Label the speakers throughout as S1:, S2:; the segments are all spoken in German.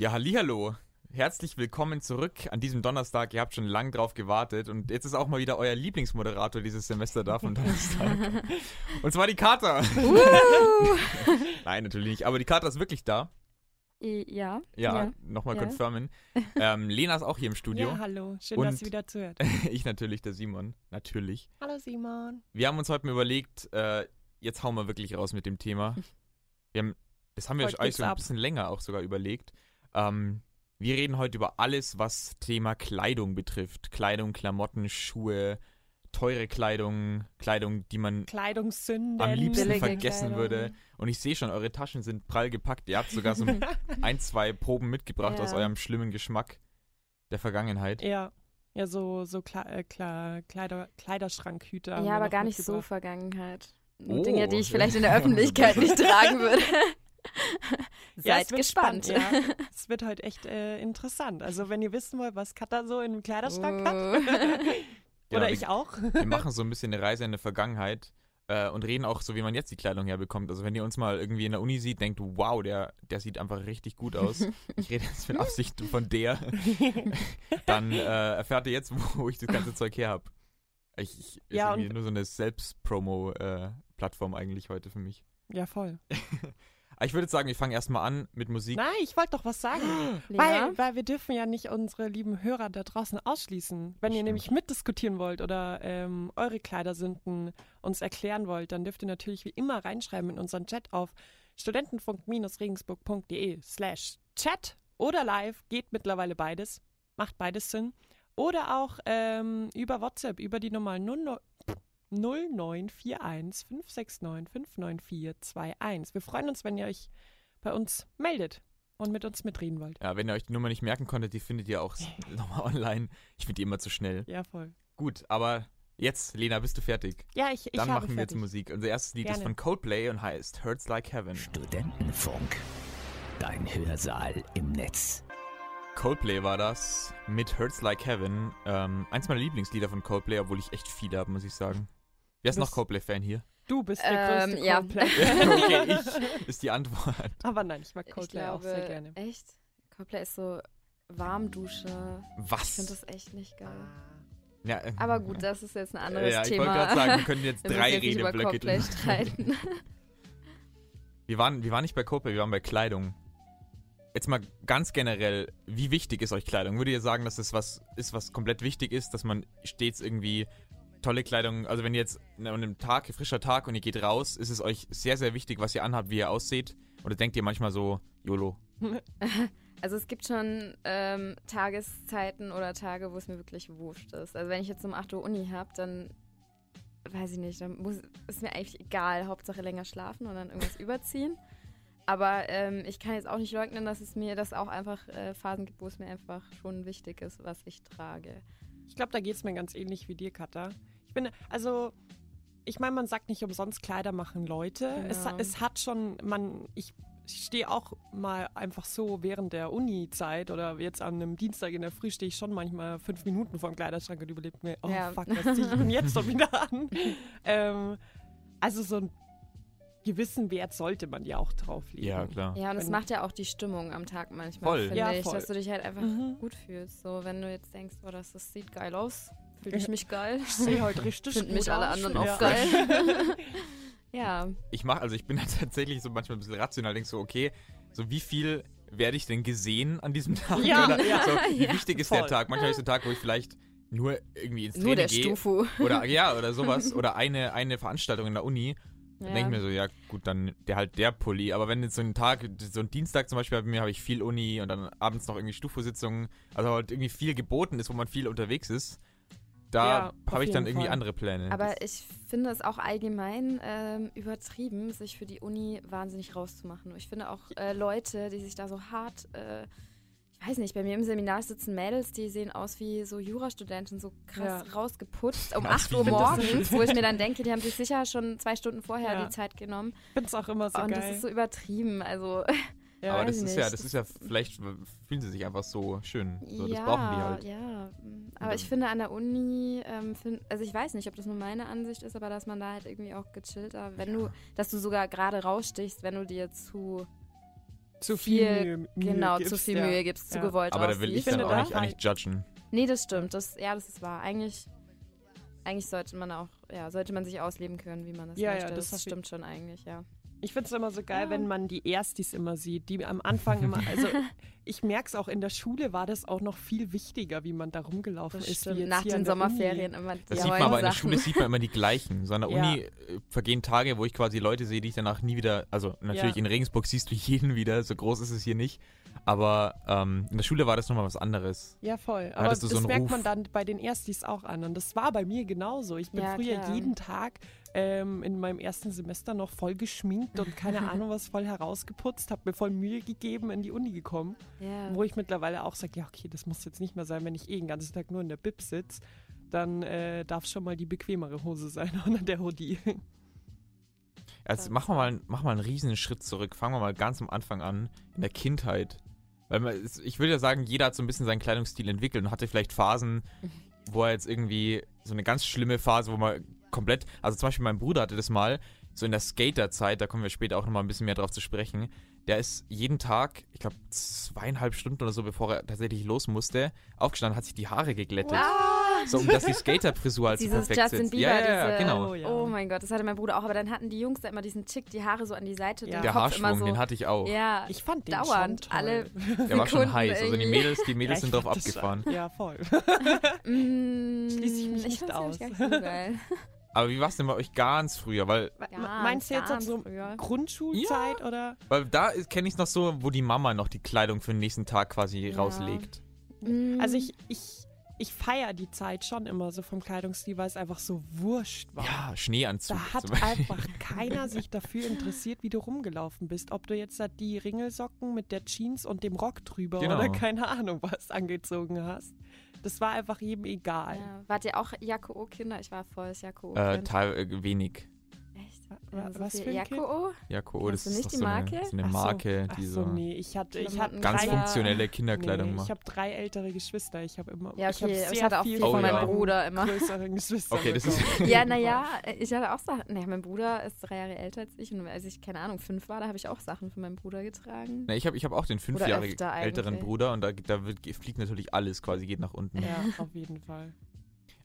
S1: Ja, hallihallo. Herzlich willkommen zurück an diesem Donnerstag. Ihr habt schon lange drauf gewartet und jetzt ist auch mal wieder euer Lieblingsmoderator dieses Semester da von Donnerstag. und zwar die Kater. Nein, natürlich nicht. Aber die Kater ist wirklich da.
S2: Ja.
S1: Ja,
S2: Ja.
S1: nochmal
S2: Ja.
S1: confirmen. Ähm, Lena ist auch hier im Studio.
S3: Ja, hallo. Schön,
S1: Und-
S3: dass ihr wieder zuhört.
S1: ich natürlich, der Simon. Natürlich.
S3: Hallo Simon.
S1: Wir haben uns heute mal überlegt, äh, jetzt hauen wir wirklich raus mit dem Thema. Wir haben, das haben wir euch so ein
S3: ab.
S1: bisschen länger auch sogar überlegt. Ähm, wir reden heute über alles, was Thema Kleidung betrifft. Kleidung, Klamotten, Schuhe, teure Kleidung, Kleidung, die man
S3: Kleidungssünden.
S1: am liebsten vergessen
S3: Kleidung.
S1: würde. Und ich sehe schon, eure Taschen sind prall gepackt. Ihr habt sogar so ein, zwei Proben mitgebracht
S2: Ja.
S1: aus eurem schlimmen Geschmack der Vergangenheit.
S3: Ja. Ja, so, so Kle äh, Kle Kleider Kleiderschrankhüter.
S2: Ja, aber gar nicht so. Vergangenheit.
S1: Oh.
S2: Dinge, die ich vielleicht in der Öffentlichkeit nicht tragen würde.
S3: Ja,
S2: Seid
S3: es wird
S2: gespannt.
S3: Spannend, ja. Es wird heute echt äh, interessant. Also, wenn ihr wissen wollt, was Katha so im Kleiderschrank hat.
S2: Oh.
S1: Ja,
S3: Oder
S1: wir-
S3: ich auch.
S1: wir machen so ein bisschen eine Reise in die Vergangenheit äh, und reden auch so, wie man jetzt die Kleidung herbekommt. Also wenn ihr uns mal irgendwie in der Uni sieht, denkt, wow, der, der sieht einfach richtig gut aus. Ich rede jetzt mit Absicht von der. Dann äh, erfährt ihr jetzt, wo ich das ganze Zeug her habe. Ich, ich, ist
S3: Ja,
S1: irgendwie
S3: und-
S1: nur so eine Selbst-Promo-Plattform eigentlich heute für mich.
S3: Ja, voll.
S1: Aber ich würde jetzt sagen, wir fangen erstmal an mit Musik.
S3: Nein, ich wollte doch was sagen.
S2: Lena?
S3: Weil, weil wir dürfen ja nicht unsere lieben Hörer da draußen ausschließen. Wenn ihr nämlich mitdiskutieren wollt oder ähm, eure Kleidersünden uns erklären wollt, dann dürft ihr natürlich wie immer reinschreiben in unseren Chat auf studentenfunk-regensburg.de slash chat oder live. Geht mittlerweile beides. Macht beides Sinn. Oder auch ähm, über WhatsApp, über die Nummer 00 0941 569 59421. Wir freuen uns, wenn ihr euch bei uns meldet und mit uns mitreden wollt.
S1: Ja, wenn ihr euch die Nummer nicht merken konntet, die findet ihr auch nochmal online. Ich finde die immer zu schnell.
S3: Ja, voll.
S1: Gut, aber jetzt, Lena, bist du fertig?
S3: Ja, ich, ich
S1: Dann
S3: habe
S1: machen wir jetzt
S3: fertig.
S1: Musik. Unser erstes Lied ist
S3: Gerne.
S1: von Coldplay und heißt Hurts Like Heaven.
S4: Studentenfunk. Dein Hörsaal im Netz.
S1: Coldplay war das mit Hurts Like Heaven. Ähm, eins meiner Lieblingslieder von Coldplay, obwohl ich echt viele habe, muss ich sagen. Wer ist noch Coldplay-Fan hier?
S3: Du bist der
S2: Ähm,
S3: größte
S2: ja.
S3: Coldplay.
S1: okay, ich ist die Antwort.
S3: Aber nein, ich mag
S2: ich
S3: Coldplay
S2: glaube,
S3: auch sehr gerne.
S2: echt, Coldplay ist so Warmdusche. Ich finde
S1: Was?
S2: das echt nicht geil.
S1: Ja, äh,
S2: Aber gut, das ist jetzt ein anderes
S1: ja, ich
S2: Thema.
S1: wollte gerade sagen, wir können jetzt
S2: Wir
S1: drei Redeblöcke drin.
S2: streiten.
S1: Wir waren, wir waren nicht bei Coldplay, wir waren bei Kleidung. Jetzt mal ganz generell, wie wichtig ist euch Kleidung? Würdet ihr sagen, dass es was ist, was komplett wichtig ist, dass man stets irgendwie tolle Kleidung, also wenn ihr jetzt an einem Tag, frischer Tag und ihr geht raus, ist es euch sehr, sehr wichtig, was ihr anhabt, wie ihr ausseht? Oder denkt ihr manchmal so, YOLO?
S2: Also es gibt schon ähm, Tageszeiten oder Tage, wo es mir wirklich wurscht ist. Also wenn ich jetzt um 8 Uhr Uni habe, dann weiß ich nicht, dann muss, ist mir eigentlich egal. Hauptsache länger schlafen und dann irgendwas überziehen. Aber ähm, ich kann jetzt auch nicht leugnen, dass es mir das auch einfach äh, Phasen gibt, wo es mir einfach schon wichtig ist, was ich trage.
S3: Ich glaube, da geht es mir ganz ähnlich wie dir, Katha. Ich bin, also, ich meine, man sagt nicht umsonst, Kleider machen Leute. Es,
S2: Genau.
S3: es hat schon, man, ich stehe auch mal einfach so während der Uni-Zeit oder jetzt an einem Dienstag in der Früh stehe ich schon manchmal fünf Minuten vor dem Kleiderschrank und überlege mir, oh
S2: Ja.
S3: fuck, was ziehe ich denn jetzt schon wieder an? ähm, also so einen gewissen Wert sollte man ja auch drauflegen.
S1: Ja, klar.
S2: Ja, und es macht ja auch die Stimmung am Tag manchmal,
S1: Voll.
S2: finde
S3: Ja,
S2: ich,
S3: voll.
S2: dass du dich halt einfach
S3: Mhm.
S2: gut fühlst. So, wenn du jetzt denkst, oh, das, das sieht geil aus, fühle ich mich geil.
S3: Ich sehe heute richtig
S2: Finden
S3: gut
S2: mich alle anderen
S3: Ja.
S2: auch geil. ja,
S1: Ich mache, also ich bin da tatsächlich so manchmal ein bisschen rational, denk so, okay, so wie viel werde ich denn gesehen an diesem Tag?
S3: Ja,
S1: Oder
S3: ja.
S1: so, wie
S2: Ja.
S1: wichtig ist
S3: Voll.
S1: der Tag? Manchmal ist der Tag, wo ich vielleicht nur irgendwie ins
S2: nur der
S1: Training gehe.
S2: Stufu.
S1: Oder ja, oder sowas. Oder eine, eine Veranstaltung in der Uni. Dann
S2: Ja.
S1: denke ich mir so, ja gut, dann der halt der Pulli. Aber wenn jetzt so ein Tag, so ein Dienstag zum Beispiel bei mir habe ich viel Uni und dann abends noch irgendwie Stufu-Sitzungen, also halt irgendwie viel geboten ist, wo man viel unterwegs ist, da
S3: Ja,
S1: habe ich dann irgendwie
S3: Fall.
S1: andere Pläne.
S2: Aber ich finde es auch allgemein ähm, übertrieben, sich für die Uni wahnsinnig rauszumachen. Ich finde auch äh, Leute, die sich da so hart, äh, ich weiß nicht, bei mir im Seminar sitzen Mädels, die sehen aus wie so Jurastudenten, so krass
S3: Ja.
S2: rausgeputzt um
S1: Was,
S2: 8
S1: wie
S2: Uhr
S1: das
S2: morgens, wo ich mir dann denke, die haben sich sicher schon zwei Stunden vorher
S3: Ja.
S2: die Zeit genommen.
S3: Ich finde es auch immer so
S2: und
S3: geil.
S2: das ist so übertrieben. Also,
S3: ja.
S1: Aber das
S2: ich
S1: ist ja,
S2: nicht.
S1: das ist ja, vielleicht fühlen sie sich einfach so schön. So,
S2: ja,
S1: das brauchen die halt.
S2: ja. Aber ich finde an der Uni, ähm, find, also ich weiß nicht, ob das nur meine Ansicht ist, aber dass man da halt irgendwie auch gechillter, wenn du, dass du sogar gerade rausstichst, wenn du dir zu
S3: zu viel,
S2: viel- Genau,
S3: gibst,
S2: zu viel
S3: ja.
S2: Mühe gibst, zu
S3: Ja.
S2: gewollt
S1: Aber da will ich
S2: aussiehst.
S1: dann
S3: finde,
S1: auch
S3: da-
S1: nicht, auch nicht judgen.
S2: Nee, das stimmt. Das, ja, das ist wahr. Eigentlich, eigentlich sollte man auch, ja, sollte man sich ausleben können, wie man das
S3: Ja, ja,
S2: möchte.
S3: das
S2: das
S3: je-
S2: stimmt schon eigentlich, ja.
S3: Ich finde es immer so geil,
S2: Ja.
S3: wenn man die Erstis immer sieht, die am Anfang immer, also ich merke es auch in der Schule war das auch noch viel wichtiger, wie man da rumgelaufen
S2: Das
S3: ist.
S2: stimmt.
S3: Wie jetzt
S2: Nach
S3: hier
S2: den Sommerferien
S3: Uni.
S2: immer die
S1: Das sieht man aber in der
S2: Sachen.
S1: Schule sieht man immer die gleichen. So an der
S3: Ja.
S1: Uni äh, vergehen Tage, wo ich quasi Leute sehe, die ich danach nie wieder. Also natürlich
S3: Ja.
S1: in Regensburg siehst du jeden wieder, so groß ist es hier nicht. Aber ähm, in der Schule war das nochmal was anderes.
S3: Ja, voll.
S1: Da
S3: Aber das
S1: so
S3: merkt
S1: Ruf.
S3: man dann bei den Erstis auch an. Und das war bei mir genauso. Ich bin
S2: Ja,
S3: früher
S2: klar.
S3: jeden Tag ähm, in meinem ersten Semester noch voll geschminkt und keine Ahnung was voll herausgeputzt, habe mir voll Mühe gegeben, in die Uni gekommen.
S2: Ja.
S3: Wo ich mittlerweile auch sage, ja okay, das muss jetzt nicht mehr sein, wenn ich eh den ganzen Tag nur in der Bib sitze. Dann äh, darf es schon mal die bequemere Hose sein oder der Hoodie.
S1: Jetzt
S2: Das-
S1: machen wir mal, machen wir mal einen riesen Schritt zurück. Fangen wir mal ganz am Anfang an, in der Kindheit. Weil man, ich würde ja sagen, jeder hat so ein bisschen seinen Kleidungsstil entwickelt und hatte vielleicht Phasen, wo er jetzt irgendwie so eine ganz schlimme Phase, wo man komplett, also zum Beispiel mein Bruder hatte das mal, so in der Skaterzeit, da kommen wir später auch nochmal ein bisschen mehr drauf zu sprechen. Der ist jeden Tag, ich glaube zweieinhalb Stunden oder so, bevor er tatsächlich los musste, aufgestanden, hat sich die Haare geglättet. So, um dass die Skaterfrisur halt so
S2: Dieses
S1: perfekt
S2: Justin
S1: sitzt.
S2: Bieber,
S1: ja, ja, ja,
S2: diese-
S1: genau.
S3: Oh, ja.
S2: Oh mein Gott, das hatte mein Bruder auch. Aber dann hatten die Jungs da immer diesen Tick, die Haare so an die Seite,
S3: Ja.
S2: den
S1: Der
S2: Kopf
S1: Haarschwung,
S2: immer so.
S1: den hatte ich auch.
S2: Ja,
S3: Ich fand den
S2: Dauernd.
S3: schon toll.
S2: Alle-
S1: Der war schon heiß. Also die. Mädels, die Mädels
S3: Ja,
S1: sind
S3: ich
S1: drauf abgefahren.
S3: Ja, voll.
S2: Mm,
S3: Schließe ich mich nicht
S2: fand's
S3: aus.
S2: Gar nicht so geil.
S1: Aber wie war es denn bei euch ganz früher? Weil,
S2: Ganz,
S3: Meinst du jetzt
S2: ganz
S3: so
S2: früher.
S3: Grundschulzeit oder?
S1: weil da kenne ich es noch so, wo die Mama noch die Kleidung für den nächsten Tag quasi
S2: Ja.
S1: rauslegt.
S2: Mm,
S3: Also ich, ich, ich feiere die Zeit schon immer so vom Kleidungsstil, weil es einfach so wurscht war.
S1: Ja, Schneeanzug.
S3: Da hat einfach keiner sich dafür interessiert, wie du rumgelaufen bist. Ob du jetzt da die Ringelsocken mit der Jeans und dem Rock drüber
S1: Genau.
S3: oder keine Ahnung was angezogen hast. Das war einfach jedem egal.
S2: ja. Wart ihr auch Jako-Kinder? Ich war voll das
S1: äh, äh, wenig.
S2: Ja, so
S3: was für ein Kind?
S2: Jako?
S1: Jako,
S2: Kennst
S1: das
S2: du
S1: ist
S2: nicht die
S1: so
S2: Marke?
S1: eine, so eine
S3: so,
S1: Marke,
S3: Ach
S1: die
S3: so,
S1: so
S3: nee, ich hatte, ich hatte
S1: ganz
S3: drei,
S1: funktionelle Kinderkleidung
S3: nee,
S1: macht.
S3: Ich habe drei ältere Geschwister. Ich habe immer.
S2: Ja,
S3: ich, hab
S2: okay.
S3: sehr
S2: Ich hatte auch
S3: viel
S2: viel
S1: Oh,
S2: von
S1: ja.
S2: meinem Bruder immer.
S3: größeren Geschwistern.
S1: Okay, das ist.
S2: Ja, naja, ich hatte auch Sachen. Nee, mein Bruder ist drei Jahre älter als ich. Und als ich, keine Ahnung, fünf war, da habe ich auch Sachen von meinem Bruder getragen.
S1: Na, ich habe ich hab auch den fünf
S2: Oder
S1: Jahre älteren
S2: eigentlich.
S1: Bruder und da, da wird, fliegt natürlich alles quasi, geht nach unten.
S3: Ja, auf jeden Fall.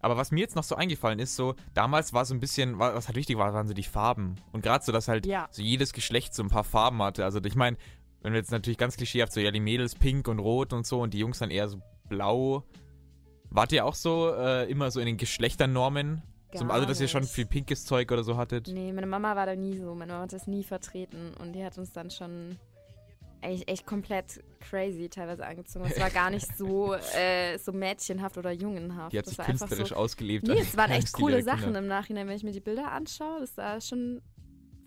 S1: Aber was mir jetzt noch so eingefallen ist, so, damals war so ein bisschen, wa- was halt wichtig war, waren so die Farben. Und gerade so, dass halt
S3: Ja.
S1: so jedes Geschlecht so ein paar Farben hatte. Also ich meine, wenn wir jetzt natürlich ganz klischeehaft so, ja, die Mädels pink und rot und so und die Jungs dann eher so blau. Wart ihr auch so äh, immer so in den Geschlechternormen?
S2: Gar
S1: also, dass ihr schon viel pinkes Zeug oder so hattet?
S2: Nee, meine Mama war da nie so. Meine Mama hat das nie vertreten. Und die hat uns dann schon echt, echt komplett crazy teilweise angezogen. Es war gar nicht so, äh, so mädchenhaft oder jungenhaft.
S1: Die hat
S2: das
S1: sich
S2: war einfach
S1: künstlerisch
S2: so,
S1: ausgelebt.
S2: Nee, es waren echt coole
S1: Kinder.
S2: Sachen im Nachhinein, wenn ich mir die Bilder anschaue. Das sah schon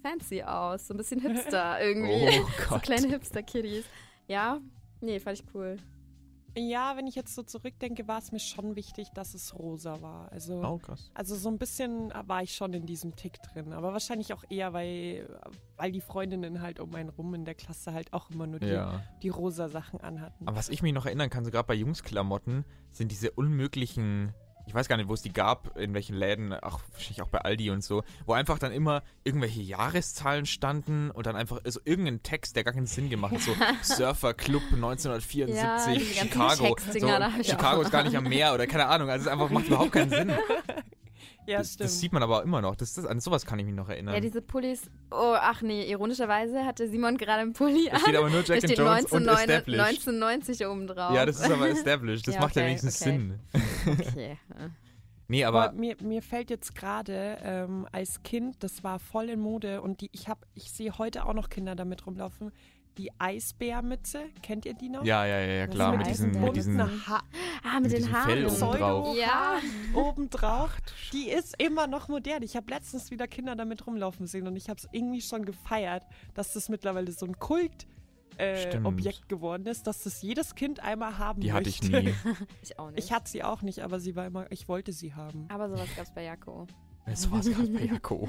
S2: fancy aus. So ein bisschen hipster irgendwie.
S1: Oh
S2: so
S1: Gott.
S2: kleine Hipster-Kiddies. Ja, nee, fand ich cool.
S3: Ja, wenn ich jetzt so zurückdenke, war es mir schon wichtig, dass es rosa war. Also,
S1: Oh, krass.
S3: also so ein bisschen war ich schon in diesem Tick drin. Aber wahrscheinlich auch eher, weil, weil die Freundinnen halt um einen rum in der Klasse halt auch immer nur die,
S1: Ja.
S3: die rosa Sachen anhatten.
S1: Aber was ich mich noch erinnern kann, so gerade bei Jungsklamotten, sind diese unmöglichen, ich weiß gar nicht, wo es die gab, in welchen Läden, auch wahrscheinlich auch bei Aldi und so, wo einfach dann immer irgendwelche Jahreszahlen standen und dann einfach so irgendein Text, der gar keinen Sinn gemacht hat, so Surfer Club 1974,
S2: Ja,
S1: Chicago. So, Chicago ist gar nicht am Meer oder keine Ahnung, also es einfach macht überhaupt keinen Sinn.
S3: ja,
S1: Das, das sieht man aber immer noch. Das, das, an sowas kann ich mich noch erinnern.
S2: Ja, diese Pullis. Oh, ach nee, ironischerweise hatte Simon gerade einen Pulli
S1: da
S2: an.
S1: steht aber nur
S2: Da
S1: Jack and
S2: steht
S1: Jones und
S2: 1999
S1: Established.
S2: 1990 oben drauf.
S1: Ja, das ist aber established. Das
S2: Ja,
S1: macht ja
S2: okay,
S1: wenigstens
S2: okay.
S1: Sinn.
S2: Okay.
S1: Nee,
S3: Aber
S1: aber
S3: mir, mir fällt jetzt gerade ähm, als Kind, das war voll in Mode und die, ich habe, ich sehe heute auch noch Kinder damit rumlaufen. Die Eisbärmütze, kennt ihr die noch?
S1: ja, ja, ja, klar,
S2: ist
S1: mit
S2: ein
S1: diesen, mit diesen
S3: Ha
S2: Ah, mit
S1: Mit
S2: den Haaren.
S1: Fell oben drauf.
S2: Ja.
S3: obendrauf. Die ist immer noch modern. Ich habe letztens wieder Kinder damit rumlaufen sehen und ich habe es irgendwie schon gefeiert, dass das mittlerweile so ein Kult äh. Objekt geworden ist, dass das jedes Kind einmal haben
S1: Die hatte ich
S3: möchte.
S1: nie.
S2: Ich auch nicht.
S3: Ich hatte sie auch nicht, aber sie war immer, ich wollte sie haben.
S2: Aber sowas gab's bei Jako.
S1: Das war's gerade bei Jakko.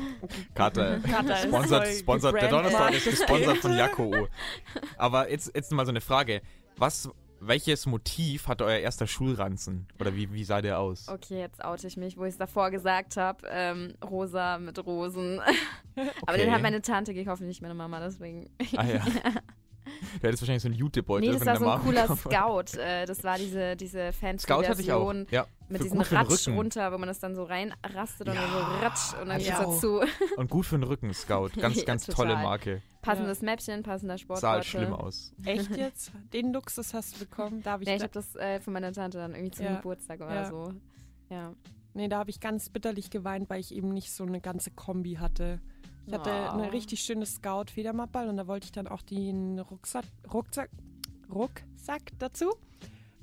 S1: Karte. Sponsert, sponsert, der Donnerstag ist gesponsert von Jakko. Aber jetzt, jetzt mal so eine Frage. Was, welches Motiv hatte euer erster Schulranzen? Oder wie, wie sah der aus?
S2: Okay, jetzt oute ich mich, wo ich es davor gesagt habe. Ähm, rosa mit Rosen. Aber
S1: Okay.
S2: den hat meine Tante gekauft, nicht meine Mama, deswegen.
S1: Ah ja. Du hättest wahrscheinlich so einen Jutebeutel
S2: Nee, das war
S1: der
S2: so ein
S1: Mom
S2: cooler. Scout. Äh, das war diese, diese fancy
S1: Scout hatte ich auch. Ja,
S2: mit
S1: für-
S2: diesem Ratsch runter, wo man das dann so reinrastet und
S1: Ja,
S2: dann so ratsch und dann
S1: hatte
S2: geht's dazu.
S1: Und gut für den Rücken, Scout. Ganz,
S2: Ja,
S1: ganz
S2: total.
S1: tolle Marke.
S2: Passendes Mäppchen, passender
S1: Sah
S2: Sportbeutel.
S1: halt schlimm aus.
S3: Echt jetzt? Den Luxus hast du bekommen? Da habe ich,
S2: Ja, ich habe das äh, von meiner Tante dann irgendwie zum
S3: Ja.
S2: Geburtstag oder
S3: Ja.
S2: so. Ja.
S3: nee, da habe ich ganz bitterlich geweint, weil ich eben nicht so eine ganze Kombi hatte. Ich hatte
S2: Oh.
S3: eine richtig schöne Scout-Federmappe und da wollte ich dann auch den Rucksack, Rucksack, Rucksack dazu.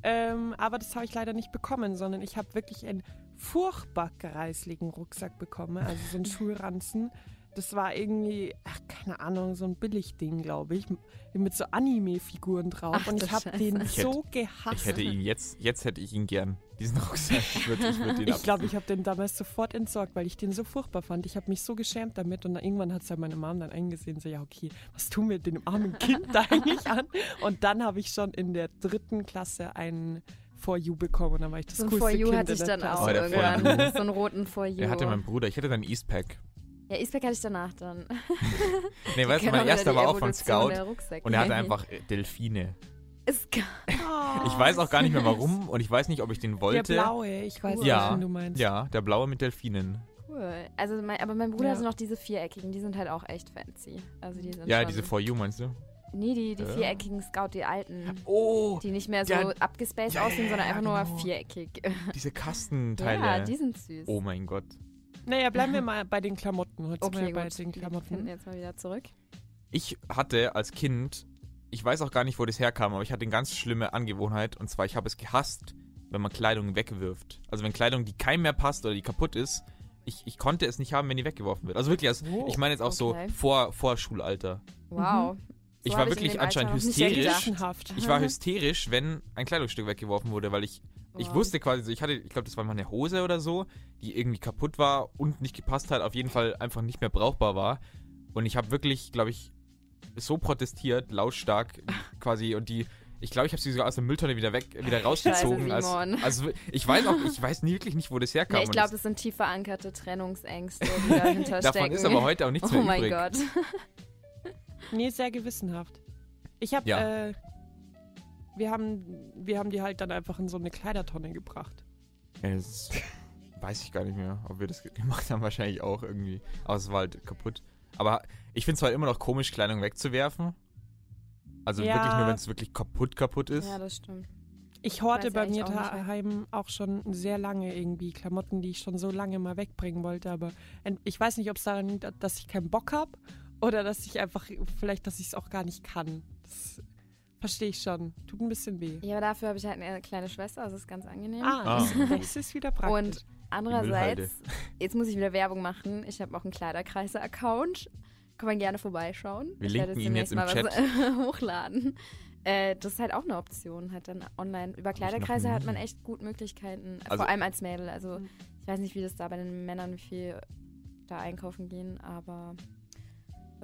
S3: Ähm, aber das habe ich leider nicht bekommen, sondern ich habe wirklich einen furchtbar greisligen Rucksack bekommen, also so einen Schulranzen. Das war irgendwie, ach, keine Ahnung, so ein Billigding, glaube ich, mit so Anime-Figuren drauf.
S2: Ach,
S3: und ich habe den
S1: Ich
S3: so gehasst.
S1: Ich hätte ihn jetzt, jetzt hätte ich ihn gern. Diesen Rucksack. Ich würde ich würd
S3: Ich glaube, ich habe den damals sofort entsorgt, weil ich den so furchtbar fand. Ich habe mich so geschämt damit und dann irgendwann hat es ja meine Mom dann eingesehen, so ja, okay, was tun wir dem armen Kind da eigentlich an? Und dann habe ich schon in der dritten Klasse einen For You bekommen und dann war ich das
S2: So ein
S3: coolste
S2: For You
S3: Kind
S2: hatte ich
S3: der
S2: dann
S3: Klasse.
S2: auch
S1: Oh,
S2: irgendwann. So einen roten For You.
S1: Er hatte mein Bruder. Ich hatte dann Eastpack.
S2: Ja, Eastpack hatte ich danach dann.
S1: Nee, weißt du, mein erster war auch von Scout.
S2: der.
S1: Und er hatte einfach äh, Delfine.
S2: Ist ge-
S1: Ich weiß auch gar nicht mehr warum und ich weiß nicht, ob ich den
S3: Der
S1: wollte.
S3: blaue, ich weiß nicht,
S1: Ja,
S3: welchen du meinst.
S1: Ja, der blaue mit Delfinen.
S2: cool. Also, mein, aber mein Bruder
S3: Ja.
S2: hat noch diese viereckigen, die sind halt auch echt fancy. Also die sind
S1: Ja, diese For You meinst du?
S2: Nee, die, die
S1: Ja.
S2: viereckigen Scout, die alten.
S1: Oh,
S2: Die nicht mehr so
S1: Ja.
S2: abgespaced
S1: Ja,
S2: aussehen, sondern einfach nur
S1: genau.
S2: viereckig.
S1: diese Kastenteile.
S2: Ja, die sind süß.
S1: oh mein Gott.
S3: Naja, bleiben wir mal bei den Klamotten. Heute sind
S2: okay,
S3: wir bei den
S2: Wir finden
S3: Klamotten.
S2: jetzt mal wieder zurück.
S1: Ich hatte als Kind, ich weiß auch gar nicht, wo das herkam, aber ich hatte eine ganz schlimme Angewohnheit und zwar, ich habe es gehasst, wenn man Kleidung wegwirft. Also wenn Kleidung, die keinem mehr passt oder die kaputt ist, ich, ich konnte es nicht haben, wenn die weggeworfen wird. Also wirklich, also,
S3: Oh,
S1: ich meine jetzt auch
S2: okay.
S1: so vor, vor Schulalter.
S2: Wow.
S1: Ich
S2: So
S1: war
S2: hab in
S1: wirklich anscheinend hysterisch. Ich war hysterisch, wenn ein Kleidungsstück weggeworfen wurde, weil ich, ich wusste quasi, so, ich hatte, ich glaube, das war mal eine Hose oder so, die irgendwie kaputt war und nicht gepasst hat, auf jeden Fall einfach nicht mehr brauchbar war. Und ich habe wirklich, glaube ich, so protestiert, lautstark quasi und die, ich glaube, ich habe sie sogar aus der Mülltonne wieder weg, wieder rausgezogen. als,
S2: Simon.
S1: also ich weiß auch, ich weiß nie, wirklich nicht, wo das herkam.
S2: Nee, ich glaube,
S1: das,
S2: sind tief verankerte Trennungsängste, die dahinter
S1: davon
S2: stecken.
S1: ist aber heute auch nichts
S2: oh
S1: mehr
S2: mein
S1: übrig.
S2: Gott.
S3: Nee, sehr gewissenhaft. Ich habe,
S1: Ja.
S3: äh, wir haben, wir haben die halt dann einfach in so eine Kleidertonne gebracht.
S1: Ja, das weiß ich gar nicht mehr, ob wir das ge- gemacht haben, wahrscheinlich auch irgendwie. Aber es war halt kaputt. Aber ich finde es halt immer noch komisch, Kleidung wegzuwerfen. Also
S3: Ja.
S1: wirklich nur, wenn es wirklich kaputt kaputt ist.
S2: Ja, das stimmt.
S3: Ich horte bei mir
S2: auch
S3: daheim auch schon sehr lange irgendwie Klamotten, die ich schon so lange mal wegbringen wollte. Aber ich weiß nicht, ob es daran liegt, dass ich keinen Bock habe oder dass ich einfach, vielleicht, dass ich es auch gar nicht kann. Das verstehe ich schon. Tut ein bisschen weh.
S2: Ja, aber dafür habe ich halt eine kleine Schwester, also das ist ganz angenehm.
S3: Ah,
S1: Ah.
S3: Das, ist wieder praktisch.
S2: Und andererseits, jetzt muss ich wieder Werbung machen. Ich habe auch einen Kleiderkreise-Account. Kann man gerne vorbeischauen.
S1: Wir
S2: ich werde
S1: linken ihn jetzt im
S2: demnächst mal was hochladen. Äh, das ist halt auch eine Option, halt dann online. Über Kleiderkreise hat man echt gut Möglichkeiten.
S1: Also-
S2: vor allem als Mädel. Also
S3: Mhm.
S2: ich weiß nicht, wie das da bei den Männern, wie viel da einkaufen gehen, aber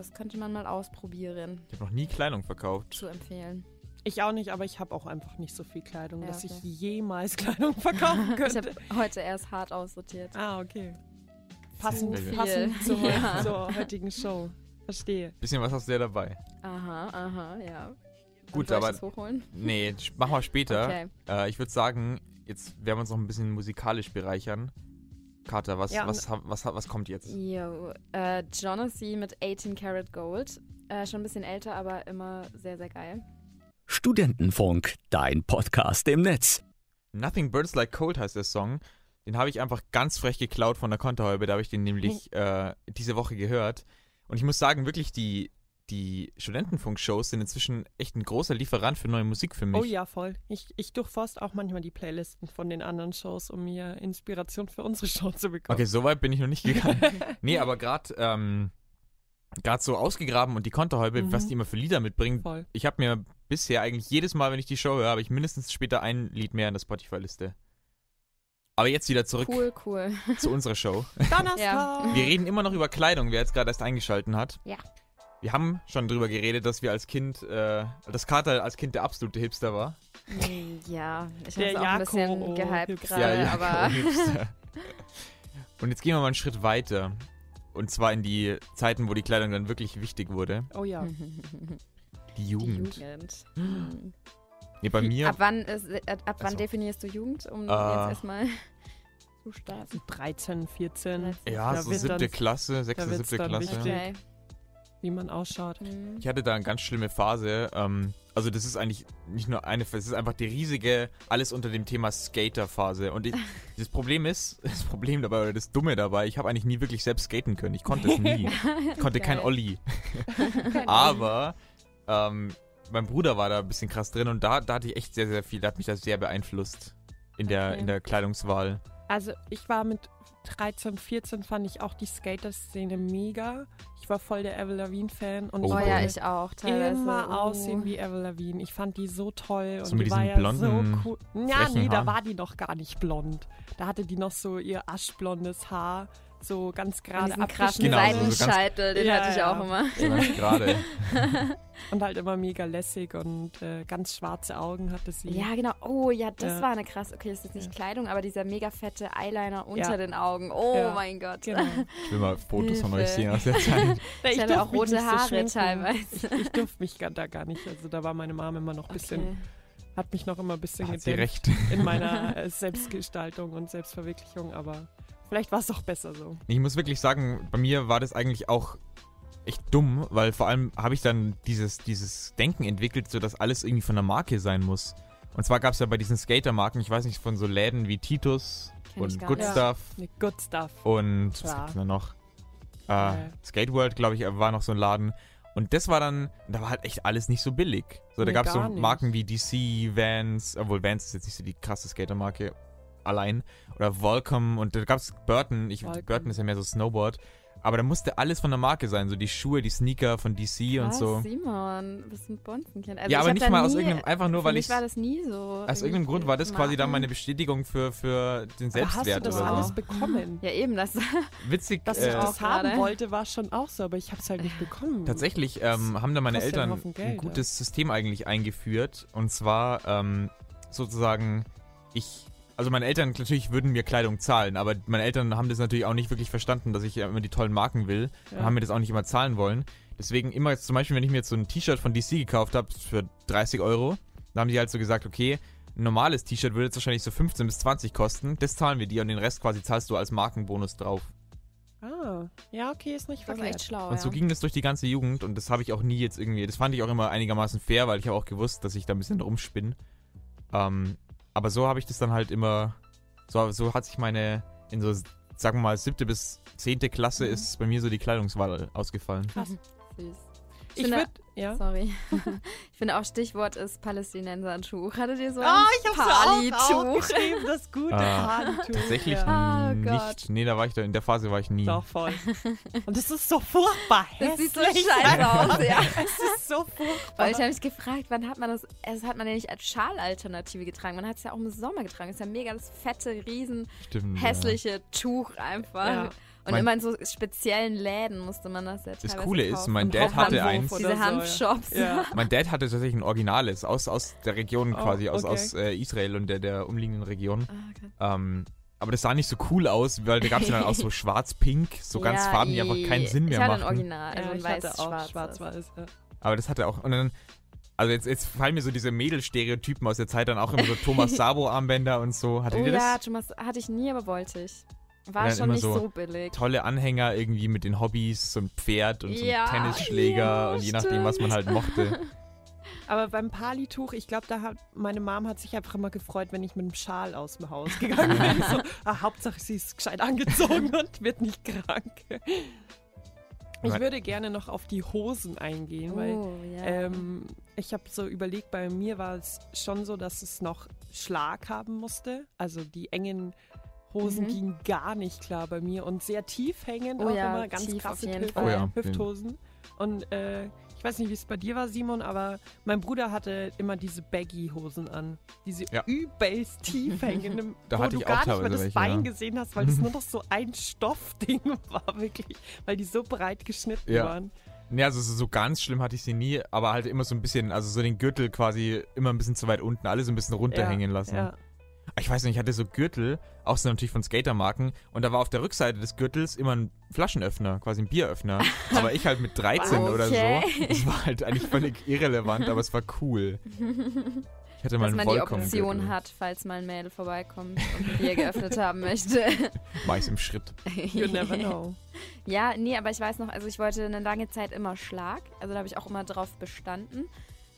S2: das könnte man mal ausprobieren.
S1: Ich habe noch nie Kleidung verkauft.
S2: Zu empfehlen.
S3: ich auch nicht, aber ich habe auch einfach nicht so viel Kleidung,
S2: Ja,
S3: dass
S2: okay.
S3: ich jemals Kleidung verkaufen
S2: Ich
S3: könnte.
S2: habe heute erst hart aussortiert.
S3: ah, okay. Passend,
S1: viel.
S3: passend zur,
S2: Ja.
S3: zur heutigen Show. Verstehe.
S1: Bisschen was hast du ja dabei.
S2: Aha, aha, ja.
S1: Gut,
S2: soll ich
S1: aber-
S2: das hochholen?
S1: Nee, machen wir später.
S2: Okay.
S1: Äh, ich würde sagen, jetzt werden wir uns noch ein bisschen musikalisch bereichern. Carter, was,
S3: Ja,
S1: was, was, ha- was kommt jetzt?
S2: Jo, äh, Jonassy mit 18 Karat Gold. Äh, schon ein bisschen älter, aber immer sehr, sehr geil.
S4: Studentenfunk, dein Podcast im Netz.
S1: Nothing Burns Like Cold heißt der Song. Den habe ich einfach ganz frech geklaut von der Konterhäube. Da habe ich den nämlich äh, diese Woche gehört. Und ich muss sagen, wirklich, die, die Studentenfunk-Shows sind inzwischen echt ein großer Lieferant für neue Musik für mich.
S3: Oh ja, voll. Ich, ich durchforst auch manchmal die Playlisten von den anderen Shows, um mir Inspiration für unsere Show zu bekommen.
S1: Okay, so weit bin ich noch nicht gegangen. nee, aber gerade ähm, grad so ausgegraben und die Konterhäube,
S3: Mhm.
S1: was die immer für Lieder mitbringen.
S3: Voll.
S1: Ich habe mir bisher eigentlich jedes Mal, wenn ich die Show höre, habe ich mindestens später ein Lied mehr in der Spotify-Liste. Aber jetzt wieder zurück
S2: Cool, cool.
S1: zu unserer Show.
S3: Donnerstag!
S2: Ja.
S1: Wir reden immer noch über Kleidung, wer jetzt gerade erst eingeschalten hat.
S2: Ja.
S1: Wir haben schon drüber geredet, dass wir als Kind, äh, dass Carter als Kind der absolute Hipster war.
S2: Mm, Ja, ich
S3: Der
S2: habe auch ein bisschen gehypt gerade,
S1: ja,
S2: aber.
S1: Und jetzt gehen wir mal einen Schritt weiter. Und zwar in die Zeiten, wo die Kleidung dann wirklich wichtig wurde.
S3: Oh ja.
S1: Die
S2: Die
S1: Jugend.
S2: Jugend. Hm.
S1: Nee, bei mir.
S2: Ab wann, ist, ab wann
S1: Also.
S2: definierst du Jugend, um
S1: Äh.
S2: jetzt erstmal zu starten?
S3: 13, 14,
S1: ja,
S3: da
S1: so siebte Klasse, sechste, siebte Klasse.
S2: Okay.
S3: Wie man ausschaut.
S2: Hm.
S1: Ich hatte da eine ganz schlimme Phase. Ähm, also das ist eigentlich nicht nur eine, es ist einfach die riesige, alles unter dem Thema Skater-Phase. Und ich, das Problem ist, das Problem dabei oder das Dumme dabei, ich habe eigentlich nie wirklich selbst skaten können. Ich konnte es nie. Ich konnte kein. Olli. Aber ähm, mein Bruder war da ein bisschen krass drin und da, da hatte ich echt sehr, sehr viel, da hat mich das sehr beeinflusst in der,
S2: Okay.
S1: in der Kleidungswahl.
S3: Also ich war mit 13, 14 fand ich auch die Skater-Szene mega. Ich war voll der Avril Lavigne-Fan und
S1: Oh
S3: ich wollte
S2: ja, ich auch teilweise.
S3: immer
S2: oh.
S3: aussehen wie Avril Lavigne. Ich fand die so toll
S1: So
S3: und die war ja
S1: blonden,
S3: so cool. Ja, nee, da
S1: Haaren.
S3: war die noch gar nicht blond. Da hatte die noch so ihr aschblondes Haar, so ganz gerade
S2: krassen
S1: Genau, so- so ganz-
S2: Seitenscheitel, den
S3: Ja,
S2: hatte ich
S3: ja.
S2: auch immer.
S1: So ganz gerade.
S3: und halt immer mega lässig und äh, ganz schwarze Augen hatte sie.
S2: Ja, genau. Oh, ja, das
S3: Ja.
S2: war eine krass. Okay, das ist jetzt nicht
S3: Ja.
S2: Kleidung, aber dieser mega fette Eyeliner unter
S3: Ja.
S2: den Augen. Oh
S3: Ja.
S2: mein Gott.
S3: Genau.
S1: Ich will mal Fotos von euch sehen aus der Zeit.
S3: Ich,
S2: hatte
S3: durfte
S2: auch rote
S3: so
S2: Haare
S3: schminken.
S2: teilweise.
S3: Ich, ich durfte mich gar- da gar nicht. Also da war meine Mom immer noch ein bisschen,
S2: Okay.
S3: hat mich noch immer ein bisschen gedämpft in meiner äh, Selbstgestaltung und Selbstverwirklichung, aber vielleicht war es auch besser so.
S1: Ich muss wirklich sagen, bei mir war das eigentlich auch echt dumm, weil vor allem habe ich dann dieses, dieses Denken entwickelt, so dass alles irgendwie von der Marke sein muss. Und zwar gab es ja bei diesen Skatermarken, ich weiß nicht, von so Läden wie Titus
S2: Kenn
S1: und Good. Stuff
S3: Ne, good stuff.
S1: und was
S3: Ja.
S1: gibt's denn da noch? Äh,
S3: Ja.
S1: Skate World, glaube ich, war noch so ein Laden. Und das war dann, da war halt echt alles nicht so billig. So, da
S3: Nee,
S1: gab es so
S3: gar nicht.
S1: Marken wie DC, Vans, obwohl Vans ist jetzt nicht so die krasse Skatermarke allein. Oder Volcom und da gab es Burton. Ich,
S3: Volcom.
S1: Burton ist ja mehr so Snowboard. Aber da musste alles von der Marke sein. So die Schuhe, die Sneaker von DC und
S2: Was,
S1: so.
S2: Simon, bist ein Bonzenkind. Also
S1: ja, aber nicht mal aus irgendeinem, einfach nur,
S2: für
S1: weil
S2: mich
S1: ich.
S2: war das nie so.
S1: Aus irgendeinem Grund war das quasi dann
S2: Marken.
S1: meine Bestätigung für, für den
S3: Aber hast du
S1: Selbstwert
S3: das
S1: oder
S3: alles
S1: so.
S3: bekommen?
S2: Ja, eben, das.
S1: Witzig.
S3: Dass
S1: äh,
S3: ich das
S2: auch
S3: haben
S2: gerade.
S3: wollte, war schon auch so, aber ich habe es halt nicht bekommen.
S1: Tatsächlich ähm, haben da meine Eltern
S3: Geld,
S1: ein gutes System eigentlich eingeführt. Und zwar ähm, sozusagen, ich, also meine Eltern natürlich würden mir Kleidung zahlen, aber meine Eltern haben das natürlich auch nicht wirklich verstanden, dass ich immer die tollen Marken will
S3: Ja.
S1: und haben mir das auch nicht immer zahlen wollen. Deswegen immer jetzt zum Beispiel, wenn ich mir jetzt so ein T-Shirt von DC gekauft habe für 30 Euro, dann haben die halt so gesagt, okay, ein normales T-Shirt würde jetzt wahrscheinlich so 15 bis 20 kosten, das zahlen wir dir und den Rest quasi zahlst du als Markenbonus drauf.
S3: Ah, ja, okay, ist nicht
S2: echt
S3: verkehrt.
S2: schlau.
S1: Und so
S2: ja.
S1: ging das durch die ganze Jugend und das habe ich auch nie jetzt irgendwie, das fand ich auch immer einigermaßen fair, weil ich habe auch gewusst, dass ich da ein bisschen rumspinne. Ähm, aber so habe ich das dann halt immer, so, so hat sich meine, in so, sagen wir mal, siebte bis zehnte Klasse
S2: Mhm.
S1: ist bei mir so die Kleidungswahl ausgefallen.
S3: Krass.
S2: Süß.
S3: Ich
S2: finde-
S3: würde, ja.
S2: Sorry. ich finde auch Stichwort ist Palästinensertuch. Hattet ihr so ein
S3: Ah, ich hab's auch, auch
S2: Palituch?
S3: geschrieben, das gute
S1: Ah,
S3: Palituch.
S1: Tatsächlich
S3: Ja.
S2: Oh
S1: nicht.
S2: Gott.
S1: Nee, da war ich da, in der Phase war ich nie.
S3: Doch, voll. Und es ist so furchtbar
S2: Das
S3: hässlich.
S2: sieht so scheiße aus, ja.
S3: Es ist so furchtbar.
S2: Weil ich habe mich gefragt, wann hat man das, das hat man ja nicht als Schalalternative getragen. Man hat es ja auch im Sommer getragen. Das ist ja mega das fette, riesen,
S1: Stimmt.
S2: hässliche Tuch einfach.
S3: Ja.
S2: Und
S1: Mein-
S2: immer in so speziellen Läden musste man das ja
S1: Das Coole ist,
S2: kaufen.
S1: mein
S3: Im
S1: Dad hatte eins.
S2: Diese
S3: so, ja.
S2: Hanfshops.
S3: Ja.
S1: Ja. Mein Dad hatte tatsächlich ein originales aus, aus der Region
S3: Oh,
S1: quasi, aus,
S3: okay.
S1: aus äh, Israel und der, der umliegenden Region.
S2: Ah, okay.
S1: Ähm, aber das sah nicht so cool aus, weil da gab es dann auch so schwarz-pink, so ganz
S2: Ja,
S1: Farben, die einfach keinen Sinn mehr
S2: ich hatte
S1: machen.
S2: ein Original, also
S3: ja,
S2: ein
S3: ich hatte
S2: weiß
S3: auch
S2: schwarz.
S3: schwarz-weiß. Ja.
S1: Aber das hatte auch. Und dann, also jetzt, jetzt fallen mir so diese Mädelstereotypen aus der Zeit dann auch immer so Thomas Sabo-Armbänder und so. Hattet
S2: Oh
S1: ihr
S2: ja,
S1: das?
S2: Thomas, hatte ich nie, aber wollte ich. War schon nicht
S1: so
S2: so, billig.
S1: Tolle Anhänger irgendwie mit den Hobbys, so ein Pferd und so ein
S2: Ja,
S1: Tennisschläger
S2: ja,
S1: und je nachdem, was man halt mochte.
S3: Aber beim Palituch, ich glaube, da hat meine Mom hat sich einfach immer gefreut, wenn ich mit einem Schal aus dem Haus gegangen bin. so, ah, Hauptsache, sie ist gescheit angezogen und wird nicht krank. Ich würde gerne noch auf die Hosen eingehen, weil
S2: oh, ja.
S3: ähm, ich habe so überlegt, bei mir war es schon so, dass es noch Schlag haben musste. Also die engen Hosen
S2: Mhm.
S3: gingen gar nicht klar bei mir und sehr tief hängend
S2: Oh
S3: auch
S2: ja,
S3: immer, ganz krasse Hüft.
S1: Oh ja.
S3: Hüfthosen. Und äh, ich weiß nicht, wie es bei dir war, Simon, aber mein Bruder hatte immer diese Baggy-Hosen an. Diese
S1: Ja.
S3: übelst tief hängenden,
S1: Da
S3: wo
S1: hatte
S3: du
S1: ich
S3: gar
S1: auch
S3: nicht mehr
S1: teilweise
S3: das
S1: welche,
S3: Bein
S1: ja.
S3: gesehen hast, weil das nur noch so ein Stoffding war, wirklich. Weil die so breit geschnitten
S1: Ja.
S3: waren.
S1: Nee, also so ganz schlimm hatte ich sie nie, aber halt immer so ein bisschen, also so den Gürtel quasi immer ein bisschen zu weit unten, alles so ein bisschen runterhängen lassen.
S3: Ja.
S1: Ich weiß nicht, ich hatte so Gürtel, auch so natürlich von Skatermarken. Und da war auf der Rückseite des Gürtels immer ein Flaschenöffner, quasi ein Bieröffner. aber ich halt mit 13 oder so.
S2: Okay.
S1: Das war halt eigentlich völlig irrelevant, aber es war cool. Ich hatte mal
S2: Dass
S1: einen
S2: man die Option hat, falls mal ein Mädel vorbeikommt und ein Bier geöffnet haben möchte.
S1: Ich's im Schritt.
S3: You never know.
S2: Ja, nee, aber ich weiß noch, also ich wollte eine lange Zeit immer Schlag. Also da habe ich auch immer drauf bestanden.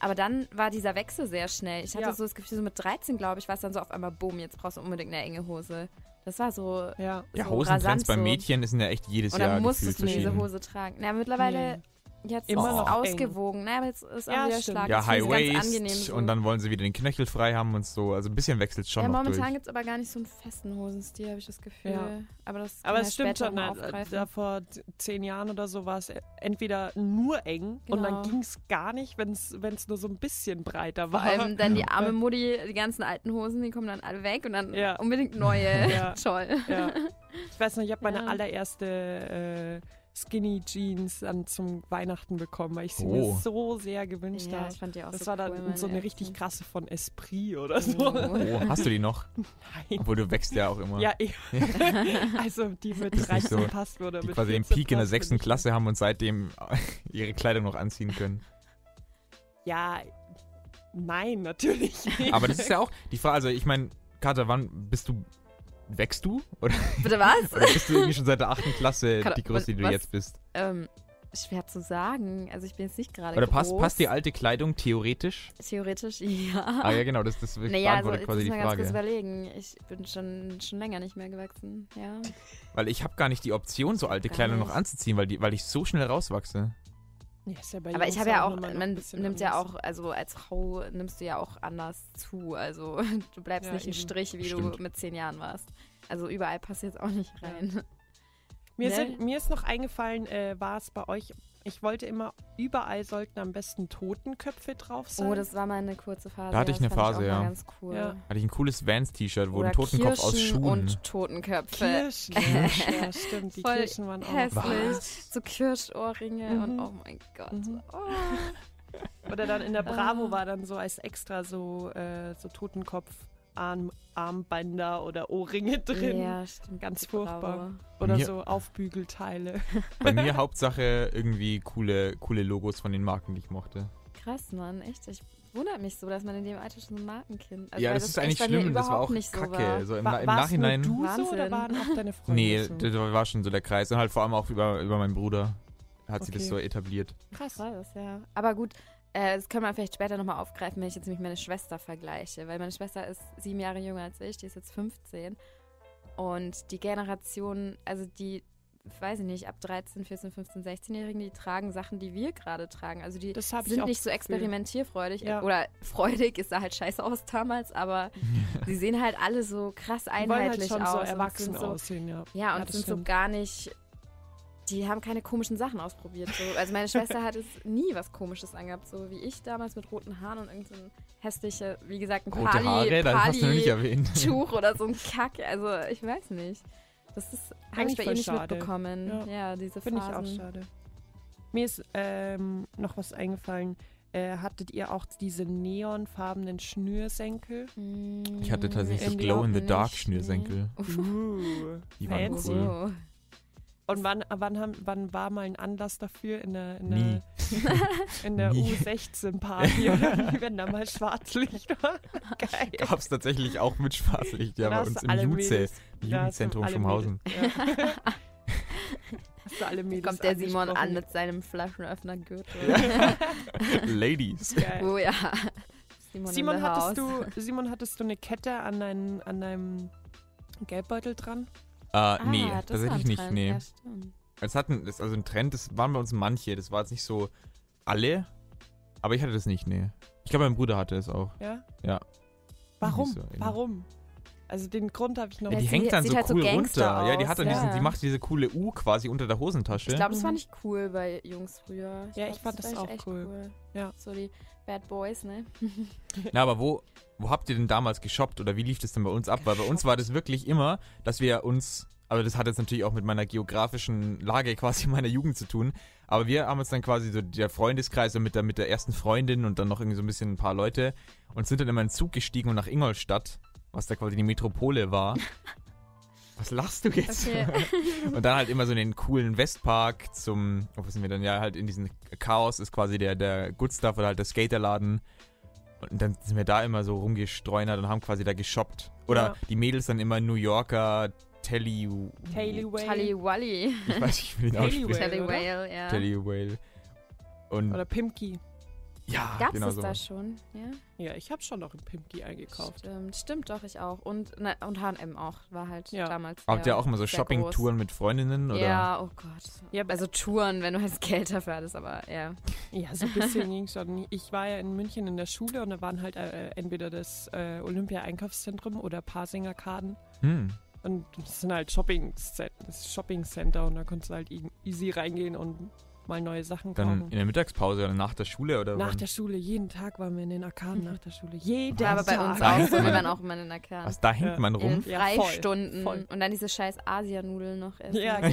S2: Aber dann war dieser Wechsel sehr schnell. Ich hatte
S3: Ja.
S2: so das Gefühl, so mit 13, glaube ich, war es dann so auf einmal, boom, jetzt brauchst du unbedingt eine enge Hose. Das war so.
S3: Ja.
S1: Ja,
S2: so
S1: Hosentrends
S2: rasant
S1: bei
S2: so.
S1: Mädchen sind ja echt jedes
S2: Und
S1: Jahr
S2: dann
S1: gefühlt
S2: musstest du diese. Hose tragen. Na, mittlerweile jetzt
S3: Immer
S2: ist
S3: noch
S2: ausgewogen. Aber jetzt ist auch
S3: Ja,
S2: wieder
S3: stimmt.
S2: Schlag.
S1: Ja,
S2: Jetzt
S1: High Waist
S2: angenehm so.
S1: und dann wollen sie wieder den Knöchel frei haben und so. Also ein bisschen wechselt schon
S2: ja,
S1: noch
S2: momentan gibt es aber gar nicht so einen festen Hosenstil, habe ich das Gefühl.
S3: Ja.
S2: Aber das
S3: Aber es stimmt schon, ne, da vor zehn Jahren oder so war es entweder nur eng und dann
S2: Genau.
S3: ging es gar nicht, wenn es nur so ein bisschen breiter
S2: Vor
S3: war.
S2: allem dann die arme Mutti, die ganzen alten Hosen, die kommen dann alle weg und dann
S3: Ja.
S2: unbedingt neue.
S3: Ja.
S2: Toll.
S3: Ja. Ich weiß noch, ich habe meine
S2: Ja.
S3: allererste äh, Skinny Jeans dann zum Weihnachten bekommen, weil ich sie
S1: Oh.
S3: mir so sehr gewünscht
S2: Ja,
S3: habe.
S2: ich fand die auch
S3: Das
S2: so
S3: war dann
S2: cool, meine
S3: so eine richtig krasse von Esprit oder so.
S2: Oh.
S1: Oh, hast du die noch?
S3: Nein.
S1: Obwohl du wächst ja auch immer.
S3: Ja, ich, also die mit
S1: Ist nicht
S3: 13
S1: so,
S3: passt oder
S1: die
S3: mit
S1: quasi den
S3: 14
S1: Peak in der sechsten Klasse haben und seitdem ihre Kleidung noch anziehen können.
S3: Ja, nein, natürlich nicht.
S1: Aber das ist ja auch die Frage, also ich meine, Katha, wann bist du, wächst du? Oder,
S2: Bitte was?
S1: oder bist du irgendwie schon seit der achten Klasse
S2: Katha,
S1: die Größe, die du jetzt bist?
S2: ähm, schwer zu sagen. Also ich bin jetzt nicht gerade
S1: Oder
S2: groß.
S1: passt, passt die alte Kleidung theoretisch?
S2: Theoretisch, ja.
S1: Ah ja, genau, das, das
S2: Naja, also jetzt
S1: quasi die
S2: man ganz kurz
S1: Frage.
S2: überlegen. Ich bin schon, schon länger nicht mehr gewachsen, ja.
S1: Weil ich habe gar nicht die Option, so alte Kleidung noch
S2: nicht.
S1: anzuziehen, weil, die, weil ich so schnell rauswachse.
S3: Ja, ist ja bei
S2: Aber ich habe ja auch,
S3: ein
S2: man nimmt ja
S3: anders.
S2: auch, also als Frau nimmst du ja auch anders zu. Also du bleibst
S3: Ja,
S2: nicht ein
S3: eben.
S2: Strich, wie
S1: Stimmt.
S2: du mit zehn Jahren warst. Also überall passt jetzt auch nicht
S3: Ja.
S2: rein.
S3: Mir,
S2: Ne?
S3: sind, mir ist noch eingefallen, äh, war es bei euch, ich wollte immer, überall sollten am besten Totenköpfe drauf sein.
S2: Oh, das war mal eine kurze Phase.
S1: Da hatte ich eine Phase,
S2: mal
S1: ja.
S2: ganz cool.
S3: Ja.
S1: Hatte ich ein cooles Vans-T-Shirt, wo
S2: Oder
S1: ein Totenkopf aus
S2: Kirschen
S1: Schuhen.
S2: und Totenköpfe.
S3: Kirschen. ja, stimmt, die
S2: Voll
S3: Kirschen waren auch
S2: hässlich.
S1: Was?
S2: So Kirschohrringe
S3: Mhm.
S2: und oh mein Gott.
S3: Mhm.
S2: Oh.
S3: Oder dann in der Bravo
S2: Ah.
S3: war dann so als extra so, äh, so Totenkopf Arm, Armbänder oder Ohrringe drin.
S2: Ja, stimmt.
S3: Ganz furchtbar. Oder
S1: Mir-
S3: so Aufbügelteile.
S1: Bei mir Hauptsache irgendwie coole, coole Logos von den Marken, die ich mochte.
S2: Krass, Mann, echt. Ich wundert mich so, dass man in dem Alter schon so ein Markenkind. Also,
S1: ja,
S2: weil
S1: das, ist eigentlich schlimm, das war
S2: überhaupt
S1: auch
S2: nicht so
S1: kacke.
S2: war.
S1: So im,
S3: Wa-
S1: Na- im
S3: warst
S1: Nachhinein.
S3: Nur du so
S2: Wahnsinn.
S3: oder waren auch deine Freunde
S1: Nee,
S3: so?
S1: das war schon so der Kreis. Und halt vor allem auch über, über meinen Bruder hat sie das
S3: Okay.
S1: so etabliert.
S3: Krass.
S2: Krass, ja. Aber gut, äh, das können wir vielleicht später nochmal aufgreifen, wenn ich jetzt nämlich meine Schwester vergleiche. Weil meine Schwester ist sieben Jahre jünger als ich, die ist jetzt 15. Und die Generation, also die, ich weiß ich nicht, ab 13, 14, 15, 16-Jährigen, die tragen Sachen, die wir gerade tragen. Also die sind nicht so experimentierfreudig.
S3: Ja.
S2: Oder freudig, ist da halt scheiße aus damals, aber sie sehen halt alle so krass
S3: Die halt
S2: einheitlich
S3: schon
S2: aus.
S3: so erwachsen
S2: sind so,
S3: aussehen, ja.
S2: ja, und
S3: das
S2: sind so
S3: stimmt.
S2: gar nicht. Die haben keine komischen Sachen ausprobiert. So. Also meine Schwester hat es nie was Komisches angehabt, so wie ich damals mit roten Haaren und irgendein so ein hässliche, wie gesagt, ein
S1: Rote
S2: Pali,
S1: Haare, das hast du noch nicht erwähnt.
S2: Tuch oder so ein Kack. Also ich weiß nicht. Das ist habe ich
S3: Eigentlich
S2: bei ihr nicht
S3: schade.
S2: mitbekommen.
S3: Ja.
S2: Ja, diese
S3: Finde ich auch
S2: Phasen.
S3: schade. Mir ist ähm, noch was eingefallen. Äh, hattet ihr auch diese neonfarbenen Schnürsenkel?
S1: Ich hatte tatsächlich so
S3: In die
S1: Glow-in-the-Dark-Schnürsenkel.
S3: Uh,
S1: Die waren
S3: fancy.
S1: cool.
S3: Und wann, wann, haben, wann war mal ein Anlass dafür in der, in der, in der
S1: Nie.
S3: U16-Party oder wie, wenn da mal Schwarzlicht war? Geil.
S1: Gab es tatsächlich auch mit Schwarzlicht, ja,
S3: Da
S1: bei uns im Juze, Jugendzentrum Schumhausen.
S3: Ja.
S2: Kommt der Simon an mit seinem Flaschenöffnergürtel.
S1: Ladies.
S3: Geil.
S2: Oh ja. Simon,
S3: Simon, hattest
S2: house.
S3: du, Simon, hattest du eine Kette an, dein, an deinem Geldbeutel dran?
S1: Äh, nee,
S2: Ah, war
S1: tatsächlich
S2: ein
S1: nicht,
S2: Trend.
S1: nee.
S2: Ja.
S1: Es hatten, das, also ein Trend, das waren bei uns manche, das war jetzt nicht so alle, aber ich hatte das nicht, nee. Ich glaube, mein Bruder hatte es auch.
S3: Ja?
S1: Ja.
S3: Warum?
S1: So
S3: Warum? Also den Grund habe ich noch
S1: Ja, die hängt dann
S2: sieht
S1: so
S2: halt so
S1: cool
S2: Gangster
S1: runter. Ja, die
S2: aus,
S1: hat dann
S2: ja.
S1: diesen, die macht diese coole U quasi unter der Hosentasche.
S2: Ich glaube, das
S3: Mhm.
S2: fand ich cool bei Jungs früher.
S3: Ja,
S2: glaub,
S3: ich fand das
S2: echt
S3: auch
S2: echt
S3: cool. Ja.
S2: So die Bad Boys, ne?
S1: Na, aber wo, wo habt ihr denn damals geshoppt oder wie lief das denn bei uns ab? Weil bei uns war das wirklich immer, dass wir uns, aber das hat jetzt natürlich auch mit meiner geografischen Lage quasi meiner Jugend zu tun, aber wir haben uns dann quasi so der Freundeskreis so mit der, mit der ersten Freundin und dann noch irgendwie so ein bisschen ein paar Leute und sind dann immer in den Zug gestiegen und nach Ingolstadt was da quasi die Metropole war. Was lachst du jetzt?
S2: Okay.
S1: Und dann halt immer so in den coolen Westpark zum, wo sind wir dann? Ja, halt in diesem Chaos ist quasi der, der Good Stuff oder halt der Skaterladen. Und dann sind wir da immer so rumgestreunert und haben quasi da geshoppt. Oder
S3: Ja.
S1: die Mädels dann immer New Yorker Telly...
S2: Tully Wally.
S1: Ich weiß nicht, wie den ausspricht.
S3: Oder?
S2: Whale, ja.
S1: Telly Whale. Und
S3: Oder Pimki.
S1: Ja,
S2: Gab's
S1: genau
S2: es
S1: so.
S2: da schon? Ja.
S3: Ja, ich habe schon noch einen Pimki eingekauft.
S2: Stimmt, stimmt doch, ich auch. Und, na, und H&M auch, war halt
S3: Ja.
S2: damals
S1: Habt ihr auch immer so Shopping-Touren mit Freundinnen? Oder?
S2: Ja, oh Gott.
S3: Ja,
S2: Also Touren, wenn du halt Geld dafür hattest, aber ja.
S3: Ja, so ein bisschen ging schon. Ich war ja in München in der Schule und da waren halt äh, entweder das äh, Olympia-Einkaufszentrum oder Parsing-Arkaden.
S1: Hm.
S3: Und das sind halt Shopping das Shopping Center und da konntest du halt e- easy reingehen und mal neue Sachen
S1: Dann
S3: kaufen.
S1: in der Mittagspause oder nach der Schule? Oder
S3: Nach
S1: wann?
S3: der Schule, jeden Tag waren wir in den Arkaden nach der Schule. Jeden
S2: Ja, aber bei
S3: Tag.
S2: uns auch so. Wir waren auch immer in der Kern.
S1: Was, da hängt
S3: Ja.
S1: man
S2: In
S1: rum?
S2: den
S3: Ja, voll,
S2: Freistunden.
S3: voll.
S2: Und dann diese scheiß Asianudeln noch essen.
S3: Ja, genau.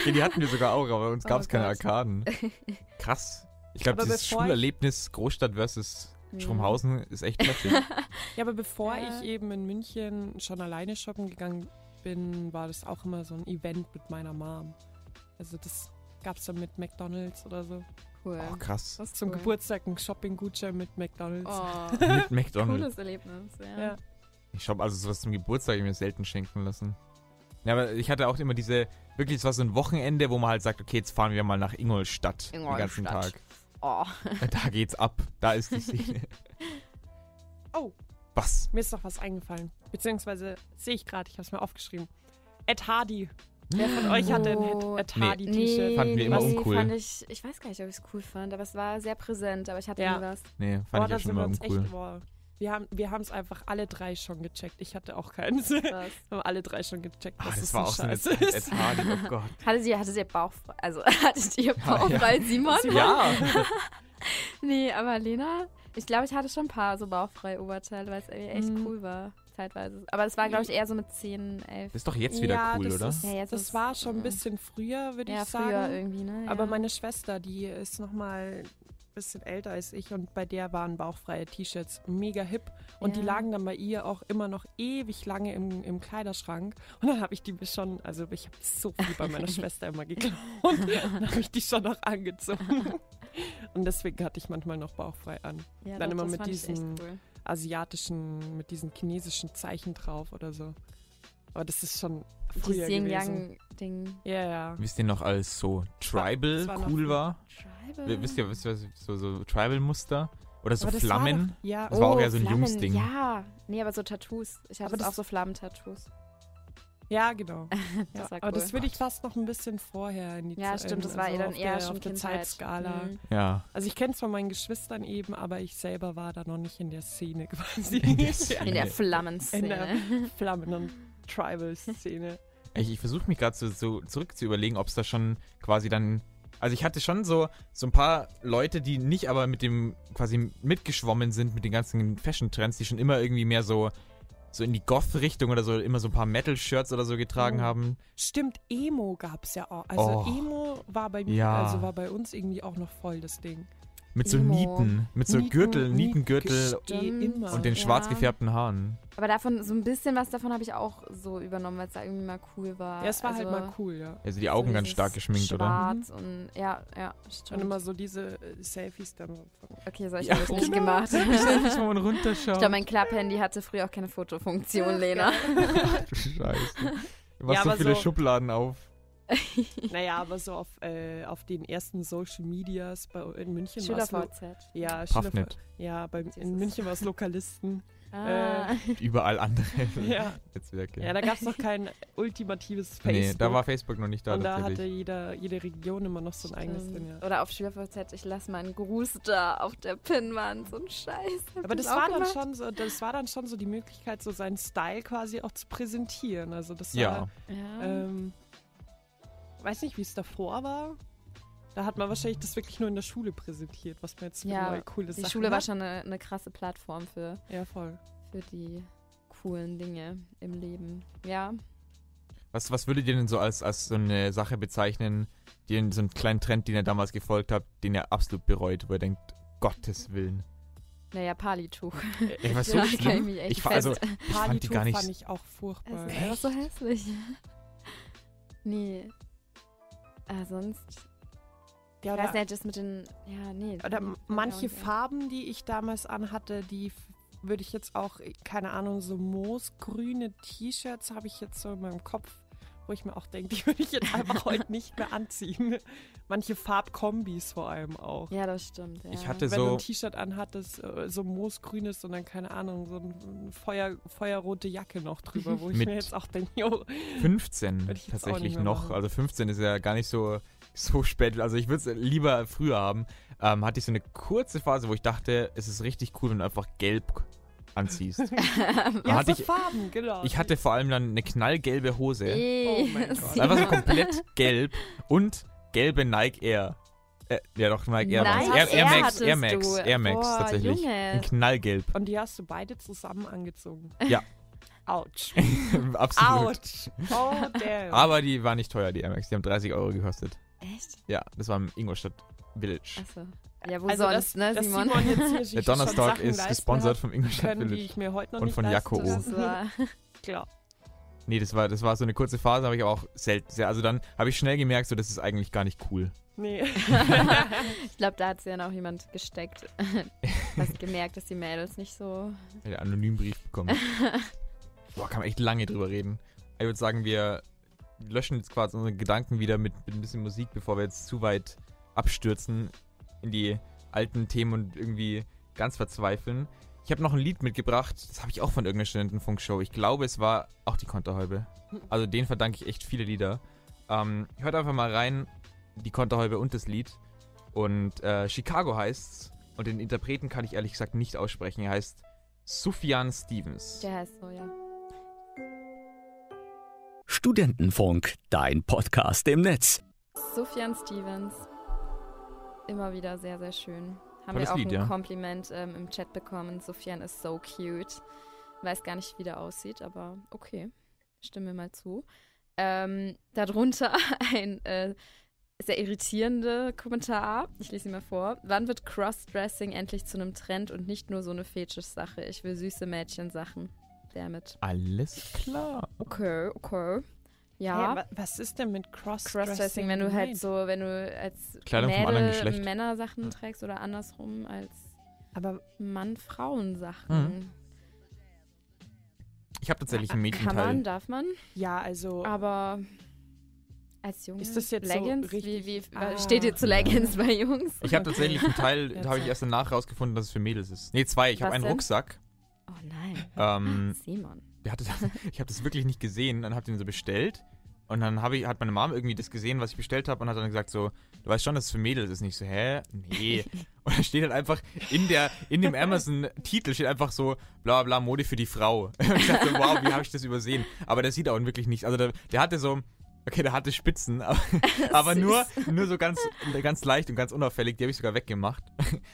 S1: Okay, die hatten wir sogar auch, aber bei uns
S2: Oh
S1: gab es keine
S2: Gott.
S1: Arkaden. Krass. Ich glaube, dieses Schulerlebnis Großstadt versus. Schrummhausen ist echt heftig.
S3: Ja, aber bevor
S2: Ja.
S3: ich eben in München schon alleine shoppen gegangen bin, war das auch immer so ein Event mit meiner Mom. Also das gab es dann mit McDonalds oder so.
S2: cool.
S1: Oh, krass.
S2: Das
S3: Zum
S2: cool.
S3: Geburtstag ein Shopping-Gutschein mit McDonalds.
S2: Oh,
S1: Mit McDonalds.
S2: cooles Erlebnis, ja.
S3: Ja.
S1: Ich glaube, also sowas zum Geburtstag ich mir selten schenken lassen. Ja, aber ich hatte auch immer diese, wirklich, es war so ein Wochenende, wo man halt sagt, okay, jetzt fahren wir mal nach Ingolstadt, den ganzen
S2: Ingolstadt.
S1: Tag.
S2: Oh,
S1: Da geht's ab. Da ist die Szene.
S3: Oh,
S1: Was?
S3: mir ist noch was eingefallen. Beziehungsweise sehe ich gerade, ich habe es mir aufgeschrieben. Ed Hardy. Wer von euch hatte ein
S2: Oh.
S3: Ed
S1: Nee. Fanden wir immer uncool.
S2: Fand ich, ich weiß gar nicht, ob ich es cool fand, aber es war sehr präsent, aber ich hatte
S3: Ja.
S2: nie was.
S1: Nee,
S3: Boah,
S1: fand ich
S3: da
S1: ja schon immer uncool.
S3: echt. Wir haben wir es einfach alle drei schon gecheckt. Ich hatte auch keins. Wir haben alle drei schon gecheckt,
S1: Ah,
S3: dass
S1: das
S3: es
S1: war auch so eine
S3: ist.
S1: Hardy, oh Gott.
S2: Hattet ihr, hattet ihr bauchfrei, also hattet ihr bauchfrei, Simon?
S1: Ja.
S2: Nee, aber Lena, ich glaube, ich hatte schon ein paar so bauchfreie Oberteile, weil es irgendwie echt
S3: Mhm.
S2: cool war, zeitweise. Aber es war, glaube ich, eher so mit 10, 11.
S1: Das ist doch jetzt wieder
S3: ja,
S1: cool,
S3: das
S1: oder?
S3: Ist,
S2: Ja, jetzt
S3: das
S2: ist-
S3: war schon ein bisschen früher, würde
S2: Ja,
S3: ich
S2: früher
S3: sagen.
S2: irgendwie, ne?
S3: Aber
S2: ja.
S3: meine Schwester, die ist noch mal ein bisschen älter als ich und bei der waren bauchfreie T-Shirts mega hip und die lagen dann bei ihr auch immer noch ewig lange im, im Kleiderschrank und dann habe ich die schon, also ich habe so viel bei meiner Schwester immer geklaut und dann habe ich die schon noch angezogen und deswegen hatte ich manchmal noch bauchfrei an.
S2: ja,
S3: dann
S2: doch,
S3: immer
S2: das
S3: mit
S2: fand ich echt
S3: diesen-
S2: Cool.
S3: Asiatischen, mit diesen chinesischen Zeichen drauf oder so. Aber das ist schon
S2: Dieses
S3: früher gewesen.
S2: Yin-Yang-Ding.
S3: Ja, ja.
S1: Wisst ihr noch, als so Tribal
S3: war
S1: cool war?
S2: Tribal?
S1: Wisst ihr, wisst ihr was, so, so Tribal-Muster? Oder so
S3: Aber das war
S1: Flammen?
S3: doch- ja,
S1: Das war auch eher so ein
S2: Flammen,
S1: Jungsding.
S2: Ja, nee, aber so Tattoos. Ich
S3: das-
S2: auch so Flammen-Tattoos.
S3: Ja, genau.
S2: Das
S3: ja,
S2: war
S3: Aber
S2: cool.
S3: das würde ich fast noch ein bisschen vorher in die
S2: Ja,
S3: Ze-
S2: stimmt, das war
S3: also
S2: dann eher
S3: der,
S2: schon
S3: auf der
S2: Kindheit.
S3: Zeitskala.
S2: Mhm.
S1: Ja.
S3: Also ich kenne es von meinen Geschwistern eben, aber ich selber war da noch nicht in der Szene quasi.
S1: In der Szene.
S2: In der
S3: in
S2: Flammenszene.
S3: der Flammen- und Tribal-Szene.
S1: Ich, ich versuche mich gerade so, so zurück zu überlegen, ob es da schon quasi dann. Also ich hatte schon so, so ein paar Leute, die nicht aber mit dem quasi mitgeschwommen sind, mit den ganzen Fashion-Trends, die schon immer irgendwie mehr so, so in die Goth-Richtung oder so immer so ein paar Metal-Shirts oder so getragen
S3: Oh.
S1: haben.
S3: Stimmt, Emo gab es ja auch. Also
S1: Oh.
S3: Emo war bei mir,
S1: Ja.
S3: also war bei uns irgendwie auch noch voll das Ding.
S1: Mit so
S2: Emo.
S1: Nieten, mit so
S3: Nieten-
S1: Gürtel,
S3: Nieten-
S1: Nietengürtel
S3: immer.
S1: und den
S2: Ja.
S1: schwarz gefärbten Haaren.
S2: Aber davon, so ein bisschen was davon habe ich auch so übernommen, weil es da irgendwie mal cool war.
S3: Ja, es war
S2: also,
S3: halt mal cool, ja.
S1: Also die Augen
S2: so
S1: ganz stark geschminkt, oder?
S2: Schwarz und ja, ja,
S3: Und
S2: stimmt.
S3: immer so diese äh, Selfies dann.
S2: Okay, so ich
S1: Ja,
S2: das nicht
S1: genau.
S2: gemacht.
S1: Ich nicht, wo man
S2: Ich
S1: runterschaut.
S2: glaube, mein Klapphandy hatte früher auch keine Fotofunktion, Lena.
S1: Scheiße. Du machst
S3: Ja,
S1: so viele
S3: so-
S1: Schubladen auf.
S3: naja, aber so auf, äh, auf den ersten Social Medias bei, in München war es. Ja, Schüler, ja bei, in. München war es Lokalisten.
S2: Ah.
S1: Überall andere
S3: Ja.
S1: Netzwerke.
S3: Ja, da gab es noch kein ultimatives Facebook.
S1: nee, da war Facebook noch nicht da
S3: Und da hatte jeder, jede Region immer noch so ein eigenes. Ding. Ja.
S2: Oder auf SchülerVZ, ich lasse meinen Gruß da auf der Pinnwand. So ein Scheiß.
S3: Aber das war dann schon so, das war dann schon so die Möglichkeit, so seinen Style quasi auch zu präsentieren. Also das
S1: Ja.
S3: war,
S2: Ja.
S3: ähm, weiß nicht, wie es davor war. Da hat man wahrscheinlich das wirklich nur in der Schule präsentiert, was man jetzt für
S2: Ja,
S3: neue coole
S2: die
S3: Sachen
S2: Schule war
S3: hat.
S2: schon eine, eine krasse Plattform für,
S3: Ja, voll.
S2: für die coolen Dinge im Leben. Ja.
S1: Was, was würdet ihr denn so als, als so eine Sache bezeichnen, den, so einen kleinen Trend, den ihr damals gefolgt habt, den ihr absolut bereut, wo ihr denkt, Gottes Willen.
S2: Naja, Palituch.
S1: Ich war so
S2: Ja, ich
S1: Ich, also, ich fand die gar nicht.
S3: fand ich auch furchtbar.
S2: Es ist einfach so hässlich. Nee. Ah, sonst.
S3: Ja,
S2: Ich weiß
S3: oder,
S2: nicht, das mit den. Ja, nee.
S3: oder manche Farben, die ich damals anhatte, die würde ich jetzt auch, keine Ahnung, so moosgrüne T-Shirts habe ich jetzt so in meinem Kopf, wo ich mir auch denke, die würde ich jetzt einfach heute nicht mehr anziehen. Manche Farbkombis vor allem auch.
S2: Ja, das stimmt. Ja.
S1: Ich hatte
S3: Wenn du
S1: so.
S3: ein T-Shirt anhattest, äh, so moosgrünes und dann, keine Ahnung, so eine Feuer, feuerrote Jacke noch drüber, wo ich mir jetzt auch denke, jo,
S1: 15
S3: Würde ich
S1: tatsächlich noch.
S3: machen.
S1: Also 15 ist ja gar nicht so, so spät. Also ich würde es lieber früher haben. Ähm, hatte ich so eine kurze Phase, wo ich dachte, es ist richtig cool, wenn du einfach gelb anziehst.
S3: Ja,
S1: hatte
S3: so
S1: ich,
S3: Farben, genau.
S1: ich hatte vor allem dann eine knallgelbe Hose.
S3: Oh mein Gott.
S1: Einfach so komplett gelb und gelbe Nike Air. Äh, ja doch, Nike Air
S2: Nice
S1: Max. Air, Air
S2: Air
S1: Max, Air Max,
S2: du.
S1: Air Max
S2: Boah,
S1: tatsächlich.
S2: Junge.
S1: In knallgelb.
S3: Und die hast du beide zusammen angezogen.
S1: Ja.
S3: Autsch.
S1: Absolut.
S3: Autsch. Oh, damn.
S1: Aber die waren nicht teuer, die Air Max. Die haben 30 Euro gekostet.
S2: Echt?
S1: Ja, das war im Ingolstadt Village.
S2: Achso. Ja, wo
S3: also
S2: sonst,
S3: das,
S2: ne,
S3: dass
S2: Simon?
S3: Simon jetzt hier
S1: Der Donnerstag ist gesponsert vom Ingolstadt
S3: können, die
S1: Village.
S3: ich mir heute noch
S1: Und von
S2: war,
S3: Klar.
S1: Nee, das war, das war so eine kurze Phase, habe ich aber auch selten. Sehr, also dann habe ich schnell gemerkt, so, das ist eigentlich gar nicht cool.
S3: Nee.
S2: ich glaube, da hat sie dann auch jemand gesteckt. Hast gemerkt, dass die Mädels nicht so.
S1: einen Anonymbrief bekommen. Boah, kann man echt lange drüber reden. Ich würde sagen, wir löschen jetzt quasi unsere Gedanken wieder mit, mit ein bisschen Musik, bevor wir jetzt zu weit abstürzen in die alten Themen und irgendwie ganz verzweifeln. Ich habe noch ein Lied mitgebracht, das habe ich auch von irgendeiner Studentenfunkshow. Ich glaube, es war auch die Konterhäube. Also den verdanke ich echt viele Lieder. Ähm, hört einfach mal rein, die Konterhäube und das Lied. Und äh, Chicago heißt's. Und den Interpreten kann ich ehrlich gesagt nicht aussprechen. Er heißt Sufjan Stevens.
S2: Der heißt so, ja.
S4: Studentenfunk, dein Podcast im Netz.
S2: Sufjan Stevens. Immer wieder sehr, sehr schön. Haben
S1: Tolles
S2: wir auch
S1: Lied,
S2: ein
S1: ja.
S2: Kompliment ähm, im Chat bekommen. Sufjan ist so cute. Weiß gar nicht, wie der aussieht, aber okay. Stimme mir mal zu. Ähm, darunter ein äh, sehr irritierender Kommentar. Ich lese ihn mal vor. Wann wird Crossdressing endlich zu einem Trend und nicht nur so eine Fetisch-Sache? Ich will süße Mädchensachen. Damit.
S1: Alles klar.
S2: Okay, okay. Ja.
S3: Hey, wa- was ist denn mit Crossdressing?
S2: Crossdressing, wenn du halt so, wenn du als
S1: Kleidung vom anderen
S2: Mädel
S1: Geschlecht.
S2: Männersachen trägst oder andersrum als
S3: Aber
S2: Mann Frauensachen.
S1: Ich habe tatsächlich einen
S2: Kann man,
S1: Mädchenteil.
S2: darf man,
S3: ja, also
S2: aber als Junge
S3: Ist das jetzt so
S2: Leggings,
S3: richtig-
S2: wie, wie
S3: Ah.
S2: steht ihr zu Leggings bei Jungs?
S1: Ich habe tatsächlich einen Teil, da habe ich erst danach rausgefunden, dass es für Mädels ist. Nee, zwei. Ich habe einen
S2: denn?
S1: Rucksack.
S2: Oh nein,
S1: Ähm,
S2: Simon.
S1: Der hatte das, ich habe das wirklich nicht gesehen. Dann habe ich den so bestellt. Und dann ich, hat meine Mom irgendwie das gesehen, was ich bestellt habe, und hat dann gesagt so, du weißt schon, dass es für Mädels ist. Nicht so, hä? Nee. Und dann steht halt einfach in der, in dem Amazon-Titel steht einfach so, bla bla, Mode für die Frau. Und ich dachte, wow, wie habe ich das übersehen? Aber der sieht auch wirklich nicht. Also der, der hatte so, okay, der hatte Spitzen, aber, aber nur, nur so ganz, ganz leicht und ganz unauffällig. Die habe ich sogar weggemacht.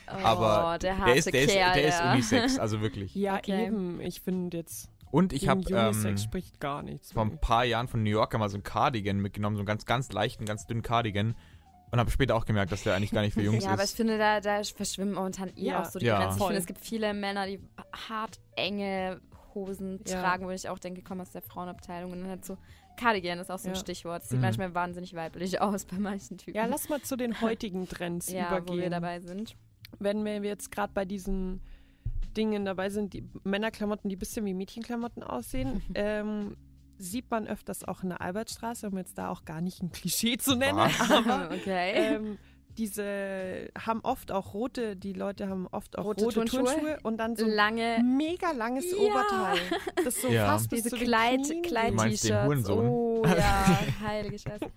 S2: Oh,
S1: aber
S2: der harte
S1: Der ist, der ist,
S2: Kerl,
S1: der ist
S2: ja.
S1: Unisex, also wirklich.
S3: ja,
S2: Okay.
S3: eben. Ich finde jetzt,
S1: Und ich habe ähm,
S3: spricht gar nichts.
S1: vor ein paar Jahren von New Yorker mal so ein Cardigan mitgenommen, so einen ganz, ganz leichten, ganz dünnen Cardigan. Und habe später auch gemerkt, dass der eigentlich gar nicht für Jungs
S2: Ja, aber ich
S1: ist.
S2: finde, da, da verschwimmen momentan eh
S3: Ja.
S2: auch so die
S1: Ja.
S2: Grenzen. Ich finde, es gibt viele Männer, die hart enge Hosen
S3: Ja.
S2: tragen, wo ich auch denke, komm aus der Frauenabteilung. Und dann halt so, Cardigan ist auch so ein
S3: Ja.
S2: Stichwort. Das sieht
S1: Mhm.
S2: manchmal wahnsinnig weiblich aus bei manchen Typen.
S3: ja, lass mal zu den heutigen Trends
S2: ja,
S3: übergehen.
S2: wo wir dabei sind.
S3: Wenn wir jetzt gerade bei diesen Dingen dabei sind, die Männerklamotten, die ein bisschen wie Mädchenklamotten aussehen, ähm, sieht man öfters auch in der Albertstraße, um jetzt da auch gar nicht ein Klischee zu nennen,
S1: Was?
S3: aber
S2: okay.
S3: ähm, diese haben oft auch rote, die Leute haben oft auch
S2: Rote
S3: rote,
S2: Turnschuhe?
S3: Turnschuhe und dann so
S2: Lange
S3: mega langes
S2: Ja.
S3: Oberteil. Das so
S1: Ja.
S3: fast
S2: diese Kleid,
S3: Knien
S2: Kleid
S1: Du meinst den
S2: T-Shirts.
S1: Hurensohn?
S2: Oh ja, heilige Scheiße.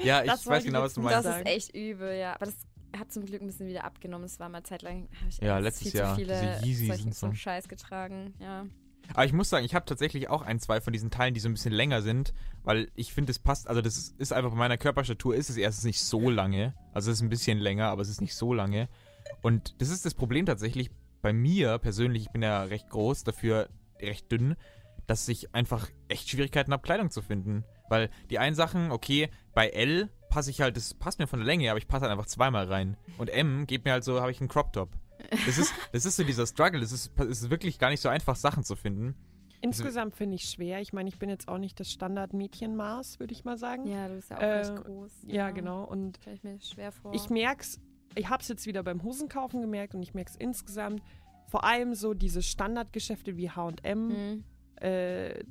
S1: Ja, ich
S3: Das
S1: weiß genau, was du meinst.
S2: Das ist echt übel, ja. Aber das hat zum Glück ein bisschen wieder abgenommen. Es war mal zeitlang, habe ich
S1: Ja, letztes
S2: viel
S1: Jahr,
S2: zu viele solchen,
S1: so.
S2: Scheiß getragen. Ja.
S1: Aber ich muss sagen, ich habe tatsächlich auch ein, zwei von diesen Teilen, die so ein bisschen länger sind, weil ich finde, es passt, also das ist, ist einfach bei meiner Körperstatur ist es erstens nicht so lange. Also es ist ein bisschen länger, aber es ist nicht so lange. Und das ist das Problem tatsächlich bei mir persönlich, ich bin ja recht groß, dafür recht dünn, dass ich einfach echt Schwierigkeiten habe, Kleidung zu finden. Weil die einen Sachen, okay, bei L passe ich halt, das passt mir von der Länge, aber ich passe halt einfach zweimal rein. Und M geht mir halt so, habe ich einen Crop Top. Das ist, das ist so dieser Struggle. Es ist, es ist wirklich gar nicht so einfach, Sachen zu finden.
S3: Insgesamt finde ich schwer. Ich meine, ich bin jetzt auch nicht das Standard-Mädchenmaß, würde ich mal sagen.
S2: Ja, du bist ja auch
S3: Äh,
S2: recht groß.
S3: Ja, genau. Und
S2: Stell ich mir schwer vor.
S3: ich merke es, ich habe es jetzt wieder beim Hosenkaufen gemerkt und ich merke es insgesamt. Vor allem so diese Standardgeschäfte wie H&M,
S2: Mhm.
S3: äh,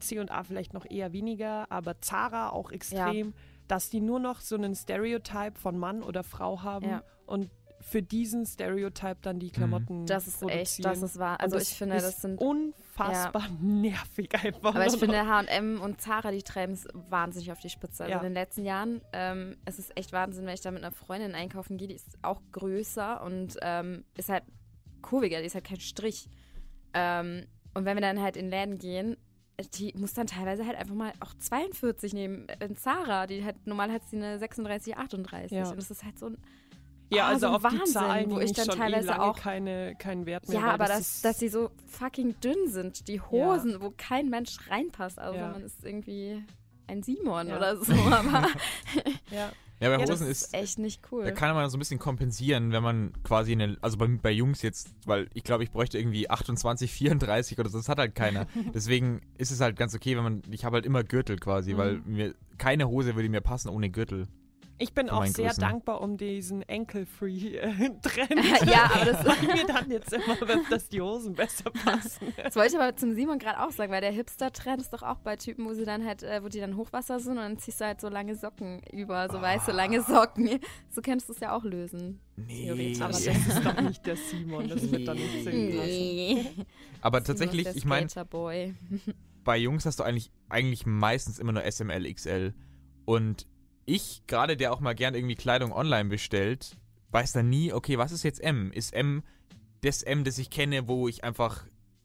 S3: C&A vielleicht noch eher weniger, aber Zara auch extrem, dass die nur noch so einen Stereotype von Mann oder Frau haben
S2: Ja.
S3: und für diesen Stereotype dann die Klamotten
S2: Das ist echt, das ist wahr. Also
S3: das
S2: ich finde,
S3: ist
S2: das sind.
S3: unfassbar nervig einfach.
S2: Aber ich finde. H&M und Zara, die treiben es wahnsinnig auf die Spitze. Also
S3: Ja.
S2: in den letzten Jahren, ähm, es ist echt Wahnsinn, wenn ich da mit einer Freundin einkaufen gehe, die ist auch größer und ähm, ist halt kurviger, die ist halt kein Strich. Ähm, und wenn wir dann halt in Läden gehen, die muss dann teilweise halt einfach mal auch 42 nehmen. In Zara, die halt, normal hat sie eine 36, 38.
S3: Ja.
S2: Und das ist halt so ein
S3: ja,
S2: ah,
S3: also
S2: so
S3: auf die
S2: Wahnsinn,
S3: Zahlen,
S2: wo
S3: die
S2: ich dann
S3: schon
S2: teilweise
S3: eh
S2: auch-
S3: keine, keinen Wert mehr.
S2: Ja, aber
S3: das
S2: dass,
S3: ist,
S2: dass sie so fucking dünn sind, die Hosen, wo kein Mensch reinpasst, außer
S3: Ja.
S2: man ist irgendwie ein Simon
S3: Ja.
S2: oder so. Aber
S3: ja.
S1: Ja, bei
S3: Ja,
S1: Hosen ist,
S2: ist echt nicht cool.
S1: da kann man so ein bisschen kompensieren, wenn man quasi eine, also bei, bei Jungs jetzt, weil ich glaube, ich bräuchte irgendwie 28, 34 oder so, das hat halt keiner. Deswegen ist es halt ganz okay, wenn man, ich habe halt immer Gürtel quasi,
S3: Mhm.
S1: weil mir, keine Hose würde mir passen ohne Gürtel.
S3: Ich bin auch sehr
S1: Größen.
S3: dankbar um diesen Enkel-Free-Trend.
S2: Ja, aber das-
S3: sagt mir dann jetzt immer, dass, die Hosen besser passen.
S2: das wollte ich aber zum Simon gerade auch sagen, weil der Hipster-Trend ist doch auch bei Typen, wo sie dann halt, äh, wo die dann Hochwasser sind und dann ziehst du halt so lange Socken über, so weiße lange Socken. So könntest du es ja auch lösen.
S1: Nee.
S3: Aber das ist doch nicht der Simon, das wird dann nicht Sinn lassen.
S2: Nee.
S1: Aber
S2: Simon
S1: tatsächlich, ich meine, bei Jungs hast du eigentlich, eigentlich meistens immer nur SML, XL. Und ich, gerade der auch mal gern irgendwie Kleidung online bestellt, weiß dann nie, okay, was ist jetzt M? Ist M das M, das ich kenne, wo ich einfach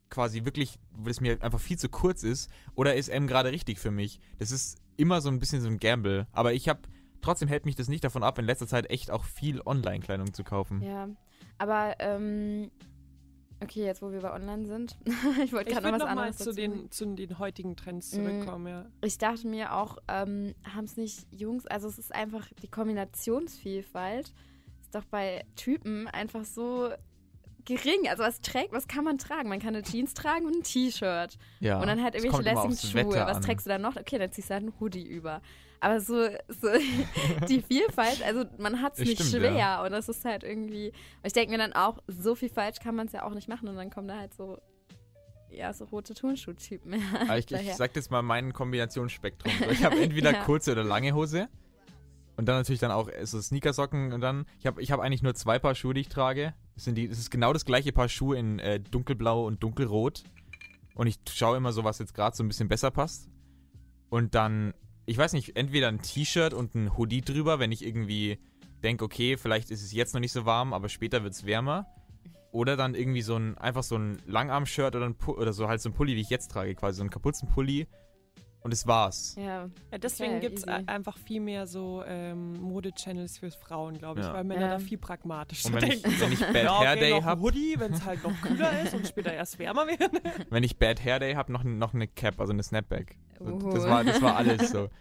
S1: quasi wirklich, wo es mir einfach viel zu kurz ist? Oder ist M gerade richtig für mich? Das ist immer so ein bisschen so ein Gamble. Aber ich habe, trotzdem hält mich das nicht davon ab, in letzter Zeit echt auch viel Online-Kleidung zu kaufen.
S2: Ja, aber ähm, okay, jetzt wo wir bei Online sind, ich wollte gerade noch was
S3: noch mal
S2: anderes
S3: zu
S2: dazu
S3: den, zu den heutigen Trends
S2: Mhm.
S3: zurückkommen, ja.
S2: Ich dachte mir auch, ähm, haben es nicht Jungs, also es ist einfach die Kombinationsvielfalt, ist doch bei Typen einfach so gering. Also was trägt, was kann man tragen? Man kann eine Jeans tragen und ein T-Shirt.
S1: Ja,
S2: und dann halt irgendwelche lässigen Schuhe. Was
S1: an.
S2: trägst du dann noch? Okay, dann ziehst du halt einen Hoodie über. Aber so, so die Vielfalt, also man hat es nicht
S1: stimmt,
S2: schwer
S1: ja.
S2: und das ist halt irgendwie. Ich denke mir dann auch, so viel falsch kann man es ja auch nicht machen und dann kommen da halt so, ja, so rote Turnschuhtypen.
S1: Aber ich, ich sag jetzt mal mein Kombinationsspektrum. Ich habe entweder
S2: Ja.
S1: kurze oder lange Hose. Und dann natürlich dann auch so Sneakersocken und dann, ich habe ich hab eigentlich nur zwei Paar Schuhe, die ich trage. Das, sind die, das ist genau das gleiche Paar Schuhe in äh, dunkelblau und dunkelrot. Und ich schaue immer so, was jetzt gerade so ein bisschen besser passt. Und dann, ich weiß nicht, entweder ein T-Shirt und ein Hoodie drüber, wenn ich irgendwie denke, okay, vielleicht ist es jetzt noch nicht so warm, aber später wird es wärmer. Oder dann irgendwie so ein, einfach so ein Langarm-Shirt oder, ein oder so halt so ein Pulli, wie ich jetzt trage, quasi so einen Kapuzenpulli. Und das war's.
S2: ja.
S3: Ja, deswegen
S2: Okay,
S3: gibt es einfach viel mehr so ähm, Mode-Channels für Frauen, glaube ich,
S1: Ja.
S3: weil Männer
S2: Ja.
S3: da viel pragmatischer
S1: Und wenn ich,
S3: denken.
S1: wenn ich Bad
S3: ja,
S1: Hair
S3: okay,
S1: Day
S3: noch ein
S1: habe,
S3: Hoodie, wenn es halt noch kühler ist und später erst wärmer wird.
S1: wenn ich Bad Hair Day habe, noch, noch eine Cap, also eine Snapback. So. Das, war, das war alles so.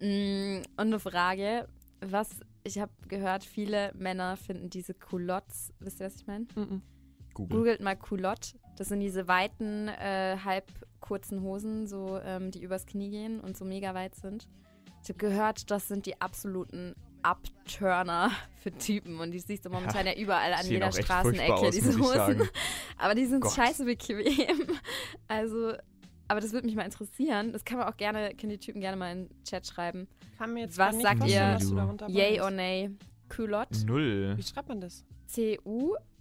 S2: Mm, Und eine Frage, was, ich habe gehört, viele Männer finden diese Culottes, wisst ihr, was ich meine?
S3: Mhm.
S1: Google.
S2: Googelt mal Culotte. Das sind diese weiten, äh, halb kurzen Hosen, so, ähm, die übers Knie gehen und so mega weit sind. Ich habe gehört, das sind die absoluten Upturner für Typen. Und die siehst du momentan ja, überall an jeder Straßenecke,
S1: aus,
S2: diese Hosen. Aber die sind
S1: Gott.
S2: scheiße bequem. Also, aber das würde mich mal interessieren. Das kann man auch gerne, können die Typen gerne mal in den Chat schreiben.
S3: Kann mir jetzt
S2: Was sagt
S1: ihr?
S3: was du darunter
S2: Yay or nay? Culotte.
S1: Null.
S3: Wie schreibt man das?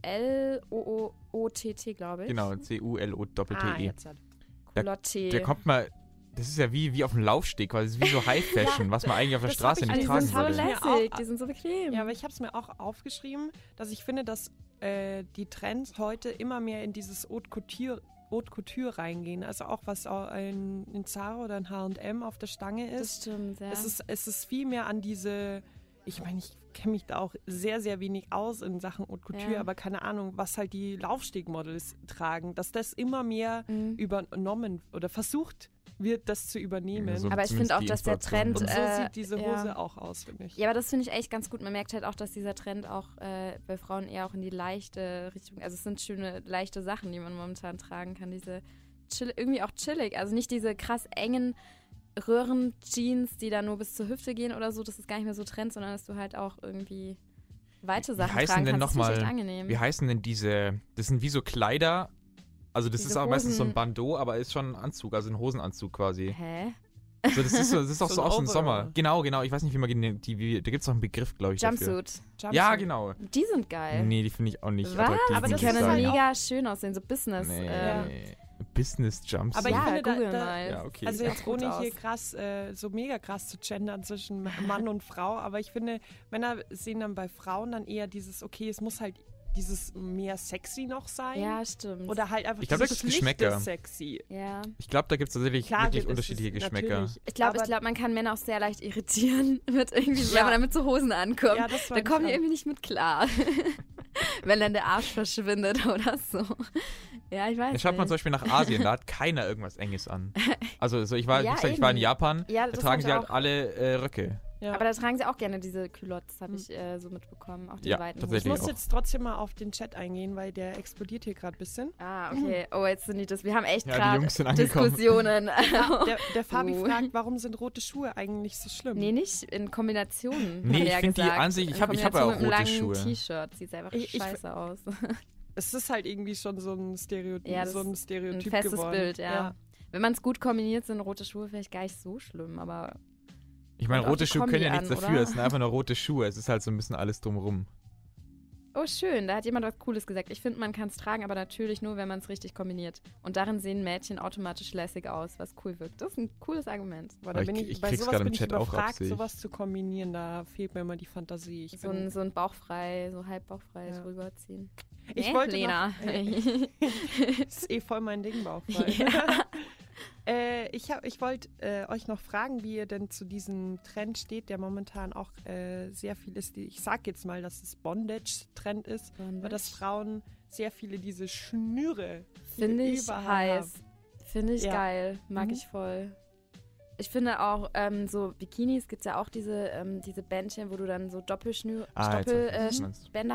S2: C-U-L-O-O-T-T, glaube ich.
S1: Genau, C-U-L-O-T-T-E.
S3: Ah, halt.
S1: Der kommt mal, das ist ja wie, wie auf dem Laufsteg, quasi Das ist wie so High Fashion, was man eigentlich auf der
S3: das
S1: Straße
S3: hab ich
S1: nicht
S2: die
S1: tragen
S2: sind so lässig, die sind so bequem.
S3: Ja, aber ich habe es mir auch aufgeschrieben, dass ich finde, dass äh, die Trends heute immer mehr in dieses Haute Couture, Haute Couture reingehen. Also auch was auch in, in Zara oder in H&M auf der Stange
S2: das
S3: ist.
S2: stimmt, ja.
S3: Es ist, es ist viel mehr an diese, ich meine, ich kenne mich da auch sehr, sehr wenig aus in Sachen Haute Couture,
S2: Ja.
S3: aber keine Ahnung, was halt die Laufstegmodels tragen, dass das immer mehr
S2: Mhm.
S3: übernommen oder versucht wird, das zu übernehmen.
S1: Ja, so
S2: Aber ich finde auch, dass der. Trend,
S3: und so
S2: äh,
S3: sieht diese
S2: ja.
S3: Hose auch aus, finde ich.
S2: Ja, aber das finde ich echt ganz gut. Man merkt halt auch, dass dieser Trend auch äh, bei Frauen eher auch in die leichte Richtung, also es sind schöne, leichte Sachen, die man momentan tragen kann. Diese chill, irgendwie auch chillig. Also nicht diese krass engen Röhren-Jeans, die da nur bis zur Hüfte gehen oder so. Das ist gar nicht mehr so Trend, sondern dass du halt auch irgendwie weite
S1: Wie
S2: Sachen
S1: heißen
S2: tragen
S1: denn
S2: kannst. Das echt
S1: nochmal-
S2: angenehm.
S1: Wie heißen denn diese, das sind wie so Kleider, also das
S2: Diese
S1: ist auch meistens so ein
S2: Hosen-
S1: Bandeau, aber ist schon ein Anzug, also ein Hosenanzug quasi.
S2: Hä?
S1: So, das ist, so, das ist auch
S3: So
S1: so, aus dem. Sommer. Genau, genau, ich weiß nicht, wie man die, wie, da gibt es noch einen Begriff, glaube ich, dafür.
S2: Jumpsuit.
S1: Ja, genau.
S2: Die sind geil.
S1: Nee, die finde ich auch nicht
S2: Was?
S1: attraktiv.
S3: Aber
S2: die
S3: das
S2: können mega schön aussehen, so Business.
S1: Nee.
S2: Ähm,
S1: Business Jumpsuit.
S3: Aber ich
S2: ja,
S3: finde, da-
S2: google
S3: da-
S2: mal.
S1: Ja, okay.
S3: Also jetzt ohne hier krass, äh, so mega krass zu gendern zwischen Mann und Frau, aber ich finde, Männer sehen dann bei Frauen dann eher dieses, okay, es muss halt dieses mehr sexy noch sein.
S2: Ja, stimmt.
S3: Oder halt einfach
S1: Ich glaub, da
S3: dieses
S1: gibt's
S3: schlichte
S1: Geschmäcker.
S3: sexy.
S2: ja.
S1: ich glaube, da gibt es tatsächlich
S3: Klar,
S1: wirklich unterschiedliche Geschmäcker.
S3: natürlich-
S2: Ich glaube, glaub, man kann Männer auch sehr leicht irritieren, mit irgendwie, wenn
S3: Ja.
S2: man damit zu Hosen ankommt.
S3: Ja, das
S2: da kommen die irgendwie nicht mit klar. wenn dann der Arsch verschwindet oder so. Ja, ich weiß
S1: Da schaut man zum. Beispiel nach Asien, da hat keiner irgendwas Enges an. Also so ich war,
S2: Ja,
S1: wie gesagt, ich war in. Japan,
S2: Ja,
S1: da tragen sie
S2: ich
S1: halt
S2: auch.
S1: alle äh, Röcke.
S3: Ja.
S2: Aber da tragen sie auch gerne diese Culottes, habe
S3: Hm.
S2: ich äh, so mitbekommen. Auch die
S1: Ja,
S2: weiten
S3: ich muss
S1: auch.
S3: jetzt trotzdem mal auf den Chat eingehen, weil der explodiert hier gerade ein bisschen.
S2: Ah, okay. Oh, jetzt sind die das. Wir haben echt
S1: Ja,
S2: gerade. Diskussionen.
S3: Der, der Fabi
S2: Oh.
S3: fragt, warum sind rote Schuhe eigentlich so schlimm?
S2: nee, nicht in Kombination.
S1: Nee,
S2: hat
S1: ich
S2: er
S1: find die an sich- ich
S2: In
S1: hab- ich ja auch rote
S2: langen
S1: Schuhe.
S2: T-Shirt sieht einfach
S3: Ich- ich-
S2: scheiße aus.
S3: Es ist halt irgendwie schon so ein, Stereotyp,
S2: Ja,
S3: so ein Stereotyp
S2: Ein festes
S3: geworden.
S2: Bild, ja. Wenn man es gut kombiniert, sind rote Schuhe vielleicht gar nicht so schlimm, aber
S1: Ich meine, rote Schuhe können ja nichts
S2: an,
S1: dafür,
S2: oder?
S1: es sind einfach nur rote Schuhe, es ist halt so ein bisschen alles drumrum.
S2: Oh schön, da hat jemand was Cooles gesagt. Ich finde, man kann es tragen, aber natürlich nur, wenn man es richtig kombiniert. Und darin sehen Mädchen automatisch lässig aus, was cool wirkt. Das ist ein cooles Argument.
S3: Boah, da
S1: ich
S3: bin ich,
S1: ich
S3: bei sowas bin ich
S1: Chat auch ab,
S3: überfragt,
S1: ich.
S3: sowas zu kombinieren, da fehlt mir immer die Fantasie. Ich,
S2: So
S3: bin,
S2: ein, so ein bauchfrei, so halb bauchfrei
S3: Ja.
S2: rüberziehen.
S3: ich
S2: Nee,
S3: wollte
S2: Lena.
S3: noch, das ist eh voll mein Ding, Bauchfrei.
S2: Ja.
S3: Äh, ich hab, ich wollte äh, euch noch fragen, wie ihr denn zu diesem Trend steht, der momentan auch äh, sehr viel ist. Ich sag jetzt mal, dass es Bondage-Trend ist, weil dass Frauen sehr viele diese Schnüre
S2: Finde ich heiß. Finde ich
S3: Ja.
S2: geil. Mag
S3: Mhm.
S2: ich voll. Ich finde auch, ähm, so Bikinis gibt es ja auch diese, ähm, diese Bändchen, wo du dann so Doppelschnür
S1: Ah, jetzt
S2: Doppel,
S1: weiß ich,
S2: äh,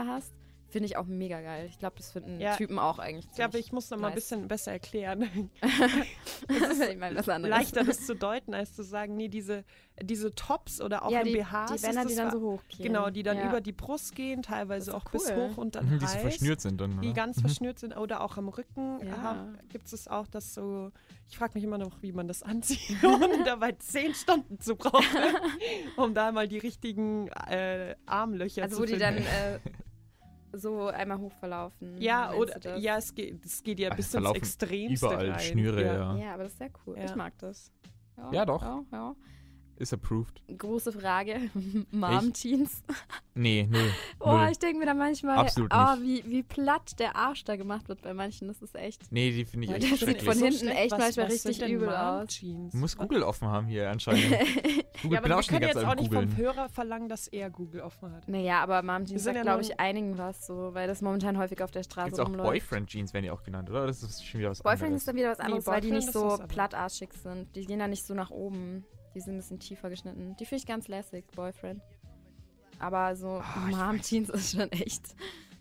S2: hast. Finde ich auch mega geil. Ich glaube, das finden
S3: Ja.
S2: Typen auch eigentlich.
S3: Ich glaube, ich muss noch mal ein bisschen besser erklären.
S2: ich meine, was anderes.
S3: Leichter das zu deuten, als zu sagen, nee, diese, diese Tops oder auch
S2: ja,
S3: im
S2: die,
S3: BHs.
S2: die
S3: das
S2: die dann so hochgehen.
S3: Genau, die dann
S2: ja.
S3: über die Brust gehen, teilweise
S2: Das
S3: auch
S2: ist
S3: bis
S2: cool.
S3: hoch und dann
S1: Mhm, die so verschnürt sind dann,
S3: die
S1: oder?
S3: ganz
S1: Mhm.
S3: verschnürt sind oder auch am Rücken
S2: Ja.
S3: gibt es auch das so. Ich frage mich immer noch, wie man das anzieht, ohne dabei zehn Stunden zu brauchen, um da mal die richtigen äh, Armlöcher
S2: Also
S3: zu
S2: wo die
S3: finden.
S2: dann äh, so einmal hoch verlaufen.
S3: ja, oder ja, es geht, es geht ja
S1: Ach,
S3: bis ins Extremste
S1: überall
S3: rein.
S1: Schnüre, ja.
S2: Ja, aber das ist sehr cool.
S3: Ja.
S2: Ich mag das.
S1: Ja, doch.
S2: Ja, ja.
S1: Ist approved.
S2: Große Frage. Mom-Jeans.
S1: Nee, null.
S2: Oh,
S1: null.
S2: ich denke mir da manchmal,
S1: Absolut
S2: oh, wie, wie platt der Arsch da gemacht wird bei manchen. Das ist echt.
S1: Nee, die finde ich
S2: Ja,
S1: echt
S2: der sieht
S1: schrecklich.
S2: von
S3: So
S2: hinten
S3: schlecht.
S2: echt
S3: Was-
S2: manchmal
S3: was
S2: richtig übel aus.
S1: Du musst Google offen haben hier anscheinend. Google
S3: Ja, aber wir
S1: auch schon
S3: können
S1: die ganze
S3: jetzt auch nicht vom
S1: googeln.
S3: Hörer verlangen, dass er Google offen hat.
S2: Naja, aber Mom-Jeans
S3: sind
S2: sagt,
S3: ja
S2: glaube ich, einigen was so, weil das momentan häufig auf der Straße
S1: Gibt's auch
S2: rumläuft.
S1: Boyfriend-Jeans, werden die auch genannt, oder? Das ist schon wieder was
S2: Boyfriend
S1: anderes.
S2: ist dann wieder was
S3: Nee,
S2: anderes, weil die
S3: Boyfriend
S2: nicht so plattarschig sind. Die gehen da nicht so nach oben. Die sind ein bisschen tiefer geschnitten. Die finde ich ganz lässig, Boyfriend. Aber so
S1: Ah, ich
S2: Mom-Jeans ist schon echt.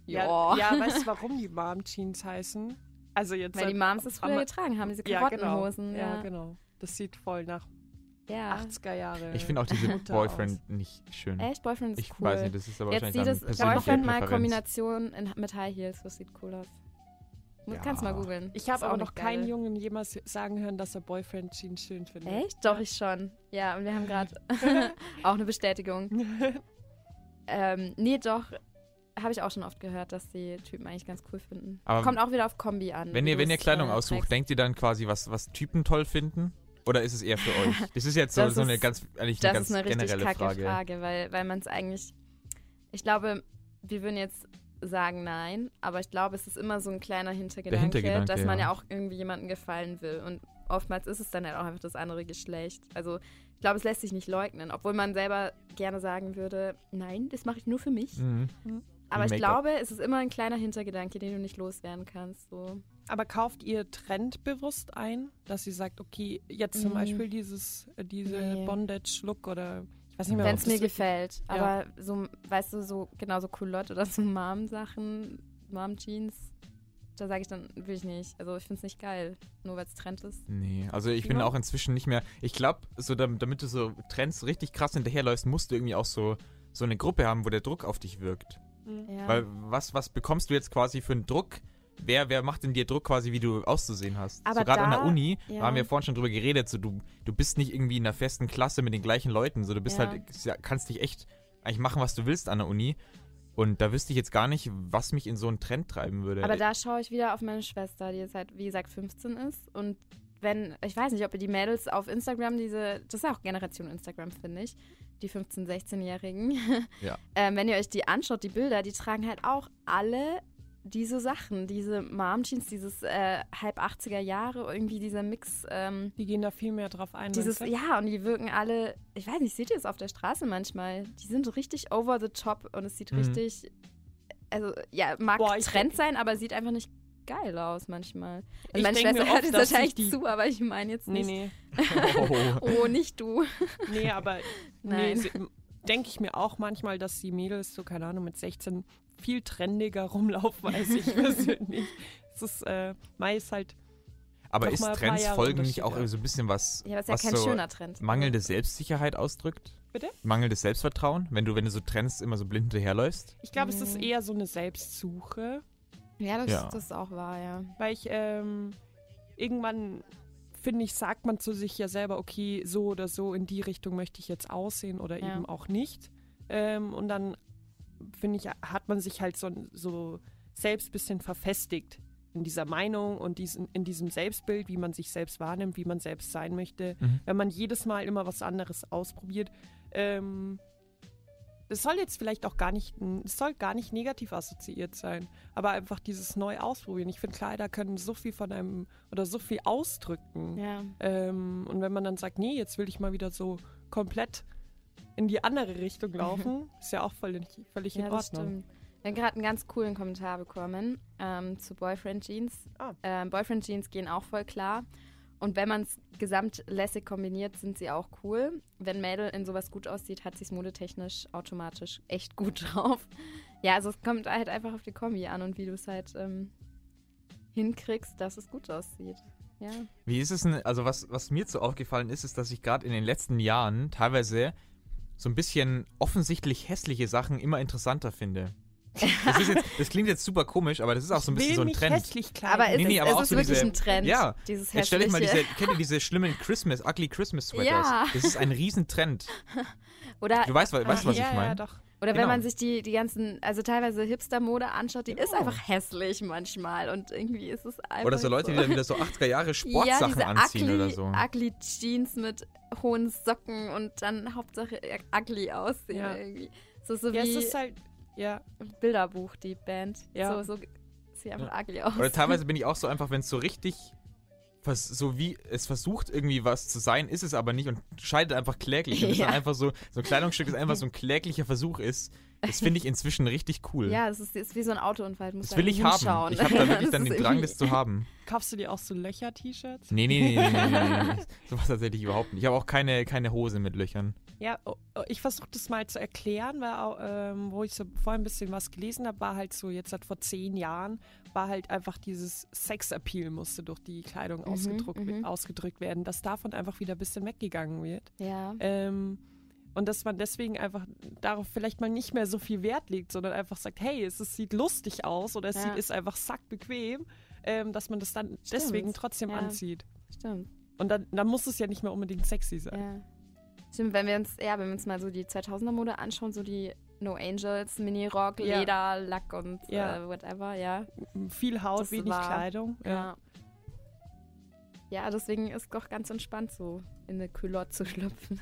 S3: Ja,
S2: Ja.
S3: weißt du, warum die Mom-Jeans heißen? Also jetzt
S2: Weil die Moms es früher getragen haben, diese
S3: ja, genau.
S2: Karottenhosen.
S3: Ja,
S2: Ja,
S3: genau. Das sieht voll nach
S2: ja.
S3: 80er Jahre.
S1: Ich finde auch diese
S3: Mutter
S1: Boyfriend nicht schön.
S2: Echt? Boyfriend ist
S1: Ich
S2: cool.
S1: weiß nicht, das ist aber
S2: Jetzt
S1: wahrscheinlich
S2: sieht
S1: persönliche
S2: Boyfriend mal. Kombination in, mit High Heels. Das sieht cool aus.
S1: Ja.
S2: Kannst mal googeln.
S3: Ich habe
S2: auch
S3: aber noch keinen
S2: geil.
S3: Jungen jemals sagen hören, dass er Boyfriend-Jeans schön findet.
S2: Echt? Doch, ich schon. Ja, und wir haben gerade auch eine Bestätigung. Ähm, nee, doch. Habe ich auch schon oft gehört, dass die Typen eigentlich ganz cool finden.
S1: Aber
S2: Kommt auch wieder auf Kombi an.
S1: Wenn ihr, wenn ihr Kleidung
S2: äh,
S1: aussucht,
S2: trägst.
S1: denkt ihr dann quasi, was, was Typen toll finden? Oder ist es eher für euch? Das ist jetzt so,
S2: Das
S1: so eine
S2: ist-
S1: ganz, eigentlich
S2: Das
S1: eine ganz
S2: ist eine richtig
S1: generelle
S2: kacke
S1: Frage.
S2: Frage, weil, weil man es eigentlich. Ich glaube, wir würden jetzt sagen nein, aber ich glaube, es ist immer so ein kleiner Hintergedanke,
S1: Hintergedanke,
S2: dass man
S1: ja.
S2: ja auch irgendwie jemandem gefallen will. Und oftmals ist es dann halt auch einfach das andere Geschlecht. Also ich glaube, es lässt sich nicht leugnen, obwohl man selber gerne sagen würde, nein, das mache ich nur für mich.
S1: Mhm.
S2: Aber ich glaube, es ist immer ein kleiner Hintergedanke, den du nicht loswerden kannst. So.
S3: Aber kauft ihr trendbewusst ein, dass ihr sagt, okay, jetzt zum
S2: Mhm.
S3: Beispiel dieses, äh, diese
S2: Nee.
S3: Bondage-Look oder ich weiß nicht mehr,
S2: Wenn es mir gefällt.
S3: Ja.
S2: Aber so, weißt du, so genau so Culotte oder so Mom-Sachen, Mom-Jeans, da sage ich dann, will ich nicht. Also ich finde es nicht geil, nur weil es Trend ist.
S1: Nee, also ich bin auch inzwischen nicht mehr. Ich glaube, so dam- damit du so Trends richtig krass hinterherläufst, musst du irgendwie auch so, so eine Gruppe haben, wo der Druck auf dich wirkt.
S3: Mhm.
S2: Ja.
S1: Weil was, was bekommst du jetzt quasi für einen Druck? Wer, wer macht denn dir Druck quasi, wie du auszusehen hast?
S2: Aber
S1: so gerade an der Uni,
S2: ja.
S1: da haben wir vorhin schon drüber geredet, so du, du bist nicht irgendwie in einer festen Klasse mit den gleichen Leuten, so du bist
S2: Ja.
S1: halt, kannst dich echt eigentlich machen, was du willst an der Uni. Und da wüsste ich jetzt gar nicht, was mich in so einen Trend treiben würde.
S2: Aber da schaue ich wieder auf meine Schwester, die jetzt halt, wie gesagt, 15 ist. Und wenn, ich weiß nicht, ob ihr die Mädels auf Instagram, diese, das ist auch Generation Instagram, finde ich, die 15-, 16-Jährigen.
S1: Ja.
S2: ähm, wenn ihr euch die anschaut, die Bilder, die tragen halt auch alle diese Sachen, diese Mom-Jeans, dieses äh, halb 80er Jahre, irgendwie dieser Mix, ähm,
S3: Die gehen da viel mehr drauf ein.
S2: dieses, ja, und die wirken alle, ich weiß nicht, seht ihr es auf der Straße manchmal? Die sind so richtig over the top und es sieht
S1: Mhm.
S2: richtig, also ja, mag
S3: Boah,
S2: Trend sein, aber sieht einfach nicht geil aus manchmal. Also
S3: Ich
S2: meine
S3: denk
S2: Schwester hört jetzt wahrscheinlich
S3: die-
S2: zu, aber ich meine jetzt
S3: Nee,
S2: nicht.
S3: nee.
S1: oh.
S2: Oh, nicht du.
S3: Nee, aber nee, denke ich mir auch manchmal, dass die Mädels so, keine Ahnung, mit 16 viel trendiger rumlaufen als ich persönlich. Es ist äh, meist halt,
S1: Aber ist Trends folgen nicht auch so ein bisschen was,
S2: Ja, aber ist ja
S1: was
S2: kein
S1: so
S2: schöner Trend.
S1: mangelnde Selbstsicherheit ausdrückt?
S3: Bitte?
S1: Mangelndes Selbstvertrauen, wenn du, wenn du so Trends immer so blind hinterherläufst?
S3: ich glaube, es ist
S2: Mhm.
S3: eher so eine Selbstsuche,
S2: Ja, das,
S1: Ja.
S2: das ist auch wahr, ja.
S3: weil ich ähm, irgendwann finde ich, sagt man zu sich ja selber, okay, so oder so in die Richtung möchte ich jetzt aussehen oder
S2: Ja.
S3: eben auch nicht. Ähm, und dann finde ich, hat man sich halt so, so selbst ein bisschen verfestigt in dieser Meinung und diesen, in diesem Selbstbild, wie man sich selbst wahrnimmt, wie man selbst sein möchte.
S1: Mhm.
S3: Wenn man jedes Mal immer was anderes ausprobiert. Ähm, es soll jetzt vielleicht auch gar nicht, es soll gar nicht negativ assoziiert sein, aber einfach dieses neu ausprobieren. Ich finde, Kleider können so viel von einem oder so viel ausdrücken.
S2: Ja.
S3: Ähm, und wenn man dann sagt, nee, jetzt will ich mal wieder so komplett in die andere Richtung laufen, ist ja auch völlig, völlig
S2: Ja,
S3: in
S2: das
S3: Ordnung.
S2: stimmt. Wir haben gerade einen ganz coolen Kommentar bekommen ähm, zu Boyfriend Jeans.
S3: Ah.
S2: Ähm, Boyfriend Jeans gehen auch voll klar. Und wenn man es gesamtlässig kombiniert, sind sie auch cool. Wenn Mädel in sowas gut aussieht, hat sie es modetechnisch automatisch echt gut drauf. Ja, also es kommt halt einfach auf die Kombi an und wie du es halt ähm, hinkriegst, dass es gut aussieht. Ja.
S1: Wie ist es denn, also was, was mir so aufgefallen ist, ist, dass ich gerade in den letzten Jahren teilweise so ein bisschen offensichtlich hässliche Sachen immer interessanter finde. Das, ist jetzt, das klingt jetzt super komisch, aber das ist auch so ein
S3: Ich
S1: bisschen
S3: will
S1: so ein Trend.
S3: hässlich.
S2: Aber es
S1: Nee, nee,
S2: ist,
S1: aber
S2: es
S1: auch
S2: ist
S1: so
S2: wirklich
S1: diese-
S2: ein Trend.
S1: Ja,
S2: dieses
S1: Jetzt stell dich mal diese, kennt ihr diese schlimmen Christmas, ugly Christmas Sweaters?
S2: Ja.
S1: Das ist ein Riesentrend.
S2: Oder
S1: Du weißt, weißt was
S3: ja,
S1: ich meine?
S3: Ja, doch.
S2: Oder
S1: Genau.
S2: wenn man sich die, die ganzen, also teilweise Hipster-Mode anschaut, die ist
S1: Genau.
S2: einfach hässlich manchmal und irgendwie ist es einfach
S1: Oder so Leute, die dann wieder so 80er Jahre Sportsachen
S2: ja, diese
S1: anziehen
S2: ugly,
S1: oder so.
S2: ugly Jeans mit hohen Socken und dann Hauptsache ugly aussehen
S3: Ja.
S2: irgendwie. So, so
S3: Ja, es
S2: wie
S3: ist halt, ja,
S2: Bilderbuch, die Band.
S3: Ja.
S2: So, so sieht einfach ugly aus.
S1: Oder teilweise bin ich auch so einfach, wenn es so richtig, so wie es versucht irgendwie was zu sein, ist es aber nicht und scheidet einfach kläglich. Und
S2: Ja.
S1: dann einfach so, so ein Kleidungsstück, das einfach so ein kläglicher Versuch ist. Das finde ich inzwischen richtig cool.
S2: Ja, es ist, ist wie so ein Autounfall. Du musst
S1: das will ich haben. Ich habe da wirklich dann
S2: ist
S1: den Drang, das zu haben.
S3: Kaufst du dir auch so Löcher-T-Shirts?
S1: Nee, nee, nee, nee, nee, nee, nee, nee. Sowas tatsächlich überhaupt nicht. Ich habe auch keine, keine Hose mit Löchern.
S3: Ja, oh, oh, ich versuche das mal zu erklären, weil auch, ähm, wo ich so vorhin ein bisschen was gelesen habe, war halt so, jetzt halt vor zehn Jahren, war halt einfach dieses Sexappeal musste durch die Kleidung
S2: Mhm,
S3: ausgedruckt,
S2: mhm.
S3: ausgedrückt werden, dass davon einfach wieder ein bisschen weggegangen wird.
S2: Ja.
S3: Ähm, und dass man deswegen einfach darauf vielleicht mal nicht mehr so viel Wert legt, sondern einfach sagt, hey, es, es sieht lustig aus oder es
S2: Ja.
S3: sieht, ist einfach sackbequem, ähm, dass man das dann deswegen trotzdem
S2: Ja.
S3: anzieht.
S2: Stimmt.
S3: Und dann, dann muss es ja nicht mehr unbedingt sexy sein.
S2: Ja. Stimmt, wenn wir uns, ja, wenn wir uns mal so die 2000er-Mode anschauen, so die No Angels, Mini-Rock,
S3: Ja.
S2: Leder, Lack und
S3: Ja.
S2: äh, whatever, ja.
S3: Viel Haut,
S2: Das
S3: wenig
S2: war-
S3: Kleidung.
S2: Ja. Ja, deswegen ist doch ganz entspannt, so in eine Culotte zu schlüpfen.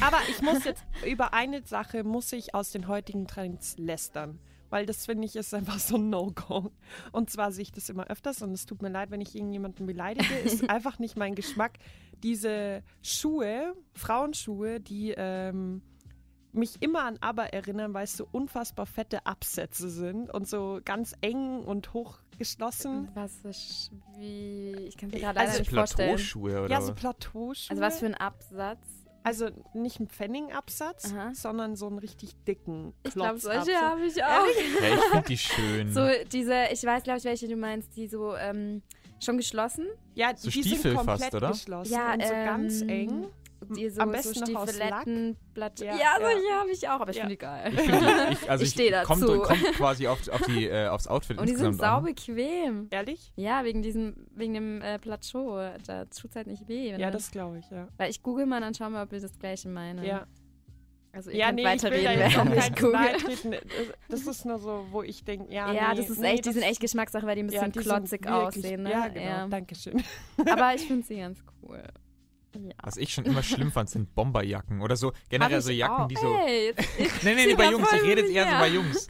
S3: Aber ich muss jetzt, über eine Sache muss ich aus den heutigen Trends lästern. Weil das finde ich ist einfach so ein No-Go. Und zwar sehe ich das immer öfters und es tut mir leid, wenn ich irgendjemanden beleidige. ist einfach nicht mein Geschmack. Diese Schuhe, Frauenschuhe, die, ähm, mich immer an ABBA erinnern, weil es so unfassbar fette Absätze sind und so ganz eng und hochgeschlossen.
S2: Was ist wie. Ich kann mir gerade
S3: also
S2: nicht vorstellen.
S1: Plateauschuhe oder
S3: Ja, so? Plateauschuhe.
S2: Also was für ein Absatz.
S3: Also nicht ein Pfennigabsatz,
S2: Aha.
S3: sondern so einen richtig dicken
S2: Ich glaube, solche habe ich auch.
S1: Ja, ich finde die schön.
S2: So diese, ich weiß, glaube ich, welche du meinst, die so ähm, schon geschlossen.
S3: Ja,
S1: So
S3: die
S1: Stiefel
S3: sind
S1: fast,
S3: komplett
S1: oder?
S3: geschlossen
S2: Ja,
S3: und so ganz
S2: ähm,
S3: eng.
S2: Die so,
S3: Am besten
S2: so. Stiefeletten, Blatt. Ja,
S3: Ja,
S2: ja,
S3: ja.
S2: habe ich auch, aber ich
S3: Ja.
S2: finde die geil.
S1: Ich find die, ich, also
S2: Ich
S1: ich,
S2: steh dazu.
S1: Kommt, kommt quasi auf, auf die, äh, aufs Outfit
S2: Und die sind sau bequem.
S3: Ehrlich?
S2: Ja, wegen diesem, wegen dem äh, Plateau. Da tut's halt nicht weh.
S3: Ja,
S2: du-
S3: das glaube ich, ja.
S2: Weil ich google mal, dann schauen wir, ob wir das gleiche meinen.
S3: Ja,
S2: Also ihr
S3: ja nee, ich will da
S2: weiterreden,
S3: jetzt auch
S2: ich.
S3: Das ist nur so, wo ich denke, ja,
S2: Ja,
S3: nee,
S2: das ist
S3: nee,
S2: echt, die
S3: das-
S2: sind echt Geschmackssache, weil die ein
S3: ja,
S2: bisschen
S3: die sind
S2: klotzig aussehen. Ne?
S3: Ja, genau, danke schön.
S2: Aber ich finde sie ganz cool. Ja.
S1: Was ich schon immer schlimm fand, sind Bomberjacken oder so. Generell so
S2: ich
S1: Jacken,
S2: auch.
S1: die so.
S2: Ey, jetzt, ich,
S1: Nee, nee, nee, bei
S2: Ja,
S1: Jungs. Ich rede jetzt eher so
S2: ja.
S1: bei Jungs.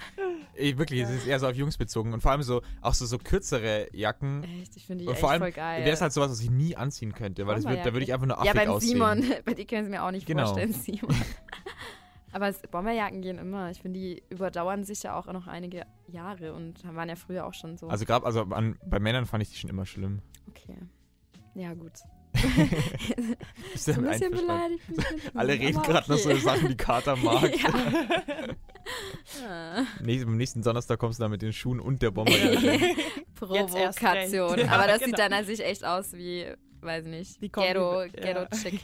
S1: Ey, wirklich, es ist eher so auf Jungs bezogen. Und vor allem so, auch so, so kürzere Jacken.
S2: echt, ich finde die
S1: Und
S2: echt
S1: vor allem
S2: voll geil.
S1: wäre es halt sowas, was ich nie anziehen könnte, weil das würd, da würde ich einfach nur
S2: Ja,
S1: affig
S2: beim
S1: aussehen.
S2: Simon, bei dir können sie mir auch nicht
S1: Genau.
S2: vorstellen, Simon. Aber es, Bomberjacken gehen immer. Ich finde, die überdauern sich ja auch noch einige Jahre und waren ja früher auch schon so.
S1: Also gerade, also an, bei Männern fand ich die schon immer schlimm.
S2: okay. Ja, gut.
S1: Bist
S2: So
S1: du
S2: ein bisschen beleidigt.
S1: Alle reden gerade noch so
S2: okay.
S1: Sachen, die Kater mag.
S2: Ja.
S1: Nächsten, am nächsten Donnerstag kommst du da mit den Schuhen und der
S3: erst
S2: Provokation.
S3: recht.
S2: Aber das
S3: Ja,
S2: sieht
S3: genau.
S2: dann an sich echt aus wie, weiß nicht, Ghetto,
S3: ja.
S2: Ghetto-Chick.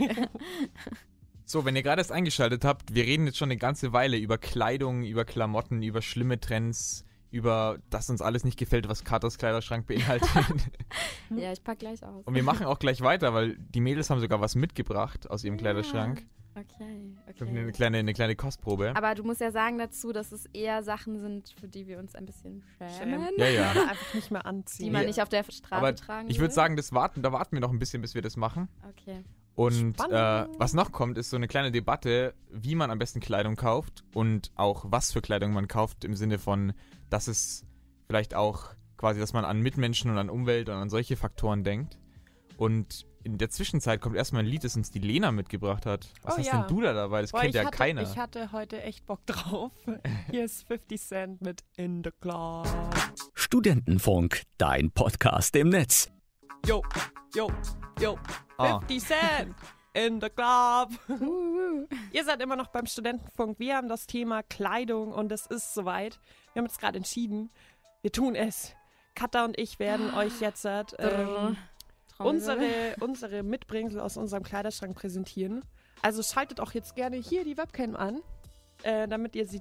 S1: So, wenn ihr gerade erst eingeschaltet habt, wir reden jetzt schon eine ganze Weile über Kleidung, über Klamotten, über schlimme Trends, über das uns alles nicht gefällt, was Katers Kleiderschrank beinhaltet.
S2: ja, ich pack gleich aus.
S1: Und wir machen auch gleich weiter, weil die Mädels haben sogar was mitgebracht aus ihrem
S2: Ja.
S1: Kleiderschrank.
S2: Okay,
S1: Eine
S2: okay.
S1: kleine, eine kleine Kostprobe.
S2: Aber du musst ja sagen dazu, dass es eher Sachen sind, für die wir uns ein bisschen schämen.
S1: Ja, ja.
S3: Oder einfach nicht mehr anziehen.
S2: Die man
S1: Ja.
S2: nicht auf der Straße
S1: Aber
S2: tragen
S1: Ich würde
S2: will.
S1: sagen, das warten, da warten wir noch ein bisschen, bis wir das machen.
S2: Okay.
S1: Und äh, was noch kommt, ist so eine kleine Debatte, wie man am besten Kleidung kauft und auch was für Kleidung man kauft, im Sinne von, dass es vielleicht auch quasi, dass man an Mitmenschen und an Umwelt und an solche Faktoren denkt. Und in der Zwischenzeit kommt erstmal ein Lied, das uns die Lena mitgebracht hat. Was
S3: Oh
S1: hast
S3: ja.
S1: denn du da dabei? Das
S3: Boah,
S1: kennt ja
S3: hatte,
S1: keiner.
S3: Ich hatte heute echt Bock drauf. Hier ist 50 Cent mit In the Club.
S4: Studentenfunk, dein Podcast im Netz.
S3: Yo, yo, yo.
S1: Ah.
S3: 50 Cent in the Club. Ihr seid immer noch beim Studentenfunk. Wir haben das Thema Kleidung und es ist soweit. Wir haben uns gerade entschieden. Wir tun es. Katha und ich werden euch jetzt ähm, unsere, unsere Mitbringsel aus unserem Kleiderschrank präsentieren. Also schaltet auch jetzt gerne hier die Webcam an, äh, damit ihr sie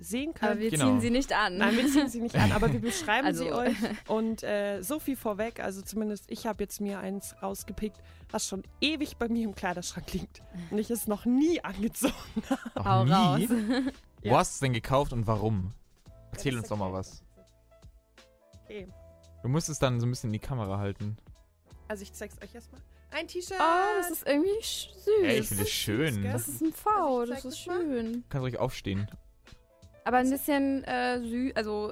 S3: sehen könnt.
S2: Aber wir
S1: Genau.
S2: ziehen sie nicht an.
S3: Nein, wir ziehen sie nicht an, aber wir beschreiben
S2: Also-
S3: sie euch. Und äh, so viel vorweg, also zumindest ich habe jetzt mir eins rausgepickt, was schon ewig bei mir im Kleiderschrank liegt. Und ich es noch nie angezogen habe.
S2: Hau
S1: nie?
S2: raus.
S3: Ja.
S1: Wo hast du es denn gekauft und warum? Erzähl uns doch mal was.
S3: Okay,
S1: Du musst es dann so ein bisschen in die Kamera halten.
S3: also ich zeig's euch erstmal. Ein T-Shirt.
S2: Oh, das ist irgendwie süß.
S1: Ey, ich finde das schön.
S2: das ist ein V,
S3: Also
S2: das ist schön.
S1: Kannst ruhig aufstehen.
S2: Aber ein bisschen äh, süß, also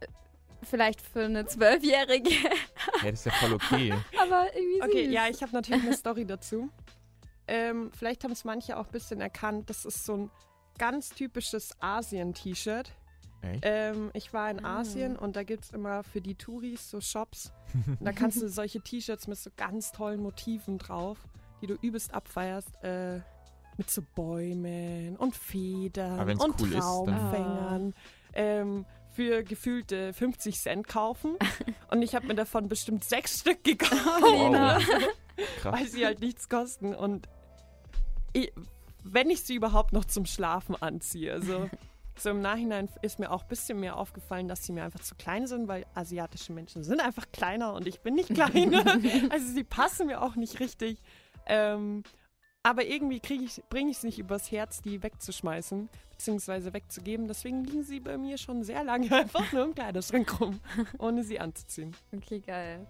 S2: äh, vielleicht für eine Zwölfjährige,
S1: Ja, das ist ja voll okay.
S2: aber irgendwie süß.
S3: Okay, ja, ich habe natürlich eine Story dazu. Ähm, vielleicht haben es manche auch ein bisschen erkannt. Das ist so ein ganz typisches Asien-T-Shirt.
S1: Echt?
S3: Ähm, ich war in
S2: Ah.
S3: Asien und da gibt es immer für die Touris so Shops. Da kannst du solche T-Shirts mit so ganz tollen Motiven drauf, die du übelst abfeierst. Äh, mit so Bäumen und Federn
S1: wenn's
S3: und
S1: cool ist,
S3: Traumfängern. Ähm, für gefühlte 50 Cent kaufen. Und ich habe mir davon bestimmt sechs Stück gekauft,
S2: Lena.
S1: Krass.
S3: weil sie halt nichts kosten. Und ich, wenn ich sie überhaupt noch zum Schlafen anziehe. Also so im Nachhinein ist mir auch ein bisschen mehr aufgefallen, dass sie mir einfach zu klein sind, weil asiatische Menschen sind einfach kleiner und ich bin nicht kleiner. also sie passen mir auch nicht richtig. Ähm, aber irgendwie ich, bringe ich es nicht übers Herz, die wegzuschmeißen bzw. wegzugeben. Deswegen liegen sie bei mir schon sehr lange einfach nur im Kleiderschrank rum, ohne sie anzuziehen.
S2: Okay, geil.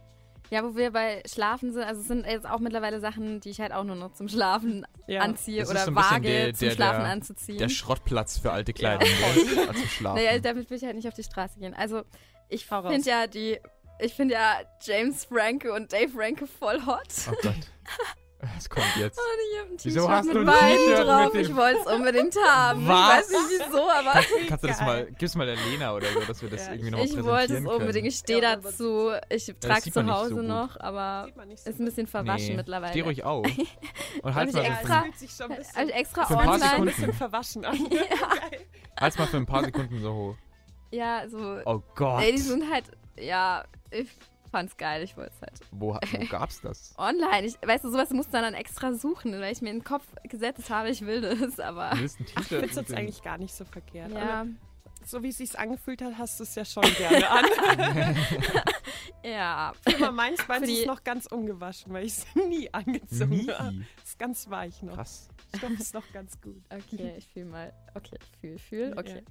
S2: Ja, wo wir bei Schlafen sind, also es sind jetzt auch mittlerweile Sachen, die ich halt auch nur noch zum Schlafen
S3: Ja.
S2: anziehe oder
S1: so
S2: wage
S1: der-
S2: zum
S1: der-
S2: Schlafen
S1: der-
S2: anzuziehen.
S1: Der Schrottplatz für alte
S3: Ja,
S1: Kleidung, gell? Also schlafen.
S2: naja, damit will ich halt nicht auf die Straße gehen. Also ich finde ja die, ich finde ja James Franco und Dave Franco voll hot.
S1: Oh Gott. Es kommt jetzt.
S2: Und ich hab ein
S1: Wieso hast
S2: mit
S1: du ein T-Shirt
S2: drauf.
S1: mit dem-
S2: Ich wollte es unbedingt haben.
S1: Was?
S2: Ich weiß nicht wieso, aber
S1: Kannst du das mal, gib's mal der Lena oder so, dass wir das
S3: Ja,
S1: irgendwie
S3: ich-
S1: nochmal
S2: ich wollte es unbedingt. Ich stehe
S3: Ja,
S2: dazu. Ich trage
S1: sieht
S2: zu
S1: so
S2: Hause
S1: gut.
S2: noch, aber
S3: so
S2: ist ein bisschen verwaschen
S1: nee,
S2: mittlerweile.
S1: Steh ruhig auf. Und halt mal, so
S2: extra-
S1: für,
S3: fühlt sich schon ein bisschen,
S2: Habe ich extra
S1: Für ein paar
S3: ein
S2: online.
S1: Sekunden.
S3: bisschen verwaschen an.
S1: halt's mal für ein paar Sekunden so hoch.
S2: Ja, so.
S1: Oh Gott.
S2: Ey, die sind halt. Ja, ich fand's geil. Ich wollte es halt.
S1: Wo, wo gab's das?
S2: Online. Ich, weißt du, sowas musst du dann extra suchen, weil ich mir in den Kopf gesetzt habe, ich will das, aber.
S3: Ich finde es jetzt eigentlich gar nicht so verkehrt.
S2: Ja,
S3: Aber so wie es sich angefühlt hat, hast du es ja schon gerne an.
S2: ja.
S3: Aber meins, meins ist noch ganz ungewaschen, weil ich es nie angezogen
S1: Nie.
S3: habe. Ist ganz weich noch.
S1: Krass.
S3: Stoff ist noch ganz gut.
S2: Okay, ich fühle mal. Okay, fühl, fühl. Okay.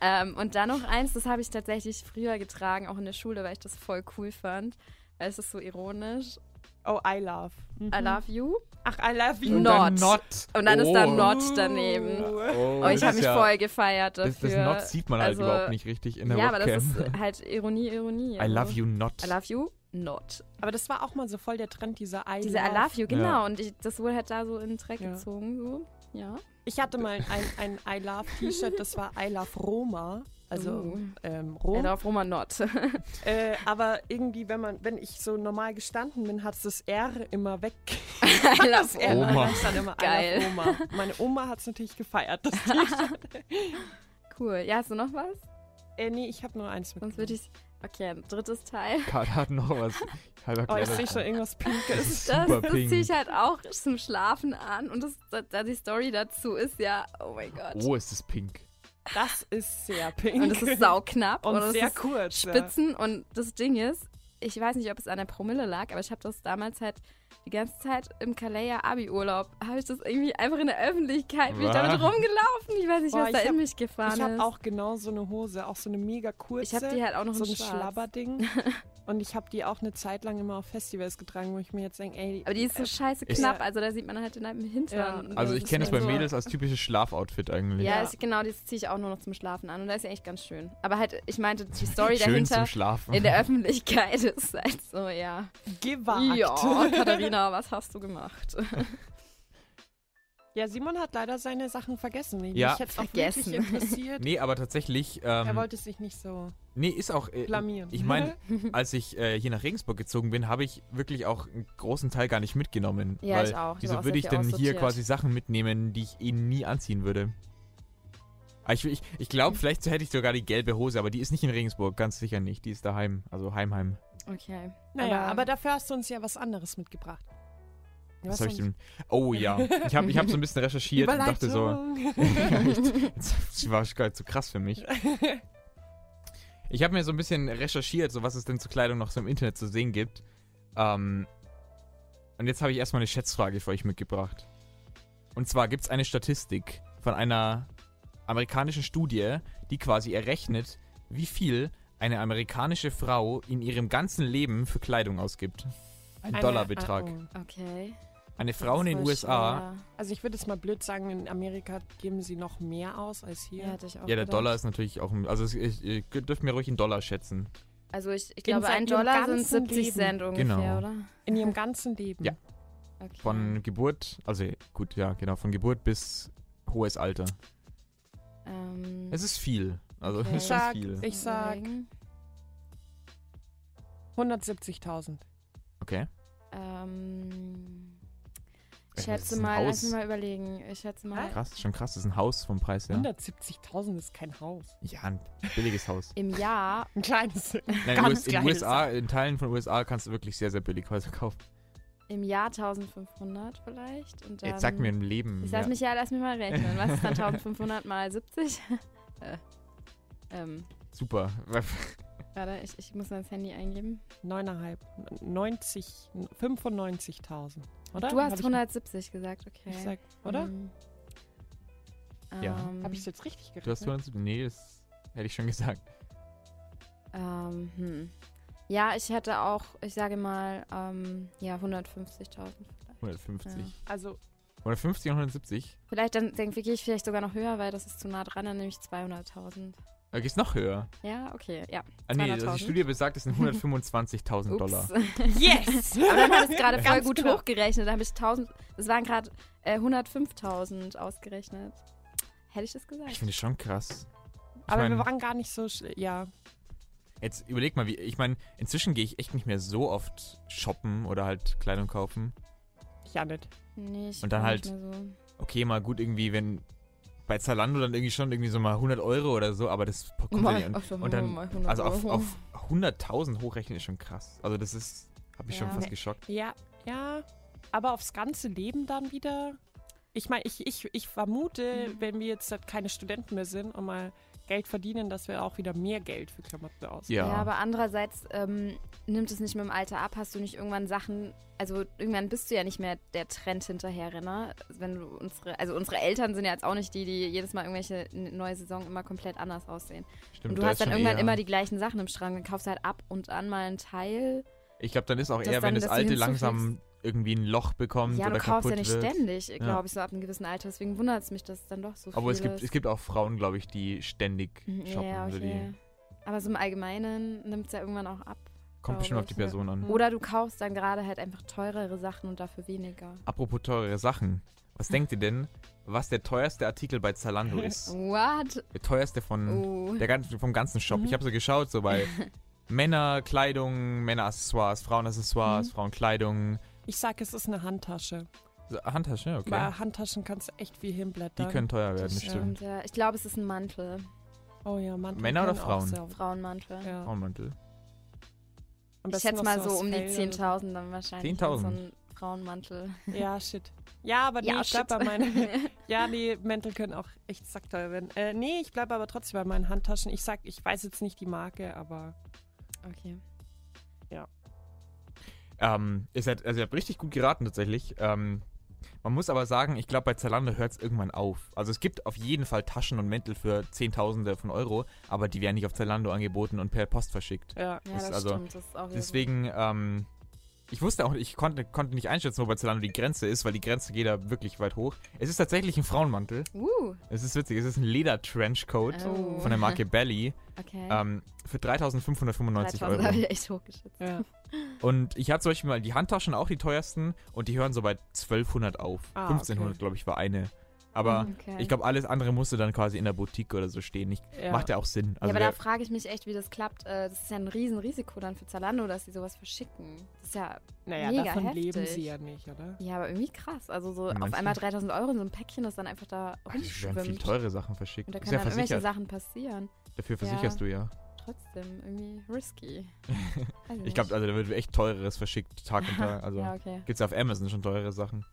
S2: Ähm, und dann noch eins, das habe ich tatsächlich früher getragen, auch in der Schule, weil ich das voll cool fand. Weil es ist so ironisch.
S3: Oh, I love. Mhm.
S2: I love you.
S3: Ach, I love you.
S1: Und
S2: Not.
S1: dann Not.
S2: Und dann ist da
S1: Oh.
S2: Not daneben.
S1: Oh,
S2: Oh, ich
S1: das
S2: habe mich
S1: ja,
S2: voll gefeiert
S1: Das,
S2: dafür.
S1: das Not sieht man halt
S2: Also,
S1: überhaupt nicht richtig in der
S2: Ja, aber das
S1: Webcam.
S2: ist halt Ironie, Ironie.
S1: I
S2: also.
S1: love you not.
S2: I love you, not.
S3: Aber das war auch mal so voll der Trend, dieser I
S2: Diese
S3: love.
S2: I love you, genau.
S1: Ja.
S2: Und ich, das wurde halt da so in den Dreck
S3: Ja.
S2: gezogen. So. Ja.
S3: Ich hatte mal ein, ein I love T-Shirt, das war I love Roma. Also
S2: Uh.
S3: ähm,
S2: I
S3: Rom.
S2: love Roma, not.
S3: Äh, aber irgendwie, wenn man, wenn ich so normal gestanden bin, hat das R immer weg.
S2: I
S3: Das
S2: love
S3: R
S1: Oma.
S3: und dann immer
S2: Geil.
S3: I love Oma. Meine Oma hat es natürlich gefeiert, das T-Shirt.
S2: Cool. Ja, hast du noch was?
S3: äh, nee, ich habe nur eins mit.
S2: Sonst würde ich. Okay, ein drittes Teil.
S1: Karl hat noch was. Halber
S3: Oh, ich sehe schon irgendwas
S1: Das
S3: Pinkes.
S2: Das, das
S1: pink.
S2: ziehe ich halt auch zum Schlafen an. Und das, da, da die Story dazu ist ja, oh mein Gott.
S1: Oh, ist das pink.
S3: Das ist sehr pink.
S2: Und es ist sauknapp.
S3: Und
S2: es
S3: sehr
S2: ist
S3: kurz. ja.
S2: Spitzen. Und das Ding ist, ich weiß nicht, ob es an der Promille lag, aber ich habe das damals halt die ganze Zeit im Calais Abi-Urlaub, habe ich das irgendwie einfach in der Öffentlichkeit, bin ich damit rumgelaufen. Ich weiß nicht,
S3: Boah,
S2: was da
S3: ich
S2: in
S3: hab-
S2: mich gefahren
S3: Ich habe
S2: ist.
S3: auch genau so eine Hose, auch so eine mega kurze.
S2: ich habe die halt auch noch
S3: so
S2: in
S3: ein. Schlabberding. Und ich habe die auch eine Zeit lang immer auf Festivals getragen, wo ich mir jetzt denke, ey,
S2: Aber die ist so scheiße
S1: Ist-
S2: knapp, also da sieht man halt in einem Hintern.
S1: Also
S2: Das
S1: ich kenne es
S2: dann
S1: bei
S2: so-
S1: Mädels als typisches Schlafoutfit eigentlich.
S2: Ja,
S3: Ja.
S2: Ist, genau, das ziehe ich auch nur noch zum Schlafen an und da ist ja echt ganz schön. Aber halt, ich meinte, die Story
S1: Schön
S2: dahinter
S1: zum Schlafen.
S2: in der Öffentlichkeit ist halt so, ja.
S3: gewagt.
S2: Ja, Katharina, was hast du gemacht?
S3: Ja, Simon hat leider seine Sachen vergessen. Mich
S1: Ja.
S3: hätte es auch
S2: Vergessen.
S3: wirklich interessiert.
S1: Nee, aber tatsächlich,
S3: Er
S1: ähm,
S3: wollte sich nicht so
S1: nee, ist auch, äh,
S3: blamieren.
S1: ich meine, als ich äh, hier nach Regensburg gezogen bin, habe ich wirklich auch einen großen Teil gar nicht mitgenommen.
S2: Ja,
S1: weil
S2: ich auch. Ich
S1: Wieso
S2: auch
S1: würde ich denn hier quasi Sachen mitnehmen, die ich eh nie anziehen würde? Ah, Ich, ich, ich glaube, vielleicht hätte ich sogar die gelbe Hose, aber die ist nicht in Regensburg, ganz sicher nicht. Die ist daheim, also Heimheim.
S2: Okay.
S3: naja, aber,
S2: aber-
S3: dafür hast du uns ja was anderes mitgebracht.
S1: Was
S3: Was
S1: ich denn? Oh ja, ich habe ich hab so ein bisschen recherchiert und dachte so,
S3: Überleitung.
S1: das war nicht so krass für mich. Ich habe mir so ein bisschen recherchiert, so was es denn zur Kleidung noch so im Internet zu sehen gibt. Ähm, und jetzt habe ich erstmal eine Schätzfrage für euch mitgebracht. Und zwar gibt es eine Statistik von einer amerikanischen Studie, die quasi errechnet, wie viel eine amerikanische Frau in ihrem ganzen Leben für Kleidung ausgibt. Ein
S3: Eine-
S1: Dollarbetrag.
S3: ah, oh.
S2: Okay.
S1: Eine Frau in den USA,
S2: schwer.
S3: Also ich würde es mal blöd sagen, in Amerika geben sie noch mehr aus als hier.
S2: Ja, hätte ich auch
S1: ja, der
S2: gedacht.
S1: Dollar ist natürlich auch, ein- also es- ich, ihr dürft mir ruhig in Dollar schätzen.
S2: Also ich, ich glaube, ein Dollar sind
S3: ganzen
S2: 70
S3: Leben.
S2: Cent ungefähr,
S1: Genau.
S2: oder?
S3: In ihrem ganzen Leben.
S1: Ja.
S2: Okay.
S1: Von Geburt, also gut, ja, genau, von Geburt bis hohes Alter.
S2: ähm,
S1: Es ist viel. Also
S2: Okay.
S1: ist
S3: Sag-
S1: viel.
S3: Ich sag
S2: überlegen.
S3: 170.000.
S1: Okay.
S2: Ähm, ich
S1: ist
S2: schätze mal, lass mich mal überlegen. Ich schätze mal,
S1: Krass, schon krass. Das ist ein Haus vom Preis her.
S3: 170.000 ist kein Haus.
S1: Ja, ein billiges Haus.
S2: im Jahr,
S3: Ein kleines.
S1: Nein, in,
S3: Ganz
S1: US, in
S3: kleines
S1: USA, in Teilen von USA kannst du wirklich sehr, sehr billig Häuser kaufen.
S2: im Jahr 1500 vielleicht. Und dann,
S1: Jetzt sag mir im Leben.
S2: Ich lass
S1: ja.
S2: mich ja, lass mich mal rechnen. Was ist dann 1500 mal 70? Äh, ähm,
S1: Super.
S2: warte, ich, ich muss mal das Handy eingeben.
S3: 9,5. 90. 95.000. Oder?
S2: Du
S3: Hab
S2: hast
S3: ich-
S2: 170 gesagt, okay.
S3: Ich sag, oder?
S2: Ähm,
S1: Ja.
S2: Ähm,
S3: Habe ich es jetzt richtig gerechnet?
S1: Du hast 270? Nee, das hätte ich schon gesagt.
S2: ähm, hm. Ja, ich hätte auch, ich sage mal, ähm, ja, 150.000 vielleicht.
S1: 150.
S2: Ja.
S3: Also
S1: 150 und 170.
S2: Vielleicht dann denke ich vielleicht sogar noch höher, weil das ist zu nah dran, dann nehme ich 200.000.
S1: Da geht's noch höher.
S2: Ja, okay, ja.
S1: Ah, nee, also die
S2: 200.000.
S1: Studie besagt, es sind 125.000 Dollar.
S3: Yes!
S2: Aber dann hat es gerade voll gut
S3: genau.
S2: hochgerechnet. Da habe ich 1000, das waren gerade äh, 105.000 ausgerechnet. Hätte ich das gesagt?
S1: Ich finde es schon krass. Ich
S3: Aber
S1: mein,
S3: wir waren gar nicht so, schl- ja.
S1: Jetzt überleg mal, wie, ich meine, inzwischen gehe ich echt nicht mehr so oft shoppen oder halt Kleidung kaufen.
S3: Ja, nicht.
S2: Nee, ich
S1: Und dann halt-
S2: nicht mehr so.
S1: Okay, mal gut irgendwie, wenn bei Zalando dann irgendwie schon irgendwie so mal 100 Euro oder so, aber das kommt ja
S2: Mal-
S1: nicht.
S2: ach so,
S1: Und dann,
S2: mal 100
S1: also auf, auf 100.000 hochrechnen ist schon krass. Also das ist, habe schon
S2: Ja.
S1: fast
S3: Nee.
S1: geschockt.
S3: Ja, ja. Aber aufs ganze Leben dann wieder. Ich meine, ich, ich, ich vermute,
S2: Mhm.
S3: wenn wir jetzt halt keine Studenten mehr sind und mal Geld verdienen, dass wir auch wieder mehr Geld für Klamotten ausgeben.
S1: Ja.
S2: Ja, aber andererseits ähm, nimmt es nicht mit dem Alter ab. Hast du nicht irgendwann Sachen, also irgendwann bist du ja nicht mehr der Trend hinterherrenner. Wenn du unsere, also unsere Eltern sind ja jetzt auch nicht die, die jedes Mal irgendwelche neue Saison immer komplett anders aussehen.
S1: Stimmt,
S2: und du
S1: da
S2: hast dann irgendwann
S1: eher,
S2: immer die gleichen Sachen im Schrank. Dann kaufst du halt ab und an mal einen Teil.
S1: Ich glaube, dann ist auch eher, wenn das Alte langsam irgendwie ein Loch bekommt
S2: ja,
S1: oder
S2: du kaufst
S1: kaputt
S2: ja nicht
S1: wird.
S2: ständig,
S1: Ja.
S2: glaube ich, so ab einem gewissen Alter. Deswegen wundert es mich, dass dann doch so
S1: Aber es
S2: viel
S1: gibt, es gibt auch Frauen, glaube ich, die ständig
S2: Mhm,
S1: shoppen.
S2: Ja,
S1: so
S2: okay. Aber so im Allgemeinen nimmt es ja irgendwann auch ab.
S1: kommt bestimmt auf die
S2: ja.
S1: Person an.
S2: Oder du kaufst dann gerade halt einfach teurere Sachen und dafür weniger.
S1: Apropos teure Sachen. Was denkt ihr denn, was der teuerste Artikel bei Zalando ist?
S2: What?
S1: Der teuerste von
S2: Oh.
S1: der ganzen, vom ganzen Shop.
S3: Mhm.
S1: Ich habe so geschaut, so bei Männerkleidung, Männeraccessoires, Frauenaccessoires,
S3: Mhm.
S1: Frauenkleidung.
S3: Ich sag, es ist eine Handtasche.
S1: So, Handtasche, okay.
S3: Bei Handtaschen kannst du echt viel
S1: Die
S3: hinblättern.
S1: können teuer werden, stimmt.
S2: stimmt, ja. Ich glaube, es ist ein Mantel.
S3: oh ja, Mantel
S1: Männer oder Frauen?
S2: Frauenmantel.
S3: Ja.
S1: Frauenmantel.
S2: Ich schätze mal
S3: so
S2: um die
S3: Fell oder
S2: 10.000 dann wahrscheinlich.
S1: 10.000?
S2: So ein Frauenmantel.
S3: Ja, shit. Ja, aber nee,
S2: Ja,
S3: ich bleib
S2: shit.
S3: bei meinen. ja, nee, Mäntel können auch echt sackteuer werden. Äh, nee, ich bleibe aber trotzdem bei meinen Handtaschen. Ich sag, ich weiß jetzt nicht die Marke, aber
S2: Okay.
S1: Ähm, ihr seid, also ihr habt richtig gut geraten tatsächlich. Ähm, man muss aber sagen, ich glaube, bei Zalando hört es irgendwann auf. Also es gibt auf jeden Fall Taschen und Mäntel für Zehntausende von Euro, aber die werden nicht auf Zalando angeboten und per Post verschickt.
S3: ja.
S2: Ja,
S1: Das
S2: das,
S1: ist also-
S2: stimmt. Das ist auch
S1: Deswegen, ähm, ich wusste auch, ich konnte, konnte nicht einschätzen, wo bei Zalando die Grenze ist, weil die Grenze geht da wirklich weit hoch. Es ist tatsächlich ein Frauenmantel.
S2: Uh,
S1: Es ist witzig, es ist ein Leder-Trenchcoat
S2: Oh.
S1: von der Marke Belly
S2: okay.
S1: ähm, für 3.595
S2: 3000
S1: Euro.
S2: habe ich echt hochgeschätzt.
S3: ja.
S1: Und ich hatte zum Beispiel mal die Handtaschen, auch die teuersten, und die hören so bei 1200 auf.
S3: Ah,
S1: 1500,
S3: okay.
S1: glaube ich, war eine. Aber
S2: Okay.
S1: ich glaube, alles andere musste dann quasi in der Boutique oder so stehen. Ich,
S3: ja.
S1: Macht ja auch Sinn.
S2: ja,
S1: Also
S2: aber
S1: wer,
S2: da frage ich mich echt, wie das klappt. Äh, Das ist ja ein Riesenrisiko dann für Zalando, dass sie sowas verschicken. Das ist ja,
S3: Naja,
S2: mega
S3: davon
S2: heftig.
S3: leben sie ja nicht, oder?
S2: ja, aber irgendwie krass. Also so auf
S1: Manche-
S2: einmal 3000 Euro in so ein Päckchen, das dann einfach da
S1: Ach, die werden viel
S2: rumschwimmt.
S1: teure Sachen verschickt.
S2: Und da können
S1: ja
S2: dann irgendwelche
S1: versichert.
S2: Sachen passieren.
S1: Dafür
S2: Ja.
S1: versicherst du ja.
S2: Trotzdem, irgendwie risky. Weiß
S1: Ich glaube, also da wird echt teureres verschickt, Tag und Tag. Also
S2: ja, okay.
S1: gibt's ja auf Amazon schon teure Sachen.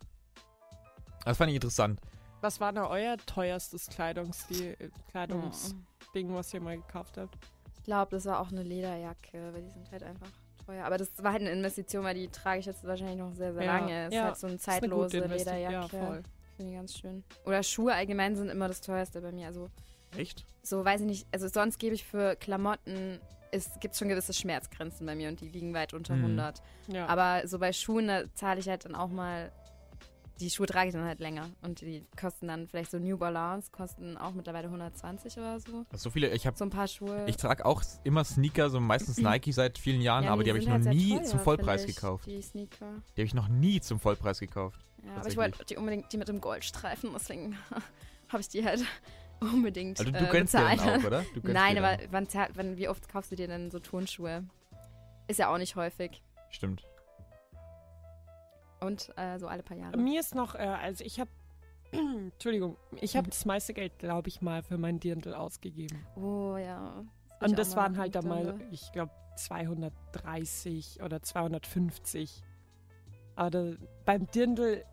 S1: Das fand ich interessant.
S3: Was war denn euer teuerstes Kleidungsstil, Kleidungsding, was ihr mal gekauft habt?
S2: Ich glaube, das war auch eine Lederjacke, weil die sind halt einfach teuer. Aber das war halt eine Investition, weil die trage ich jetzt wahrscheinlich noch sehr, sehr
S3: Ja.
S2: lange. Es ist
S3: Ja,
S2: halt so eine
S3: ist eine
S2: zeitlose
S3: Investi-
S2: Lederjacke.
S3: Ja, voll.
S2: Finde ich ganz schön. Oder Schuhe allgemein sind immer das teuerste bei mir. Also
S1: Echt?
S2: so weiß ich nicht, also sonst gebe ich für Klamotten, es gibt schon gewisse Schmerzgrenzen bei mir und die liegen weit unter
S1: Mhm.
S2: 100.
S3: Ja.
S2: Aber so bei Schuhen, da zahle ich halt dann auch mal, die Schuhe trage ich dann halt länger und die kosten dann vielleicht so New Balance, kosten auch mittlerweile 120 oder so.
S1: Also so viele, ich habe
S2: So ein paar Schuhe.
S1: ich trage auch immer Sneaker, so meistens Nike seit vielen Jahren,
S2: Ja,
S1: aber die habe ich noch
S2: halt
S1: nie
S2: teuer,
S1: zum Vollpreis
S2: ich,
S1: gekauft.
S2: Die Sneaker.
S1: Die habe ich noch nie zum Vollpreis gekauft.
S2: Ja, aber ich wollte die unbedingt die mit dem Goldstreifen, deswegen habe ich die halt unbedingt
S1: Also du
S2: äh,
S1: gönnst dir
S2: bezahlt.
S1: dann auch, oder?
S2: Nein, aber wann, wann, wie oft kaufst du dir denn so Turnschuhe? Ist ja auch nicht häufig.
S1: Stimmt.
S2: Und äh, so alle paar Jahre.
S3: Mir ist noch, äh, also ich habe, Entschuldigung, ich habe
S2: Mhm.
S3: das meiste Geld, glaube ich, mal für mein Dirndl ausgegeben.
S2: Oh ja.
S3: Und das waren halt dann
S2: mit
S3: mal, ich glaube, 230 oder 250. Aber da, beim Dirndl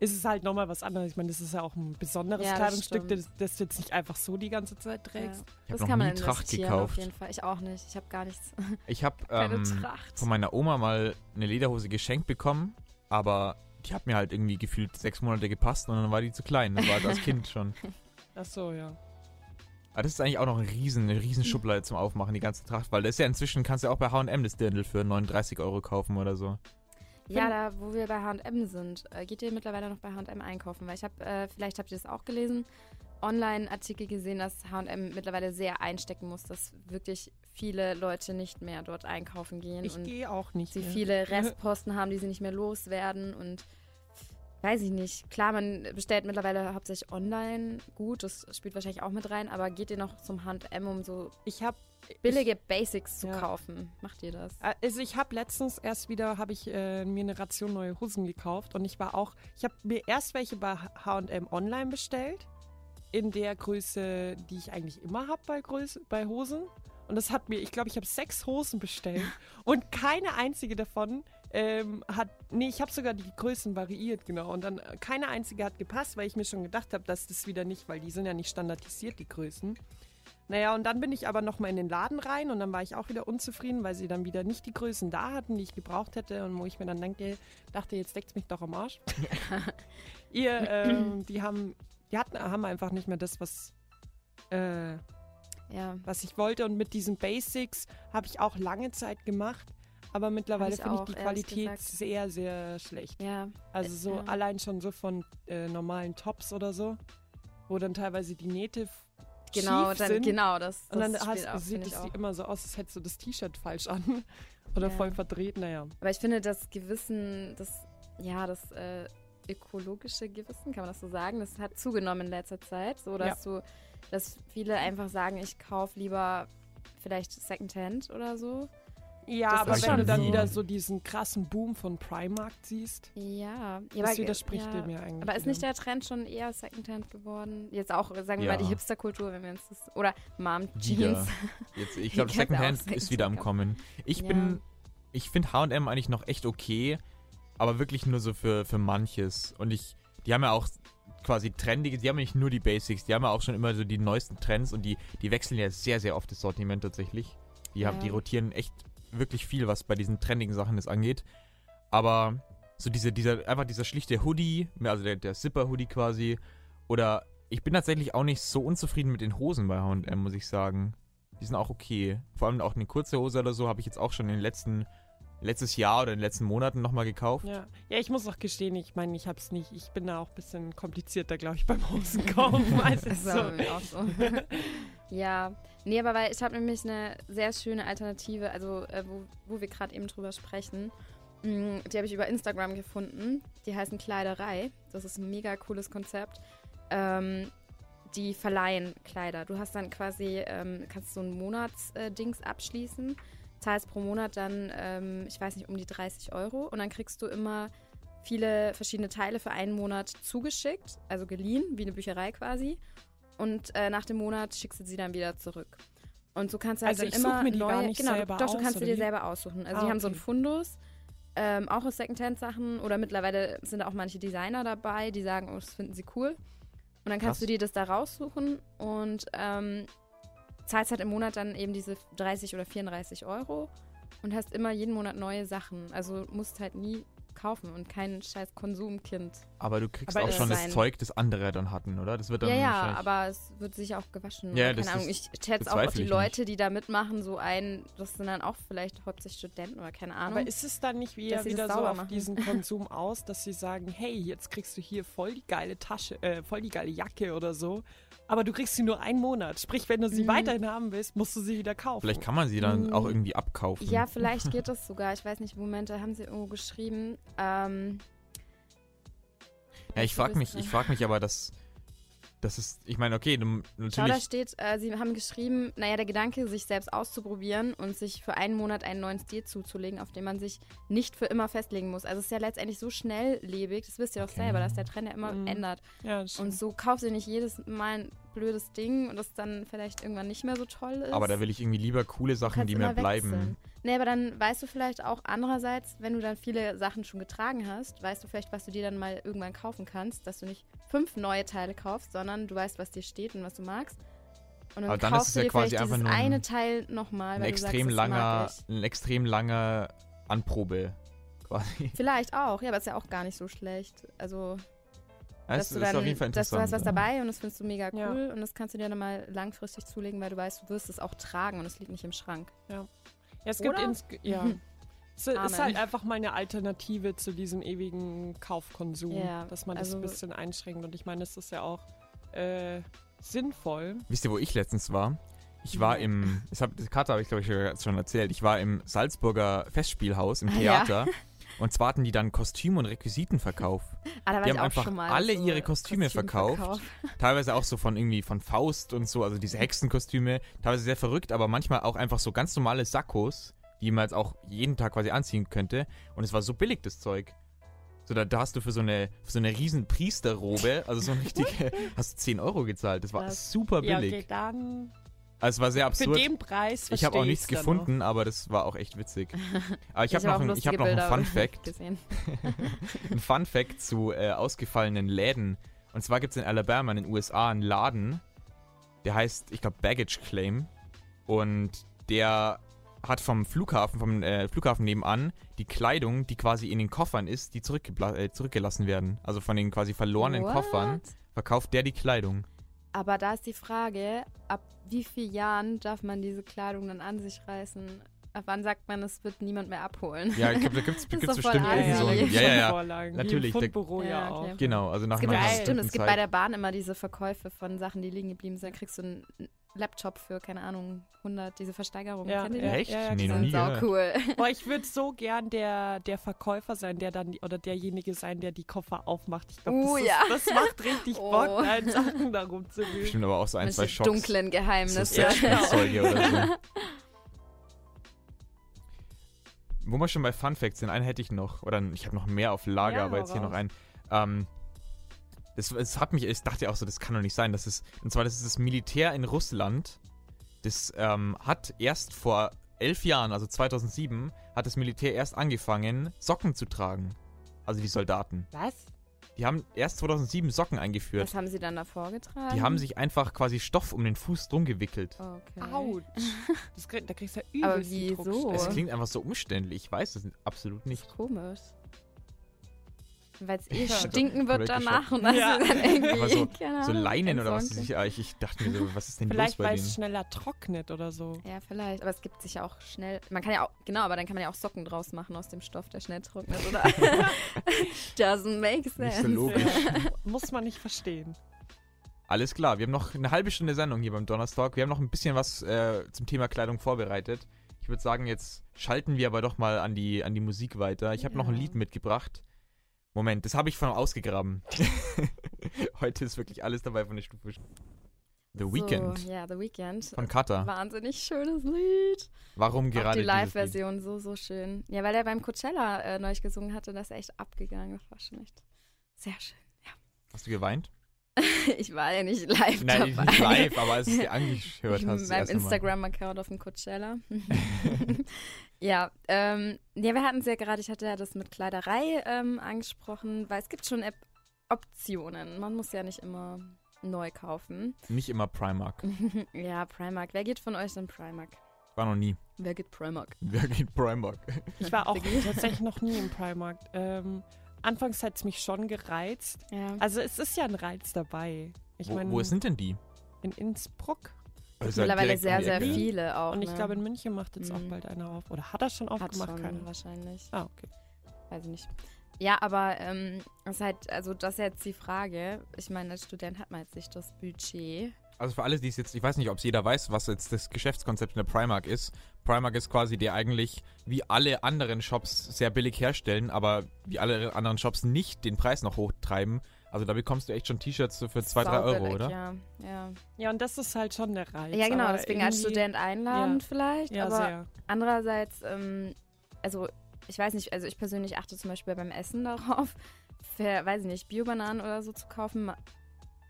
S3: ist es halt nochmal was anderes. Ich meine, das ist ja auch ein besonderes
S2: Ja, das
S3: Kleidungsstück, das, das du jetzt nicht einfach so die ganze Zeit
S2: Ja.
S3: trägst.
S1: Ich
S2: Das
S1: habe
S2: kann
S1: noch
S2: man
S1: nie Tracht
S2: investieren auf
S1: gekauft.
S2: jeden Fall. Ich auch nicht. Ich habe gar nichts.
S1: Ich habe ähm,
S2: Tracht.
S1: von meiner Oma mal eine Lederhose geschenkt bekommen, aber die hat mir halt irgendwie gefühlt sechs Monate gepasst und dann war die zu klein. Das war als Kind schon.
S3: Ach so, ja.
S1: Aber das ist eigentlich auch noch ein riesen, eine riesen Schublade zum Aufmachen, die ganze Tracht, weil das ist ja inzwischen, kannst du ja auch bei H&M das Dirndl für 39 Euro kaufen oder so.
S2: Ja, da wo wir bei H&M sind, äh, geht ihr mittlerweile noch bei H&M einkaufen? Weil ich habe, äh, vielleicht habt ihr das auch gelesen, Online-Artikel gesehen, dass H&M mittlerweile sehr einstecken muss, dass wirklich viele Leute nicht mehr dort einkaufen gehen
S3: Ich
S2: und
S3: gehe auch nicht
S2: sie
S3: mehr.
S2: viele Restposten haben, die sie nicht mehr loswerden und weiß ich nicht. Klar, man bestellt mittlerweile hauptsächlich online gut, das spielt wahrscheinlich auch mit rein, aber geht ihr noch zum H&M, um so
S3: Ich habe
S2: billige Basics zu
S3: Ja.
S2: kaufen? Macht ihr das?
S3: Also ich habe letztens erst wieder, habe ich äh, mir eine Ration neue Hosen gekauft und ich war auch, ich habe mir erst welche bei H&M online bestellt, in der Größe, die ich eigentlich immer habe bei, Größe- bei Hosen. Und das hat mir, ich glaube, ich habe sechs Hosen bestellt und keine einzige davon ähm, hat, nee, ich habe sogar die Größen variiert, genau. Und dann äh, keine einzige hat gepasst, weil ich mir schon gedacht habe, dass das wieder nicht, weil die sind ja nicht standardisiert, die Größen. Naja, und dann bin ich aber nochmal in den Laden rein und dann war ich auch wieder unzufrieden, weil sie dann wieder nicht die Größen da hatten, die ich gebraucht hätte und wo ich mir dann denke, dachte, jetzt deckt mich doch am Arsch. Ihr, ähm, die haben, die hatten, haben einfach nicht mehr das, was, äh,
S2: Ja.
S3: was ich wollte und mit diesen Basics habe ich auch lange Zeit gemacht, aber mittlerweile finde ich die Qualität sehr, sehr schlecht.
S2: Ja,
S3: Also so
S2: Ja.
S3: allein schon so von äh, normalen Tops oder so, wo dann teilweise die Nähte
S2: genau, dann,
S3: sind.
S2: genau, das, das
S3: Und dann hast,
S2: auch,
S3: sieht es immer so aus, als hättest du das T-Shirt falsch an. Oder
S2: Ja.
S3: voll verdreht, naja.
S2: Aber ich finde, das Gewissen, das, ja, das äh, ökologische Gewissen, kann man das so sagen, das hat zugenommen in letzter Zeit. So, dass du, dass viele einfach sagen, ich kaufe lieber vielleicht Secondhand oder so.
S3: Ja,
S2: Das
S3: aber wenn du dann
S1: so.
S3: wieder so diesen krassen Boom von Primark siehst,
S2: Ja, ja
S3: das
S2: aber-
S3: widerspricht
S2: ja,
S3: dem ja eigentlich.
S2: Aber ist nicht der Trend schon eher Secondhand geworden? Jetzt auch, sagen wir
S1: Ja.
S2: mal, die Hipsterkultur, wenn wir uns das. Oder Mom. Jeans.
S1: Jetzt, ich glaube, Secondhand
S2: Secondhand
S1: ist wieder am. Kommen. Ich
S2: Ja.
S1: bin, ich finde H&M eigentlich noch echt okay, aber wirklich nur so für, für manches. Und ich, die haben ja auch quasi trendige, die haben ja nicht nur die Basics, die haben ja auch schon immer so die neuesten Trends und die, die wechseln ja sehr, sehr oft das Sortiment tatsächlich. Die, haben, die rotieren echt wirklich viel, was bei diesen trendigen Sachen das angeht. Aber so diese, dieser, einfach dieser schlichte Hoodie, also der, der Zipper-Hoodie quasi, oder ich bin tatsächlich auch nicht so unzufrieden mit den Hosen bei H&M, muss ich sagen. Die sind auch okay. Vor allem auch eine kurze Hose oder so habe ich jetzt auch schon in den letzten, letztes Jahr oder in den letzten Monaten nochmal gekauft.
S3: Ja. ja, ich muss auch gestehen, ich meine, ich hab's nicht. Ich bin da auch ein bisschen komplizierter, glaube ich, beim Hosenkaufen. als es so.
S2: so. ja, nee, aber weil ich habe nämlich eine sehr schöne Alternative, also äh, wo, wo wir gerade eben drüber sprechen. Mm, Die habe ich über Instagram gefunden. Die heißen Kleiderei. Das ist ein mega cooles Konzept. Ähm, die verleihen Kleider. Du hast dann quasi, ähm, kannst so ein Monatsdings abschließen, zahlst pro Monat dann, ähm, ich weiß nicht, um die 30 Euro und dann kriegst du immer viele verschiedene Teile für einen Monat zugeschickt, also geliehen, wie eine Bücherei quasi. Und äh, nach dem Monat schickst du sie dann wieder zurück. Und so kannst du halt
S3: Also
S2: dann immer
S3: mir die
S2: neue,
S3: gar nicht
S2: genau,
S3: selber
S2: doch, du
S3: aus,
S2: kannst sie dir selber aussuchen. Also
S3: Ah,
S2: die haben so einen
S3: okay.
S2: Fundus, ähm, auch aus Secondhand-Sachen oder mittlerweile sind auch manche Designer dabei, die sagen, oh, das finden sie cool. Und dann kannst
S1: Krass.
S2: du dir das da raussuchen und ähm, zahlst halt im Monat dann eben diese 30 oder 34 Euro und hast immer jeden Monat neue Sachen. Also musst halt nie kaufen und kein scheiß Konsumkind.
S1: Aber du kriegst
S3: Aber
S1: auch schon das Zeug, das andere dann hatten, oder? Das wird dann
S2: Ja, ja, aber es wird sicher auch gewaschen.
S1: Ja,
S2: keine Ahnung. Ich schätze auch die Leute, die da mitmachen, so ein, das sind dann auch vielleicht hauptsächlich Studenten oder keine Ahnung.
S3: Aber ist es dann nicht wieder,
S2: Dass sie das
S3: wieder so auf
S2: machen.
S3: diesen Konsum aus, dass sie sagen, hey, jetzt kriegst du hier voll die geile Tasche, äh, voll die geile Jacke oder so, aber du kriegst sie nur einen Monat. Sprich, wenn du sie
S2: Mhm.
S3: weiterhin haben willst, musst du sie wieder kaufen.
S1: Vielleicht kann man sie dann
S2: Mm.
S1: auch irgendwie abkaufen.
S2: Ja, vielleicht geht das sogar. Ich weiß nicht, Momente haben sie irgendwo geschrieben. Ähm,
S1: Ja, ich frage mich, ich frage mich aber, dass das ist, ich meine, okay, du,
S2: Schau, da
S1: natürlich,
S2: steht, äh, sie haben geschrieben, naja, der Gedanke, sich selbst auszuprobieren und sich für einen Monat einen neuen Stil zuzulegen, auf den man sich nicht für immer festlegen muss. Also es ist ja letztendlich so schnelllebig, das wisst ihr doch
S1: Okay.
S2: selber, dass der Trend ja immer
S3: Mhm.
S2: ändert.
S3: ja, das
S2: Und so kaufst du nicht jedes Mal ein blödes Ding und das dann vielleicht irgendwann nicht mehr so toll ist.
S1: aber da will ich irgendwie lieber coole Sachen, die mir bleiben.
S2: Nee, aber dann weißt du vielleicht auch andererseits, wenn du dann viele Sachen schon getragen hast, weißt du vielleicht, was du dir dann mal irgendwann kaufen kannst, dass du nicht fünf neue Teile kaufst, sondern du weißt, was dir steht und was du magst. Und dann
S1: Aber dann ist
S2: kaufst
S1: es
S2: du
S1: ja
S2: dir
S1: quasi einfach nur ein-
S2: eine Teil nochmal,
S1: Ein
S2: weil
S1: extrem
S2: du sagst,
S1: langer, ein extrem langer Anprobe quasi.
S2: Vielleicht auch, ja, aber ist ja auch gar nicht so schlecht. Also,
S1: Das
S2: dass du
S1: ist
S2: dann,
S1: auf jeden Fall
S2: dass du hast was dabei und das findest du mega cool
S3: Ja.
S2: und das kannst du dir dann mal langfristig zulegen, weil du weißt, du wirst es auch tragen und es liegt nicht im Schrank.
S3: Ja, es gibt
S2: Oder?
S3: ins, ja.
S2: Mhm.
S3: Es ist halt einfach mal eine Alternative zu diesem ewigen Kaufkonsum,
S2: Ja,
S3: dass man das
S2: also-
S3: ein bisschen einschränkt. Und ich meine, es ist ja auch, äh, sinnvoll.
S1: Wisst ihr, wo ich letztens war? Ich war im, das hab, die Karte habe ich glaube ich schon erzählt, ich war im Salzburger Festspielhaus im
S2: Ah, ja.
S1: Und zwar hatten die dann Kostüm- und Requisitenverkauf.
S2: Ah,
S1: Die haben einfach alle
S2: so
S1: ihre Kostüme
S2: Kostümverkauf.
S1: Teilweise auch so von irgendwie von Faust und so, also diese Hexenkostüme, teilweise sehr verrückt, aber manchmal auch einfach so ganz normale Sakkos, die man jetzt auch jeden Tag quasi anziehen könnte. Und es war so billig, das Zeug. So, da, da hast du für so eine, für so eine riesen Priesterrobe, also so eine richtige, hast du 10 Euro gezahlt. Das war
S2: Krass.
S1: super
S3: Ja,
S1: billig.
S3: okay, dann
S1: Also es war sehr
S3: für
S1: absurd.
S3: den Preis
S1: Ich habe auch nichts gefunden, aber das war auch echt witzig. Aber ich habe
S2: hab
S1: noch,
S2: auch
S1: ein, ich hab noch einen Fun Fact. ein Fun Fact zu äh, ausgefallenen Läden. Und zwar gibt es in Alabama in den USA einen Laden, der heißt, ich glaube, Baggage Claim. Und der hat vom Flughafen, vom äh, Flughafen nebenan die Kleidung, die quasi in den Koffern ist, die äh, zurückgelassen werden. Also von den quasi verlorenen
S2: What?
S1: Koffern verkauft der die Kleidung.
S2: Aber da ist die Frage, ab wie vielen Jahren darf man diese Kleidung dann an sich reißen? Ab wann sagt man, es wird niemand mehr abholen?
S1: Ja, da gibt es bestimmt
S2: voll
S1: irgend so ein,
S2: ärgerlich.
S1: Ja, ja, ja.
S3: Vorlagen,
S1: Natürlich,
S3: Fundbüro ja,
S2: Ja,
S3: auch.
S2: okay.
S1: Genau, also nach
S2: Es gibt,
S1: einer
S2: ja,
S1: bestimmten
S2: stimmt, es gibt bei der Bahn immer diese Verkäufe von Sachen, die liegen geblieben sind. Da kriegst du einen Laptop für, keine Ahnung, 100, diese Versteigerung.
S3: Ja,
S2: Kennt ihr die?
S1: Echt?
S3: ja, ja,
S1: nee, noch nie
S2: cool.
S3: Boah, ich würde so gern der, der Verkäufer sein, der dann oder derjenige sein, der die Koffer aufmacht. Ich glaube,
S2: Oh,
S3: das,
S2: ja.
S3: das macht richtig
S2: Oh.
S3: Bock, in Sachen da rumzuwühlen.
S1: Bestimmt aber auch so ein, zwei
S2: Welche
S1: Schocks.
S2: dunklen
S1: So
S2: Geheimnisse.
S1: Sexspielzeuge oder so. Wo wir schon bei Fun Facts sind, einen hätte ich noch. Oder ich habe noch mehr auf Lager,
S3: Ja,
S1: aber jetzt hier noch einen. Ähm, das, es hat mich, ich dachte auch so, das kann doch nicht sein. Das ist, und zwar, das ist das Militär in Russland. Das ähm, hat erst vor elf Jahren, also 2007, hat das Militär erst angefangen, Socken zu tragen. Also die Soldaten.
S3: Was?
S1: Die haben erst 2007 Socken eingeführt.
S2: Was haben sie dann davor getragen?
S1: Die haben sich einfach quasi Stoff um den Fuß drum gewickelt.
S2: Okay.
S3: Autsch. Das, krieg- da kriegst du ja
S2: Aber
S3: übelst die
S2: wieso?
S1: Es klingt einfach so umständlich. Ich weiß es absolut
S2: Das
S1: nicht.
S2: ist komisch. Weil es eh
S3: Ja.
S2: stinken wird danach und
S3: Ja.
S2: dann irgendwie,
S1: Aber so-
S2: keine
S1: So Leinen oder was?
S2: entsorgen
S1: Ich, ich, ich dachte mir so, was ist denn
S3: Vielleicht,
S1: los bei
S3: weil es schneller trocknet oder so.
S2: Ja, vielleicht. Aber es gibt sich ja auch schnell. Man kann ja auch, genau, aber dann kann man ja auch Socken draus machen aus dem Stoff, der schnell trocknet, oder? Doesn't make sense.
S1: Nicht so logisch.
S3: Muss man nicht verstehen.
S1: Alles klar, wir haben noch eine halbe Stunde Sendung hier beim Donnerstag. Wir haben noch ein bisschen was äh, zum Thema Kleidung vorbereitet. Ich würde sagen, jetzt schalten wir aber doch mal an die, an die Musik weiter. Ich habe noch ein
S2: Ja.
S1: Lied mitgebracht. Moment, das habe ich von ausgegraben. Heute ist wirklich alles dabei von der Stufe. The Weekend
S2: So, ja, The Weekend.
S1: von Kata.
S2: Wahnsinnig schönes Lied.
S1: Warum
S2: Auch
S1: gerade
S2: die
S1: dieses Lied?
S2: Live-Version so, so schön. Ja, weil er beim Coachella äh, neulich gesungen hatte, das ist echt abgegangen. Das war schon echt sehr schön.
S1: Hast du geweint?
S2: Ich war ja nicht live
S1: Nein,
S2: dabei.
S1: nicht live, aber als du es dir angehört hast. Mal.
S2: Instagram-Account auf dem Coachella. ja, ähm, ja, wir hatten es ja gerade, ich hatte ja das mit Kleiderei ähm, angesprochen, weil es gibt schon App Optionen. Man muss ja nicht immer neu kaufen.
S1: Nicht immer Primark.
S2: ja, Primark. Wer geht von euch in Primark?
S1: War noch nie.
S2: Wer geht Primark?
S1: Wer geht Primark?
S3: Ich war auch tatsächlich noch nie im Primark. Ähm, anfangs hat es mich schon gereizt.
S2: Ja.
S3: Also es ist ja ein Reiz dabei. Ich
S1: wo,
S3: meine,
S1: wo sind denn die?
S3: in Innsbruck.
S1: Ja
S2: Mittlerweile sehr, sehr
S1: Ecke.
S2: viele auch.
S3: Und ich
S2: ne?
S3: glaube, in München macht jetzt auch
S2: Mhm.
S3: bald einer auf. Oder hat er schon
S2: Hat
S3: aufgemacht?
S2: schon
S3: Keine.
S2: wahrscheinlich.
S3: Ah, okay.
S2: Weiß ich nicht. Ja, aber ähm, das ist halt, also das ist jetzt die Frage. Ich meine, als Student hat man jetzt nicht das Budget.
S1: Also für alle, die es jetzt, ich weiß nicht, ob es jeder weiß, was jetzt das Geschäftskonzept in der Primark ist. Primark ist quasi der eigentlich wie alle anderen Shops sehr billig herstellen, aber wie alle anderen Shops nicht den Preis noch hochtreiben. Also da bekommst du echt schon T-Shirts so für 2, 3 Euro, oder?
S2: Ja, ja.
S3: Ja, und das ist halt schon der Reiz.
S2: ja genau, deswegen als Student einladend
S3: Ja.
S2: vielleicht.
S3: Ja,
S2: aber
S3: sehr.
S2: andererseits, ähm, also ich weiß nicht, also ich persönlich achte zum Beispiel beim Essen darauf, für, weiß ich nicht, Biobananen oder so zu kaufen.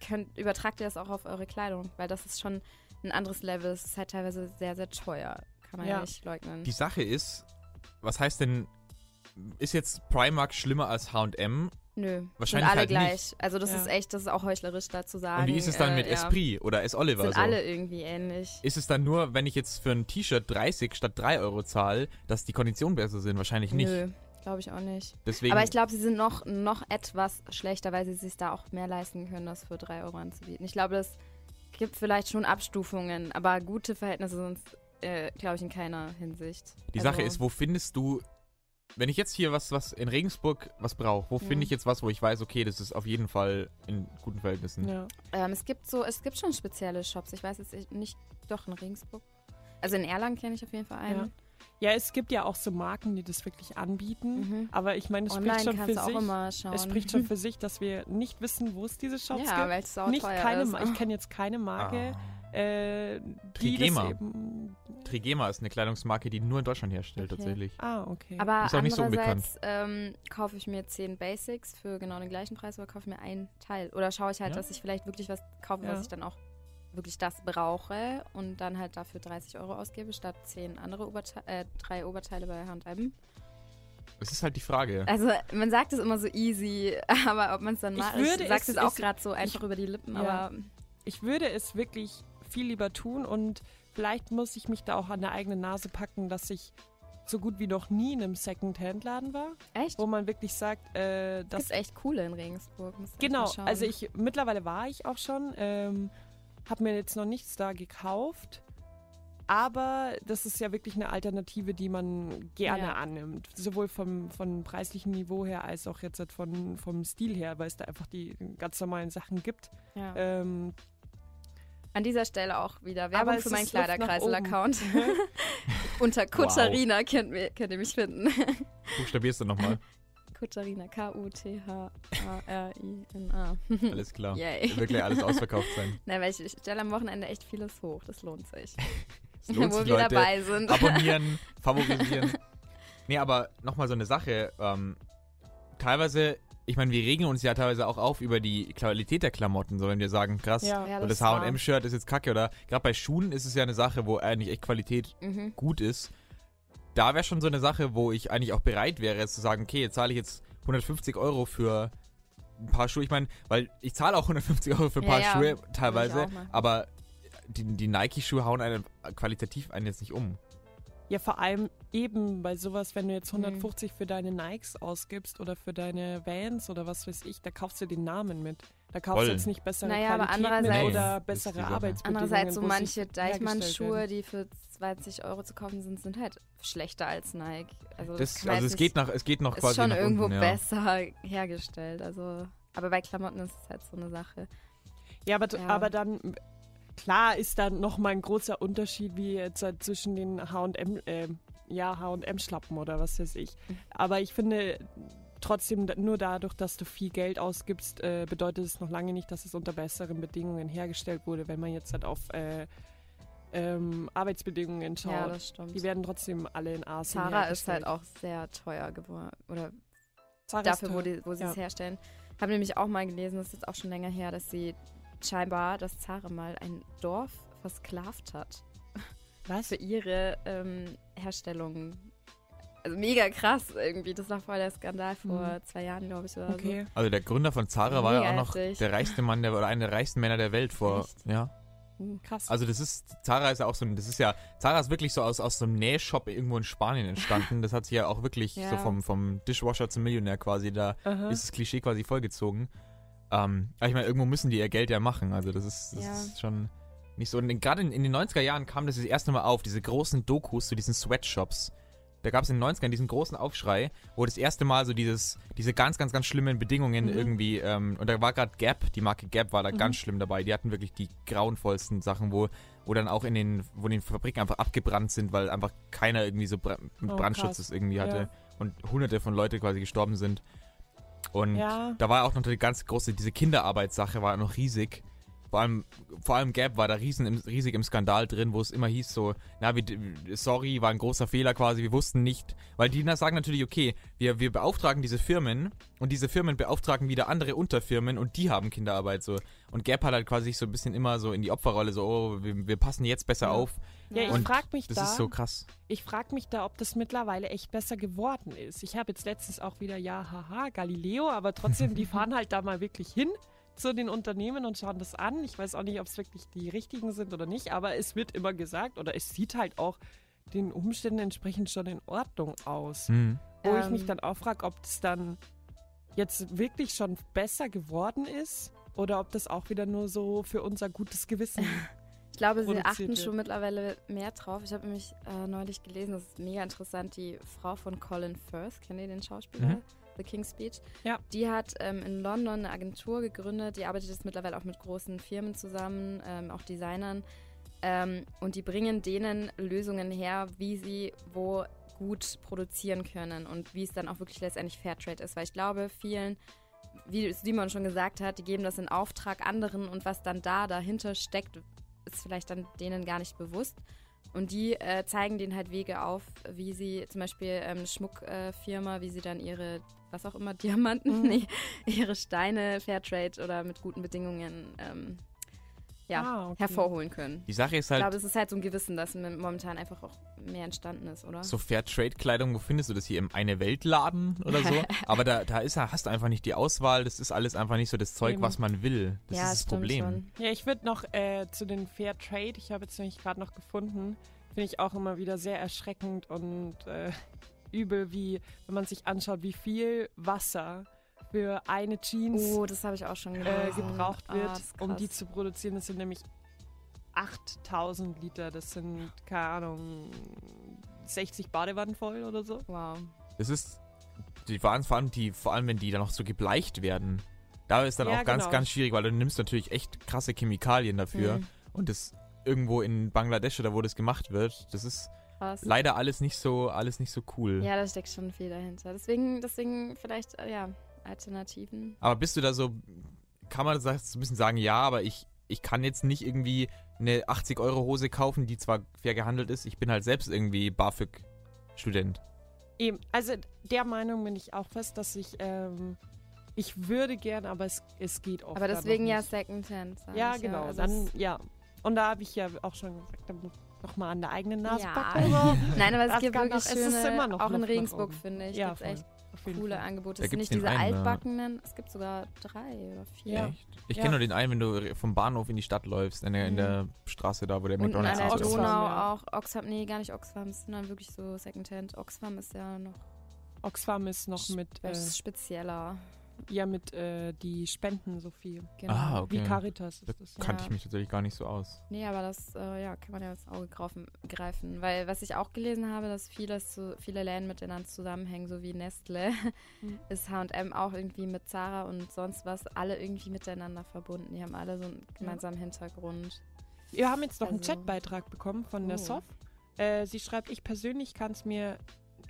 S2: Könnt, übertragt ihr das auch auf eure Kleidung, weil das ist schon ein anderes Level. Es ist halt teilweise sehr, sehr teuer. Kann man ja,
S3: Ja.
S2: nicht leugnen.
S1: Die Sache ist, was heißt denn, ist jetzt Primark schlimmer als H&M?
S2: Nö,
S1: Wahrscheinlich
S2: sind alle
S1: halt
S2: gleich.
S1: nicht.
S2: Also das
S3: Ja.
S2: ist echt, das ist auch heuchlerisch da zu sagen.
S1: Und wie ist es dann
S2: äh,
S1: mit
S2: ja.
S1: Esprit oder S. Oliver
S2: Sind
S1: so?
S2: alle irgendwie ähnlich.
S1: Ist es dann nur, wenn ich jetzt für ein T-Shirt 30 statt 3 Euro zahle, dass die Konditionen besser sind? Wahrscheinlich nicht.
S2: Nö, glaube ich auch nicht.
S1: Deswegen,
S2: Aber ich glaube, sie sind noch, noch etwas schlechter, weil sie sich da auch mehr leisten können, das für 3 Euro anzubieten. Ich glaube, es gibt vielleicht schon Abstufungen, aber gute Verhältnisse sind äh, glaube ich, in keiner Hinsicht.
S1: die
S2: Also,
S1: Sache ist, wo findest du wenn ich jetzt hier was, was in Regensburg was brauche, wo
S2: Mhm.
S1: finde ich jetzt was, wo ich weiß, okay, das ist auf jeden Fall in guten Verhältnissen?
S3: Ja.
S2: Ähm, es gibt so, es gibt schon spezielle Shops. Ich weiß jetzt nicht, doch in Regensburg. Also in Erlangen kenne ich auf jeden Fall einen.
S3: ja, es gibt ja auch so Marken, die das wirklich anbieten.
S2: Mhm.
S3: Aber ich meine, es
S2: Online
S3: spricht schon für sich. Es spricht schon für sich, dass wir nicht wissen, wo es diese Shops
S2: ja,
S3: gibt.
S2: weil es sau
S3: Nicht
S2: teuer
S3: keine,
S2: ist.
S3: Ma- ich kenne jetzt keine Marke,
S1: Ah.
S3: Äh, die
S1: Trigema.
S3: das eben.
S1: Trigema ist eine Kleidungsmarke, die nur in Deutschland herstellt,
S2: Okay.
S1: tatsächlich.
S3: Ah, okay.
S2: Aber
S1: Ist auch nicht so
S2: andererseits ähm, kaufe ich mir 10 Basics für genau den gleichen Preis oder kaufe mir ein Teil. Oder schaue ich halt,
S1: Ja.
S2: dass ich vielleicht wirklich was kaufe,
S3: Ja.
S2: was ich dann auch wirklich das brauche und dann halt dafür 30 Euro ausgebe, statt 10 andere Oberteile, äh, drei Oberteile bei H&M.
S1: Es ist halt die Frage.
S2: Also man sagt es immer so easy, aber ob man es dann
S3: Ich
S2: macht,
S3: würde
S2: ich sag's
S3: es-
S2: jetzt auch
S3: ich-
S2: gerade so einfach über die Lippen,
S3: Ja.
S2: aber
S3: ich würde es wirklich viel lieber tun und vielleicht muss ich mich da auch an der eigenen Nase packen, dass ich so gut wie noch nie in einem Second-Hand-Laden war,
S2: echt?
S3: wo man wirklich sagt, äh,
S2: Das ist echt coole in Regensburg.
S3: Genau, also ich mittlerweile war ich auch schon, ähm, habe mir jetzt noch nichts da gekauft, aber das ist ja wirklich eine Alternative, die man gerne
S2: Ja.
S3: annimmt, sowohl vom, vom preislichen Niveau her als auch jetzt halt von, vom Stil her, weil es da einfach die ganz normalen Sachen gibt.
S2: ja.
S3: Ähm,
S2: An dieser Stelle auch wieder
S3: Aber
S2: Werbung für meinen Kleiderkreisel-Account. Unter Kutscharina könnt, ihr- könnt ihr mich finden.
S1: Buchstabierst du nochmal.
S2: Kutscharina, K-U-T-H-A-R-I-N-A.
S1: Alles klar.
S2: Yay.
S1: Wird gleich alles ausverkauft sein.
S2: Na, weil ich stelle am Wochenende echt vieles hoch. Das lohnt sich.
S1: Es lohnt
S2: Wo
S1: sich,
S2: wir
S1: Leute.
S2: dabei sind.
S1: Abonnieren, favorisieren. Nee, aber nochmal so eine Sache. Ähm, teilweise, ich meine, wir regen uns ja teilweise auch auf über die Qualität der Klamotten, so wenn wir sagen, krass,
S3: ja.
S2: Ja,
S1: das. H&M-Shirt ist jetzt kacke oder gerade bei Schuhen ist es ja eine Sache, wo eigentlich echt Qualität
S2: Mhm.
S1: gut ist. Da wäre schon so eine Sache, wo ich eigentlich auch bereit wäre, zu sagen, okay, jetzt zahle ich jetzt 150 Euro für ein paar Schuhe. Ich meine, weil ich zahle auch 150 Euro für ein paar
S2: ja,
S1: Schuhe teilweise, aber die, die Nike-Schuhe hauen einen qualitativ einen jetzt nicht um.
S3: Ja, vor allem eben bei sowas, wenn du jetzt
S2: Mhm.
S3: 150 für deine Nikes ausgibst oder für deine Vans oder was weiß ich, da kaufst du den Namen mit. Da kaufst
S1: Voll.
S3: du jetzt nicht bessere
S2: Naja, aber
S3: Qualität oder bessere. Arbeitsbedingungen.
S2: Andererseits so manche Deichmann-Schuhe, die für 20 Euro zu kaufen sind, sind halt schlechter als Nike. Also,
S1: Das, also es geht noch, es geht noch
S2: ist
S1: quasi
S2: schon
S1: nach
S2: irgendwo
S1: unten, ja.
S2: besser hergestellt. Also, aber bei Klamotten ist es halt so eine Sache.
S3: Ja, aber,
S2: Ja.
S3: aber dann, klar ist da nochmal ein großer Unterschied wie jetzt halt zwischen den H&M, äh, ja, H&M-Schlappen oder was weiß ich. Aber ich finde trotzdem, nur dadurch, dass du viel Geld ausgibst, äh, bedeutet es noch lange nicht, dass es unter besseren Bedingungen hergestellt wurde. Wenn man jetzt halt auf äh, ähm, Arbeitsbedingungen schaut,
S2: Ja, das stimmt.
S3: die werden trotzdem alle in Asien
S2: Zara ist halt auch sehr teuer geworden. Oder
S3: Zara
S2: dafür, wo, die, wo sie
S3: Ja.
S2: es herstellen. Habe nämlich auch mal gelesen, das ist jetzt auch schon länger her, dass sie scheinbar, dass Zara mal ein Dorf versklavt hat
S3: Was?
S2: für ihre ähm, Herstellung. Also mega krass irgendwie. Das war voll der Skandal vor
S3: Mhm.
S2: zwei Jahren, glaube ich, oder
S3: Okay.
S1: Also der Gründer von Zara war ja auch noch der reichste Mann der oder einer der reichsten Männer der Welt vor.
S2: Echt?
S1: Ja.
S3: Krass.
S1: Also das ist Zara ist ja auch so ein das ist ja Zara ist wirklich so aus aus so einem Nähshop irgendwo in Spanien entstanden. Das hat sich ja auch wirklich
S2: Ja.
S1: so vom vom Dishwasher zum Millionär quasi da
S3: Aha.
S1: ist das Klischee quasi vollgezogen. Ähm, aber ich meine, irgendwo müssen die ihr Geld ja machen. Also das ist, das
S2: Ja.
S1: ist schon nicht so. Und gerade in, in den 90er Jahren kam das das erste Mal auf, diese großen Dokus zu diesen Sweatshops. Da gab es in den 90ern diesen großen Aufschrei, wo das erste Mal so dieses, diese ganz, ganz, ganz schlimmen Bedingungen
S3: Mhm.
S1: irgendwie, ähm, und da war gerade Gap, die Marke Gap war da
S3: Mhm.
S1: ganz schlimm dabei. Die hatten wirklich die grauenvollsten Sachen, wo, wo dann auch in den, wo die Fabriken einfach abgebrannt sind, weil einfach keiner irgendwie so Bra
S3: Oh,
S1: Brandschutz
S3: krass.
S1: das irgendwie hatte
S3: Ja.
S1: und hunderte von Leute quasi gestorben sind. Und
S3: Ja.
S1: da war auch noch die ganz große, diese Kinderarbeitssache war noch riesig. Vor allem, vor allem Gap war da riesen, riesig im Skandal drin, wo es immer hieß so, na, wir, sorry, war ein großer Fehler quasi, wir wussten nicht. Weil die sagen natürlich, okay, wir, wir beauftragen diese Firmen und diese Firmen beauftragen wieder andere Unterfirmen und die haben Kinderarbeit so. Und Gap hat halt quasi sich so ein bisschen immer so in die Opferrolle so, oh, wir, wir passen jetzt besser
S3: Ja.
S1: auf.
S3: Ja, ich frage mich
S1: Das
S3: da.
S1: ist so krass.
S3: Ich frage mich da, ob das mittlerweile echt besser geworden ist. Ich habe jetzt letztens auch wieder, ja, haha, Galileo, aber trotzdem, die fahren halt da mal wirklich hin zu den Unternehmen und schauen das an. Ich weiß auch nicht, ob es wirklich die richtigen sind oder nicht, aber es wird immer gesagt oder es sieht halt auch den Umständen entsprechend schon in Ordnung aus.
S1: Hm.
S3: Wo ich
S2: Ähm.
S3: mich dann auch frage, ob das dann jetzt wirklich schon besser geworden ist oder ob das auch wieder nur so für unser gutes Gewissen
S2: Ich glaube, sie achten
S3: wird.
S2: schon mittlerweile mehr drauf. Ich habe nämlich äh, neulich gelesen, das ist mega interessant, die Frau von Colin Firth, kennt ihr den Schauspieler?
S1: Mhm.
S2: The King's Speech.
S3: Ja.
S2: Die hat ähm, in London eine Agentur gegründet, die arbeitet jetzt mittlerweile auch mit großen Firmen zusammen, ähm, auch Designern. Ähm, und die bringen denen Lösungen her, wie sie wo gut produzieren können und wie es dann auch wirklich letztendlich Fairtrade ist. Weil ich glaube, vielen, wie Simon schon gesagt hat, die geben das in Auftrag anderen und was dann da dahinter steckt, ist vielleicht dann denen gar nicht bewusst. Und die äh, zeigen denen halt Wege auf, wie sie zum Beispiel ähm, eine Schmuckfirma, wie sie dann ihre, was auch immer, Diamanten,
S3: Mhm.
S2: nee, ihre Steine Fairtrade oder mit guten Bedingungen ähm, ja,
S3: Ah, okay.
S2: hervorholen können.
S1: Die Sache ist
S2: Ich
S1: halt,
S2: glaube, es ist halt so ein Gewissen, das momentan einfach auch mehr entstanden ist, oder?
S1: so Fairtrade-Kleidung, wo findest du das hier? Im Eine-Welt-Laden oder so? Aber da, da ist, hast du einfach nicht die Auswahl. Das ist alles einfach nicht so das Zeug,
S3: Eben.
S1: was man will. Das
S2: ja,
S1: ist das Problem.
S2: Schon.
S3: Ja, ich würde noch äh, zu den Fair Trade, ich habe jetzt nämlich gerade noch gefunden, finde ich auch immer wieder sehr erschreckend und äh, übel, wie wenn man sich anschaut, wie viel Wasser für eine Jeans
S2: Oh, das habe ich auch schon
S3: äh, gebraucht
S2: Ah,
S3: wird,
S2: ist
S3: um die zu produzieren. Das sind nämlich 8000 Liter, das sind, keine Ahnung, 60 Badewannen voll oder so.
S2: Wow.
S1: Das ist, die waren vor allem, die, vor allem wenn die dann noch so gebleicht werden, da ist dann
S3: Ja,
S1: auch ganz,
S3: genau.
S1: ganz schwierig, weil du nimmst natürlich echt krasse Chemikalien dafür
S2: Mhm.
S1: und das irgendwo in Bangladesch oder wo das gemacht wird, das ist
S2: Krass.
S1: leider alles nicht so, alles nicht so cool.
S2: Ja, da steckt schon viel dahinter. Deswegen, deswegen vielleicht, äh, ja, Alternativen.
S1: Aber bist du da so, kann man das so ein bisschen sagen, ja, aber ich, ich kann jetzt nicht irgendwie eine 80-Euro-Hose kaufen, die zwar fair gehandelt ist, ich bin halt selbst irgendwie BAföG-Student.
S3: Eben, also der Meinung bin ich auch fest, dass ich, ähm, ich würde gern, aber es, es geht oft.
S2: Aber deswegen ja. Secondhand. sag
S3: Ja,
S2: ich
S3: genau.
S2: Also
S3: dann, ja. Und da habe ich ja auch schon gesagt, dann noch mal an der eigenen Nase
S2: ja.
S3: packen. So.
S2: Nein, aber es
S3: Das
S2: gibt wirklich
S3: noch- es ist
S2: schöne,
S3: immer noch
S2: auch in Regensburg, finde ich,
S3: Ja,
S2: echt coole
S3: Fall.
S2: Angebote.
S1: Da
S2: Es sind nicht diese
S1: einen, ja.
S2: altbackenen, es gibt sogar drei oder vier.
S3: Ja.
S1: Echt? Ich
S3: Ja.
S1: kenne nur den einen, wenn du vom Bahnhof in die Stadt läufst, in der, in
S2: Mhm.
S1: der Straße da, wo der
S2: Und an
S1: McDonalds
S2: der
S1: ist.
S2: Donau
S3: ja.
S2: auch. Oxfam, nee, gar nicht Oxfam, es sind dann wirklich so Secondhand. Oxfam ist ja noch
S3: Oxfam ist noch mit, äh,
S2: was spezieller.
S3: Ja, mit äh, die Spenden so viel.
S2: Genau.
S1: Ah, okay.
S3: Wie Caritas
S1: Da
S3: ist das.
S1: kannte
S2: Ja.
S1: ich mich tatsächlich gar nicht so aus.
S2: Nee, aber das äh, ja, kann man ja ins Auge greifen. Weil was ich auch gelesen habe, dass vieles zu, viele Läden miteinander zusammenhängen, so wie Nestle,
S3: Mhm.
S2: ist H&M auch irgendwie mit Zara und sonst was, alle irgendwie miteinander verbunden. Die haben alle so einen gemeinsamen Hintergrund.
S3: Wir haben jetzt noch einen
S2: Also-
S3: Chatbeitrag bekommen von der
S2: Oh.
S3: Sof. Äh, sie schreibt, ich persönlich kann es mir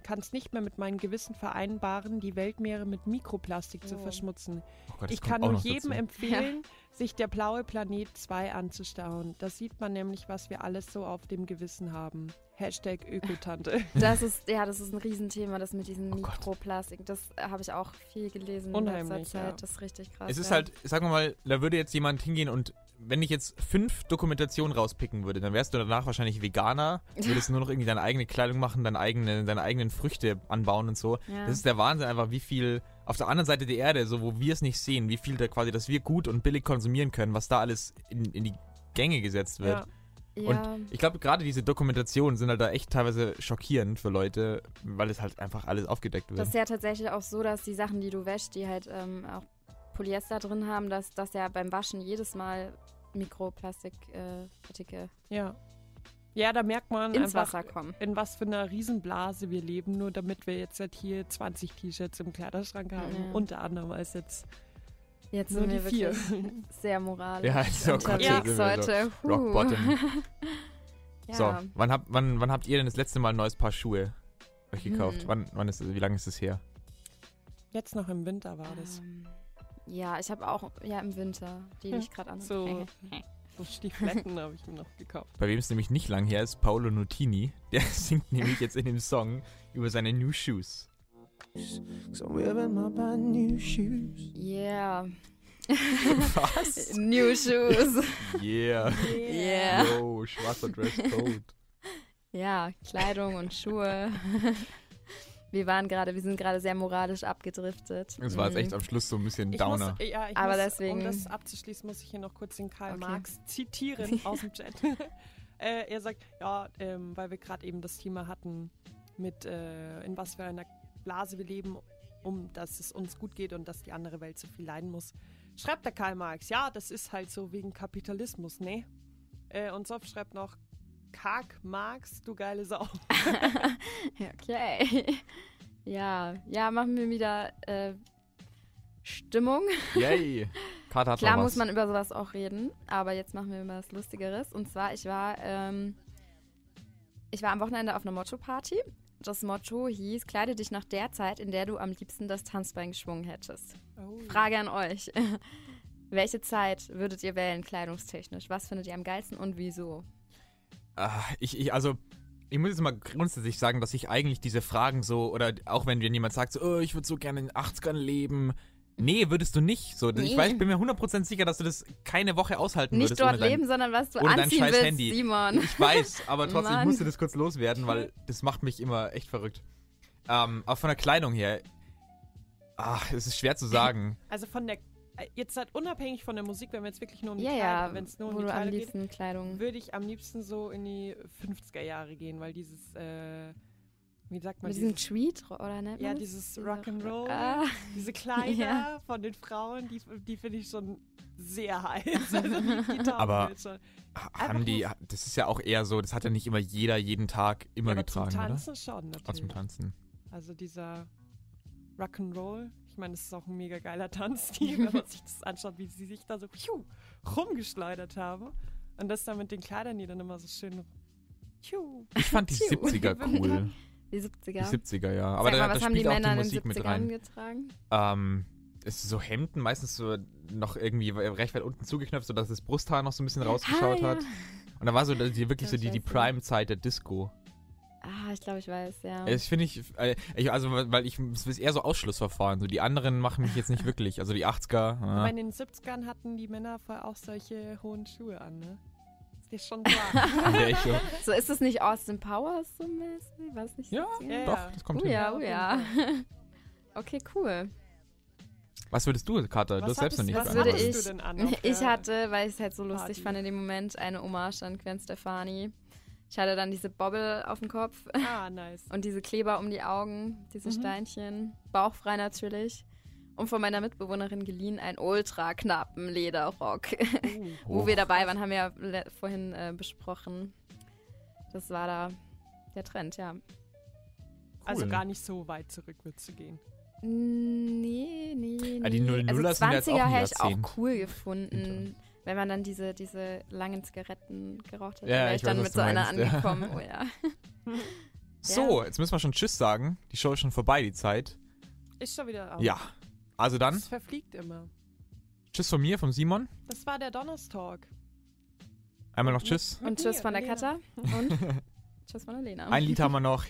S3: kann es nicht mehr mit meinem Gewissen vereinbaren, die Weltmeere mit Mikroplastik zu
S2: Oh.
S3: verschmutzen.
S1: Oh Gott,
S3: Ich kann
S1: auch
S3: nur jedem
S1: dazu.
S3: empfehlen, sich der blaue Planet 2 anzuschauen. Da sieht man nämlich, was wir alles so auf dem Gewissen haben. Hashtag Ökotante.
S2: Das ist, ja, das ist ein Riesenthema, das mit diesem
S1: Oh Gott.
S2: Mikroplastik. Das habe ich auch viel gelesen in
S3: Unheimlich,
S2: letzter Zeit.
S3: ja.
S2: Das ist richtig krass.
S1: Es ist
S2: ja.
S1: halt, sagen wir mal, da würde jetzt jemand hingehen und wenn ich jetzt fünf Dokumentationen rauspicken würde, dann wärst du danach wahrscheinlich Veganer, würdest nur noch irgendwie deine eigene Kleidung machen, deine, eigene, deine eigenen Früchte anbauen und so.
S2: Ja.
S1: Das ist der Wahnsinn einfach, wie viel auf der anderen Seite der Erde, so wo wir es nicht sehen, wie viel da quasi, dass wir gut und billig konsumieren können, was da alles in, in die Gänge gesetzt wird.
S3: Ja.
S2: ja.
S1: Ich glaube, gerade diese Dokumentationen sind halt da echt teilweise schockierend für Leute, weil es halt einfach alles aufgedeckt wird.
S2: Das ist ja tatsächlich auch so, dass die Sachen, die du wäschst, die halt ähm, auch Polyester drin haben, dass das ja beim Waschen jedes Mal Mikroplastikpartikel äh,
S3: Ja. Ja, da merkt man
S2: ins
S3: einfach,
S2: Wasser kommen.
S3: in was für einer Riesenblase wir leben, nur damit wir jetzt halt hier 20 T-Shirts im Kleiderschrank haben.
S2: Ja.
S3: Unter anderem als jetzt
S2: Jetzt
S3: nur
S2: sind
S3: die
S2: wir
S3: vier.
S2: wirklich sehr moralisch.
S1: Ja, so Gott,
S2: unterwegs
S1: sind wir so
S2: heute. Huh.
S1: Rock Bottom.
S2: ja.
S1: So, wann habt, wann, wann habt ihr denn das letzte Mal ein neues Paar Schuhe euch gekauft?
S2: Hm.
S1: Wann, wann ist, wie lange ist es her?
S3: Jetzt noch im Winter war das.
S2: Ähm, ja, ich habe auch, ja, im Winter, die, die
S3: Hm,
S2: ich gerade an.
S3: so. So Stiefeletten habe ich mir noch gekauft.
S1: Bei wem es nämlich nicht lang her ist, Paolo Nutini. Der singt nämlich jetzt in dem Song über seine New Shoes.
S5: So I'm wearing my brand new shoes.
S2: Yeah.
S1: Was?
S2: New Shoes.
S1: Yeah.
S2: Yeah.
S1: Yo, schwarzer Dresscode.
S2: Ja, Kleidung und Schuhe. Wir waren gerade, wir sind gerade sehr moralisch abgedriftet.
S1: Das war jetzt
S2: Mhm.
S1: echt am Schluss so ein bisschen
S3: Ich
S1: Downer.
S3: Muss, ja, ich
S2: Aber
S3: muss,
S2: deswegen-
S3: Um das abzuschließen, muss ich hier noch kurz den Karl
S2: Okay.
S3: Marx zitieren aus dem Chat. äh, er sagt, ja, ähm, weil wir gerade eben das Thema hatten, mit äh, in was für einer Blase wir leben, um dass es uns gut geht und dass die andere Welt so viel leiden muss. Schreibt der Karl Marx, ja, das ist halt so wegen Kapitalismus, ne? Äh, und Sof schreibt noch, Kark Marx, du geile Sau.
S2: Okay. Ja, ja, machen wir wieder äh, Stimmung.
S1: Yay. Kater hat
S2: Klar muss man über sowas auch reden, aber jetzt machen wir mal was Lustigeres. Und zwar, ich war, ähm, ich war am Wochenende auf einer Motto-Party. Das Motto hieß, kleide dich nach der Zeit, in der du am liebsten das Tanzbein geschwungen hättest.
S3: Oh.
S2: Frage an euch. Welche Zeit würdet ihr wählen, kleidungstechnisch? Was findet ihr am geilsten und wieso?
S1: Ah, ich, ich, also, ich muss jetzt mal grundsätzlich sagen, dass ich eigentlich diese Fragen so, oder auch wenn dir jemand sagt, so, oh, ich würde so gerne in den 80ern leben. Nee, würdest du nicht. So,
S2: Nee.
S1: Ich, weiß, ich bin mir 100% sicher, dass du das keine Woche aushalten
S2: Nicht
S1: würdest.
S2: dort
S1: ohne dein,
S2: leben, sondern was du
S1: ohne dein
S2: anziehen
S1: scheiß
S2: willst,
S1: Handy.
S2: Simon.
S1: Ich weiß, aber trotzdem, ich
S2: Mann.
S1: musste das kurz loswerden, weil das macht mich immer echt verrückt. Ähm, aber von der Kleidung her, ach, es ist schwer zu sagen.
S3: Also von der, jetzt halt unabhängig von der Musik, wenn wir jetzt wirklich nur um die
S2: Ja,
S3: Kleidung,
S2: ja,
S3: wenn es nur um die Kleidung geht,
S2: Kleidung.
S3: würde ich am liebsten so in die 50er Jahre gehen, weil dieses, äh, wie sagt man,
S2: Mit diesem Tweet, oder ne?
S3: ja, dieses Rock'n'Roll,
S2: Ah,
S3: diese Kleider
S2: Ja.
S3: von den Frauen, die, die finde ich schon sehr heiß. Also die,
S1: Aber Haben die, das ist ja auch eher so, das hat ja nicht immer jeder jeden Tag immer
S3: ja,
S1: getragen,
S3: zum
S1: oder?
S3: Tanzen schon
S1: Auch zum
S3: natürlich.
S1: Tanzen.
S3: Also dieser Rock'n'Roll, meine, das ist auch ein mega geiler Tanzstil, wenn man sich das anschaut, wie sie sich da so pfiuh, rumgeschleudert haben. Und das dann mit den Kleidern, die dann immer so schön pfiuh.
S1: Ich fand die
S2: Tschu.
S1: 70er cool.
S2: Die 70er.
S1: Die 70er, ja. Aber
S2: Sag
S1: da,
S2: mal, was
S1: da
S2: haben die
S1: spielt auch
S2: Männer
S1: die
S2: in den
S1: Musik
S2: 70ern
S1: mit rein.
S2: getragen?
S1: Ähm, es ist so Hemden, meistens so noch irgendwie recht weit unten zugeknöpft, sodass das Brusthaar noch so ein bisschen rausgeschaut
S2: ah,
S1: hat.
S2: Ja.
S1: Und da war so die, wirklich so die, die. Prime-Zeit der Disco.
S2: Ah, ich glaube, ich weiß, ja.
S1: Das finde ich, äh, ich, also weil ich, es ist eher so Ausschlussverfahren. So die anderen machen mich jetzt nicht wirklich. Also die 80er.
S3: Aber
S1: Ja.
S3: in den 70ern hatten die Männer vorher auch solche hohen Schuhe an, ne? Ist dir schon klar.
S1: So.
S2: So, ist es nicht Austin Powers so mäßig? Weiß nicht.
S1: Ja,
S2: 70er?
S3: Ja,
S1: Doch, das kommt
S2: Oh
S1: hin.
S2: ja, oh ja. Okay, cool.
S1: Was würdest du, Kater? Du hast selbst noch nicht
S3: was
S2: was würde ich-
S3: du denn an?
S2: Ich hatte, weil ich es halt so lustig
S3: Party.
S2: fand in dem Moment, eine Hommage an Gwen Stefani. Ich hatte dann diese Bobbel auf dem Kopf
S3: Ah, nice.
S2: und diese Kleber um die Augen, diese
S3: Mhm.
S2: Steinchen, bauchfrei natürlich. Und von meiner Mitbewohnerin geliehen ein ultra knappen Lederrock.
S3: Oh.
S2: Wo wir dabei waren, haben wir ja vorhin äh, besprochen. Das war da der Trend, ja.
S3: Also
S1: Cool.
S3: gar nicht so weit zurück würdest du gehen.
S2: Nee, nee, nee.
S1: Ah, die 00er
S2: also
S1: sind ja jetzt auch
S2: 20er hätte ich auch cool gefunden. Wenn man dann diese, diese langen Zigaretten geraucht hätte,
S1: Ja,
S2: wäre
S1: ich
S2: ich dann
S1: weiß,
S2: mit so einer
S1: meinst, ja.
S2: angekommen. Oh ja.
S1: So, jetzt müssen wir schon Tschüss sagen. Die Show ist schon vorbei, die Zeit.
S3: Ist schon wieder auf.
S1: Ja. Also dann,
S3: Das verfliegt immer.
S1: Tschüss von mir, vom Simon.
S3: Das war der Donnerstalk.
S1: Einmal noch Tschüss.
S2: Und tschüss von der. Katja. Und tschüss von der Lena.
S1: Ein Lied haben wir noch.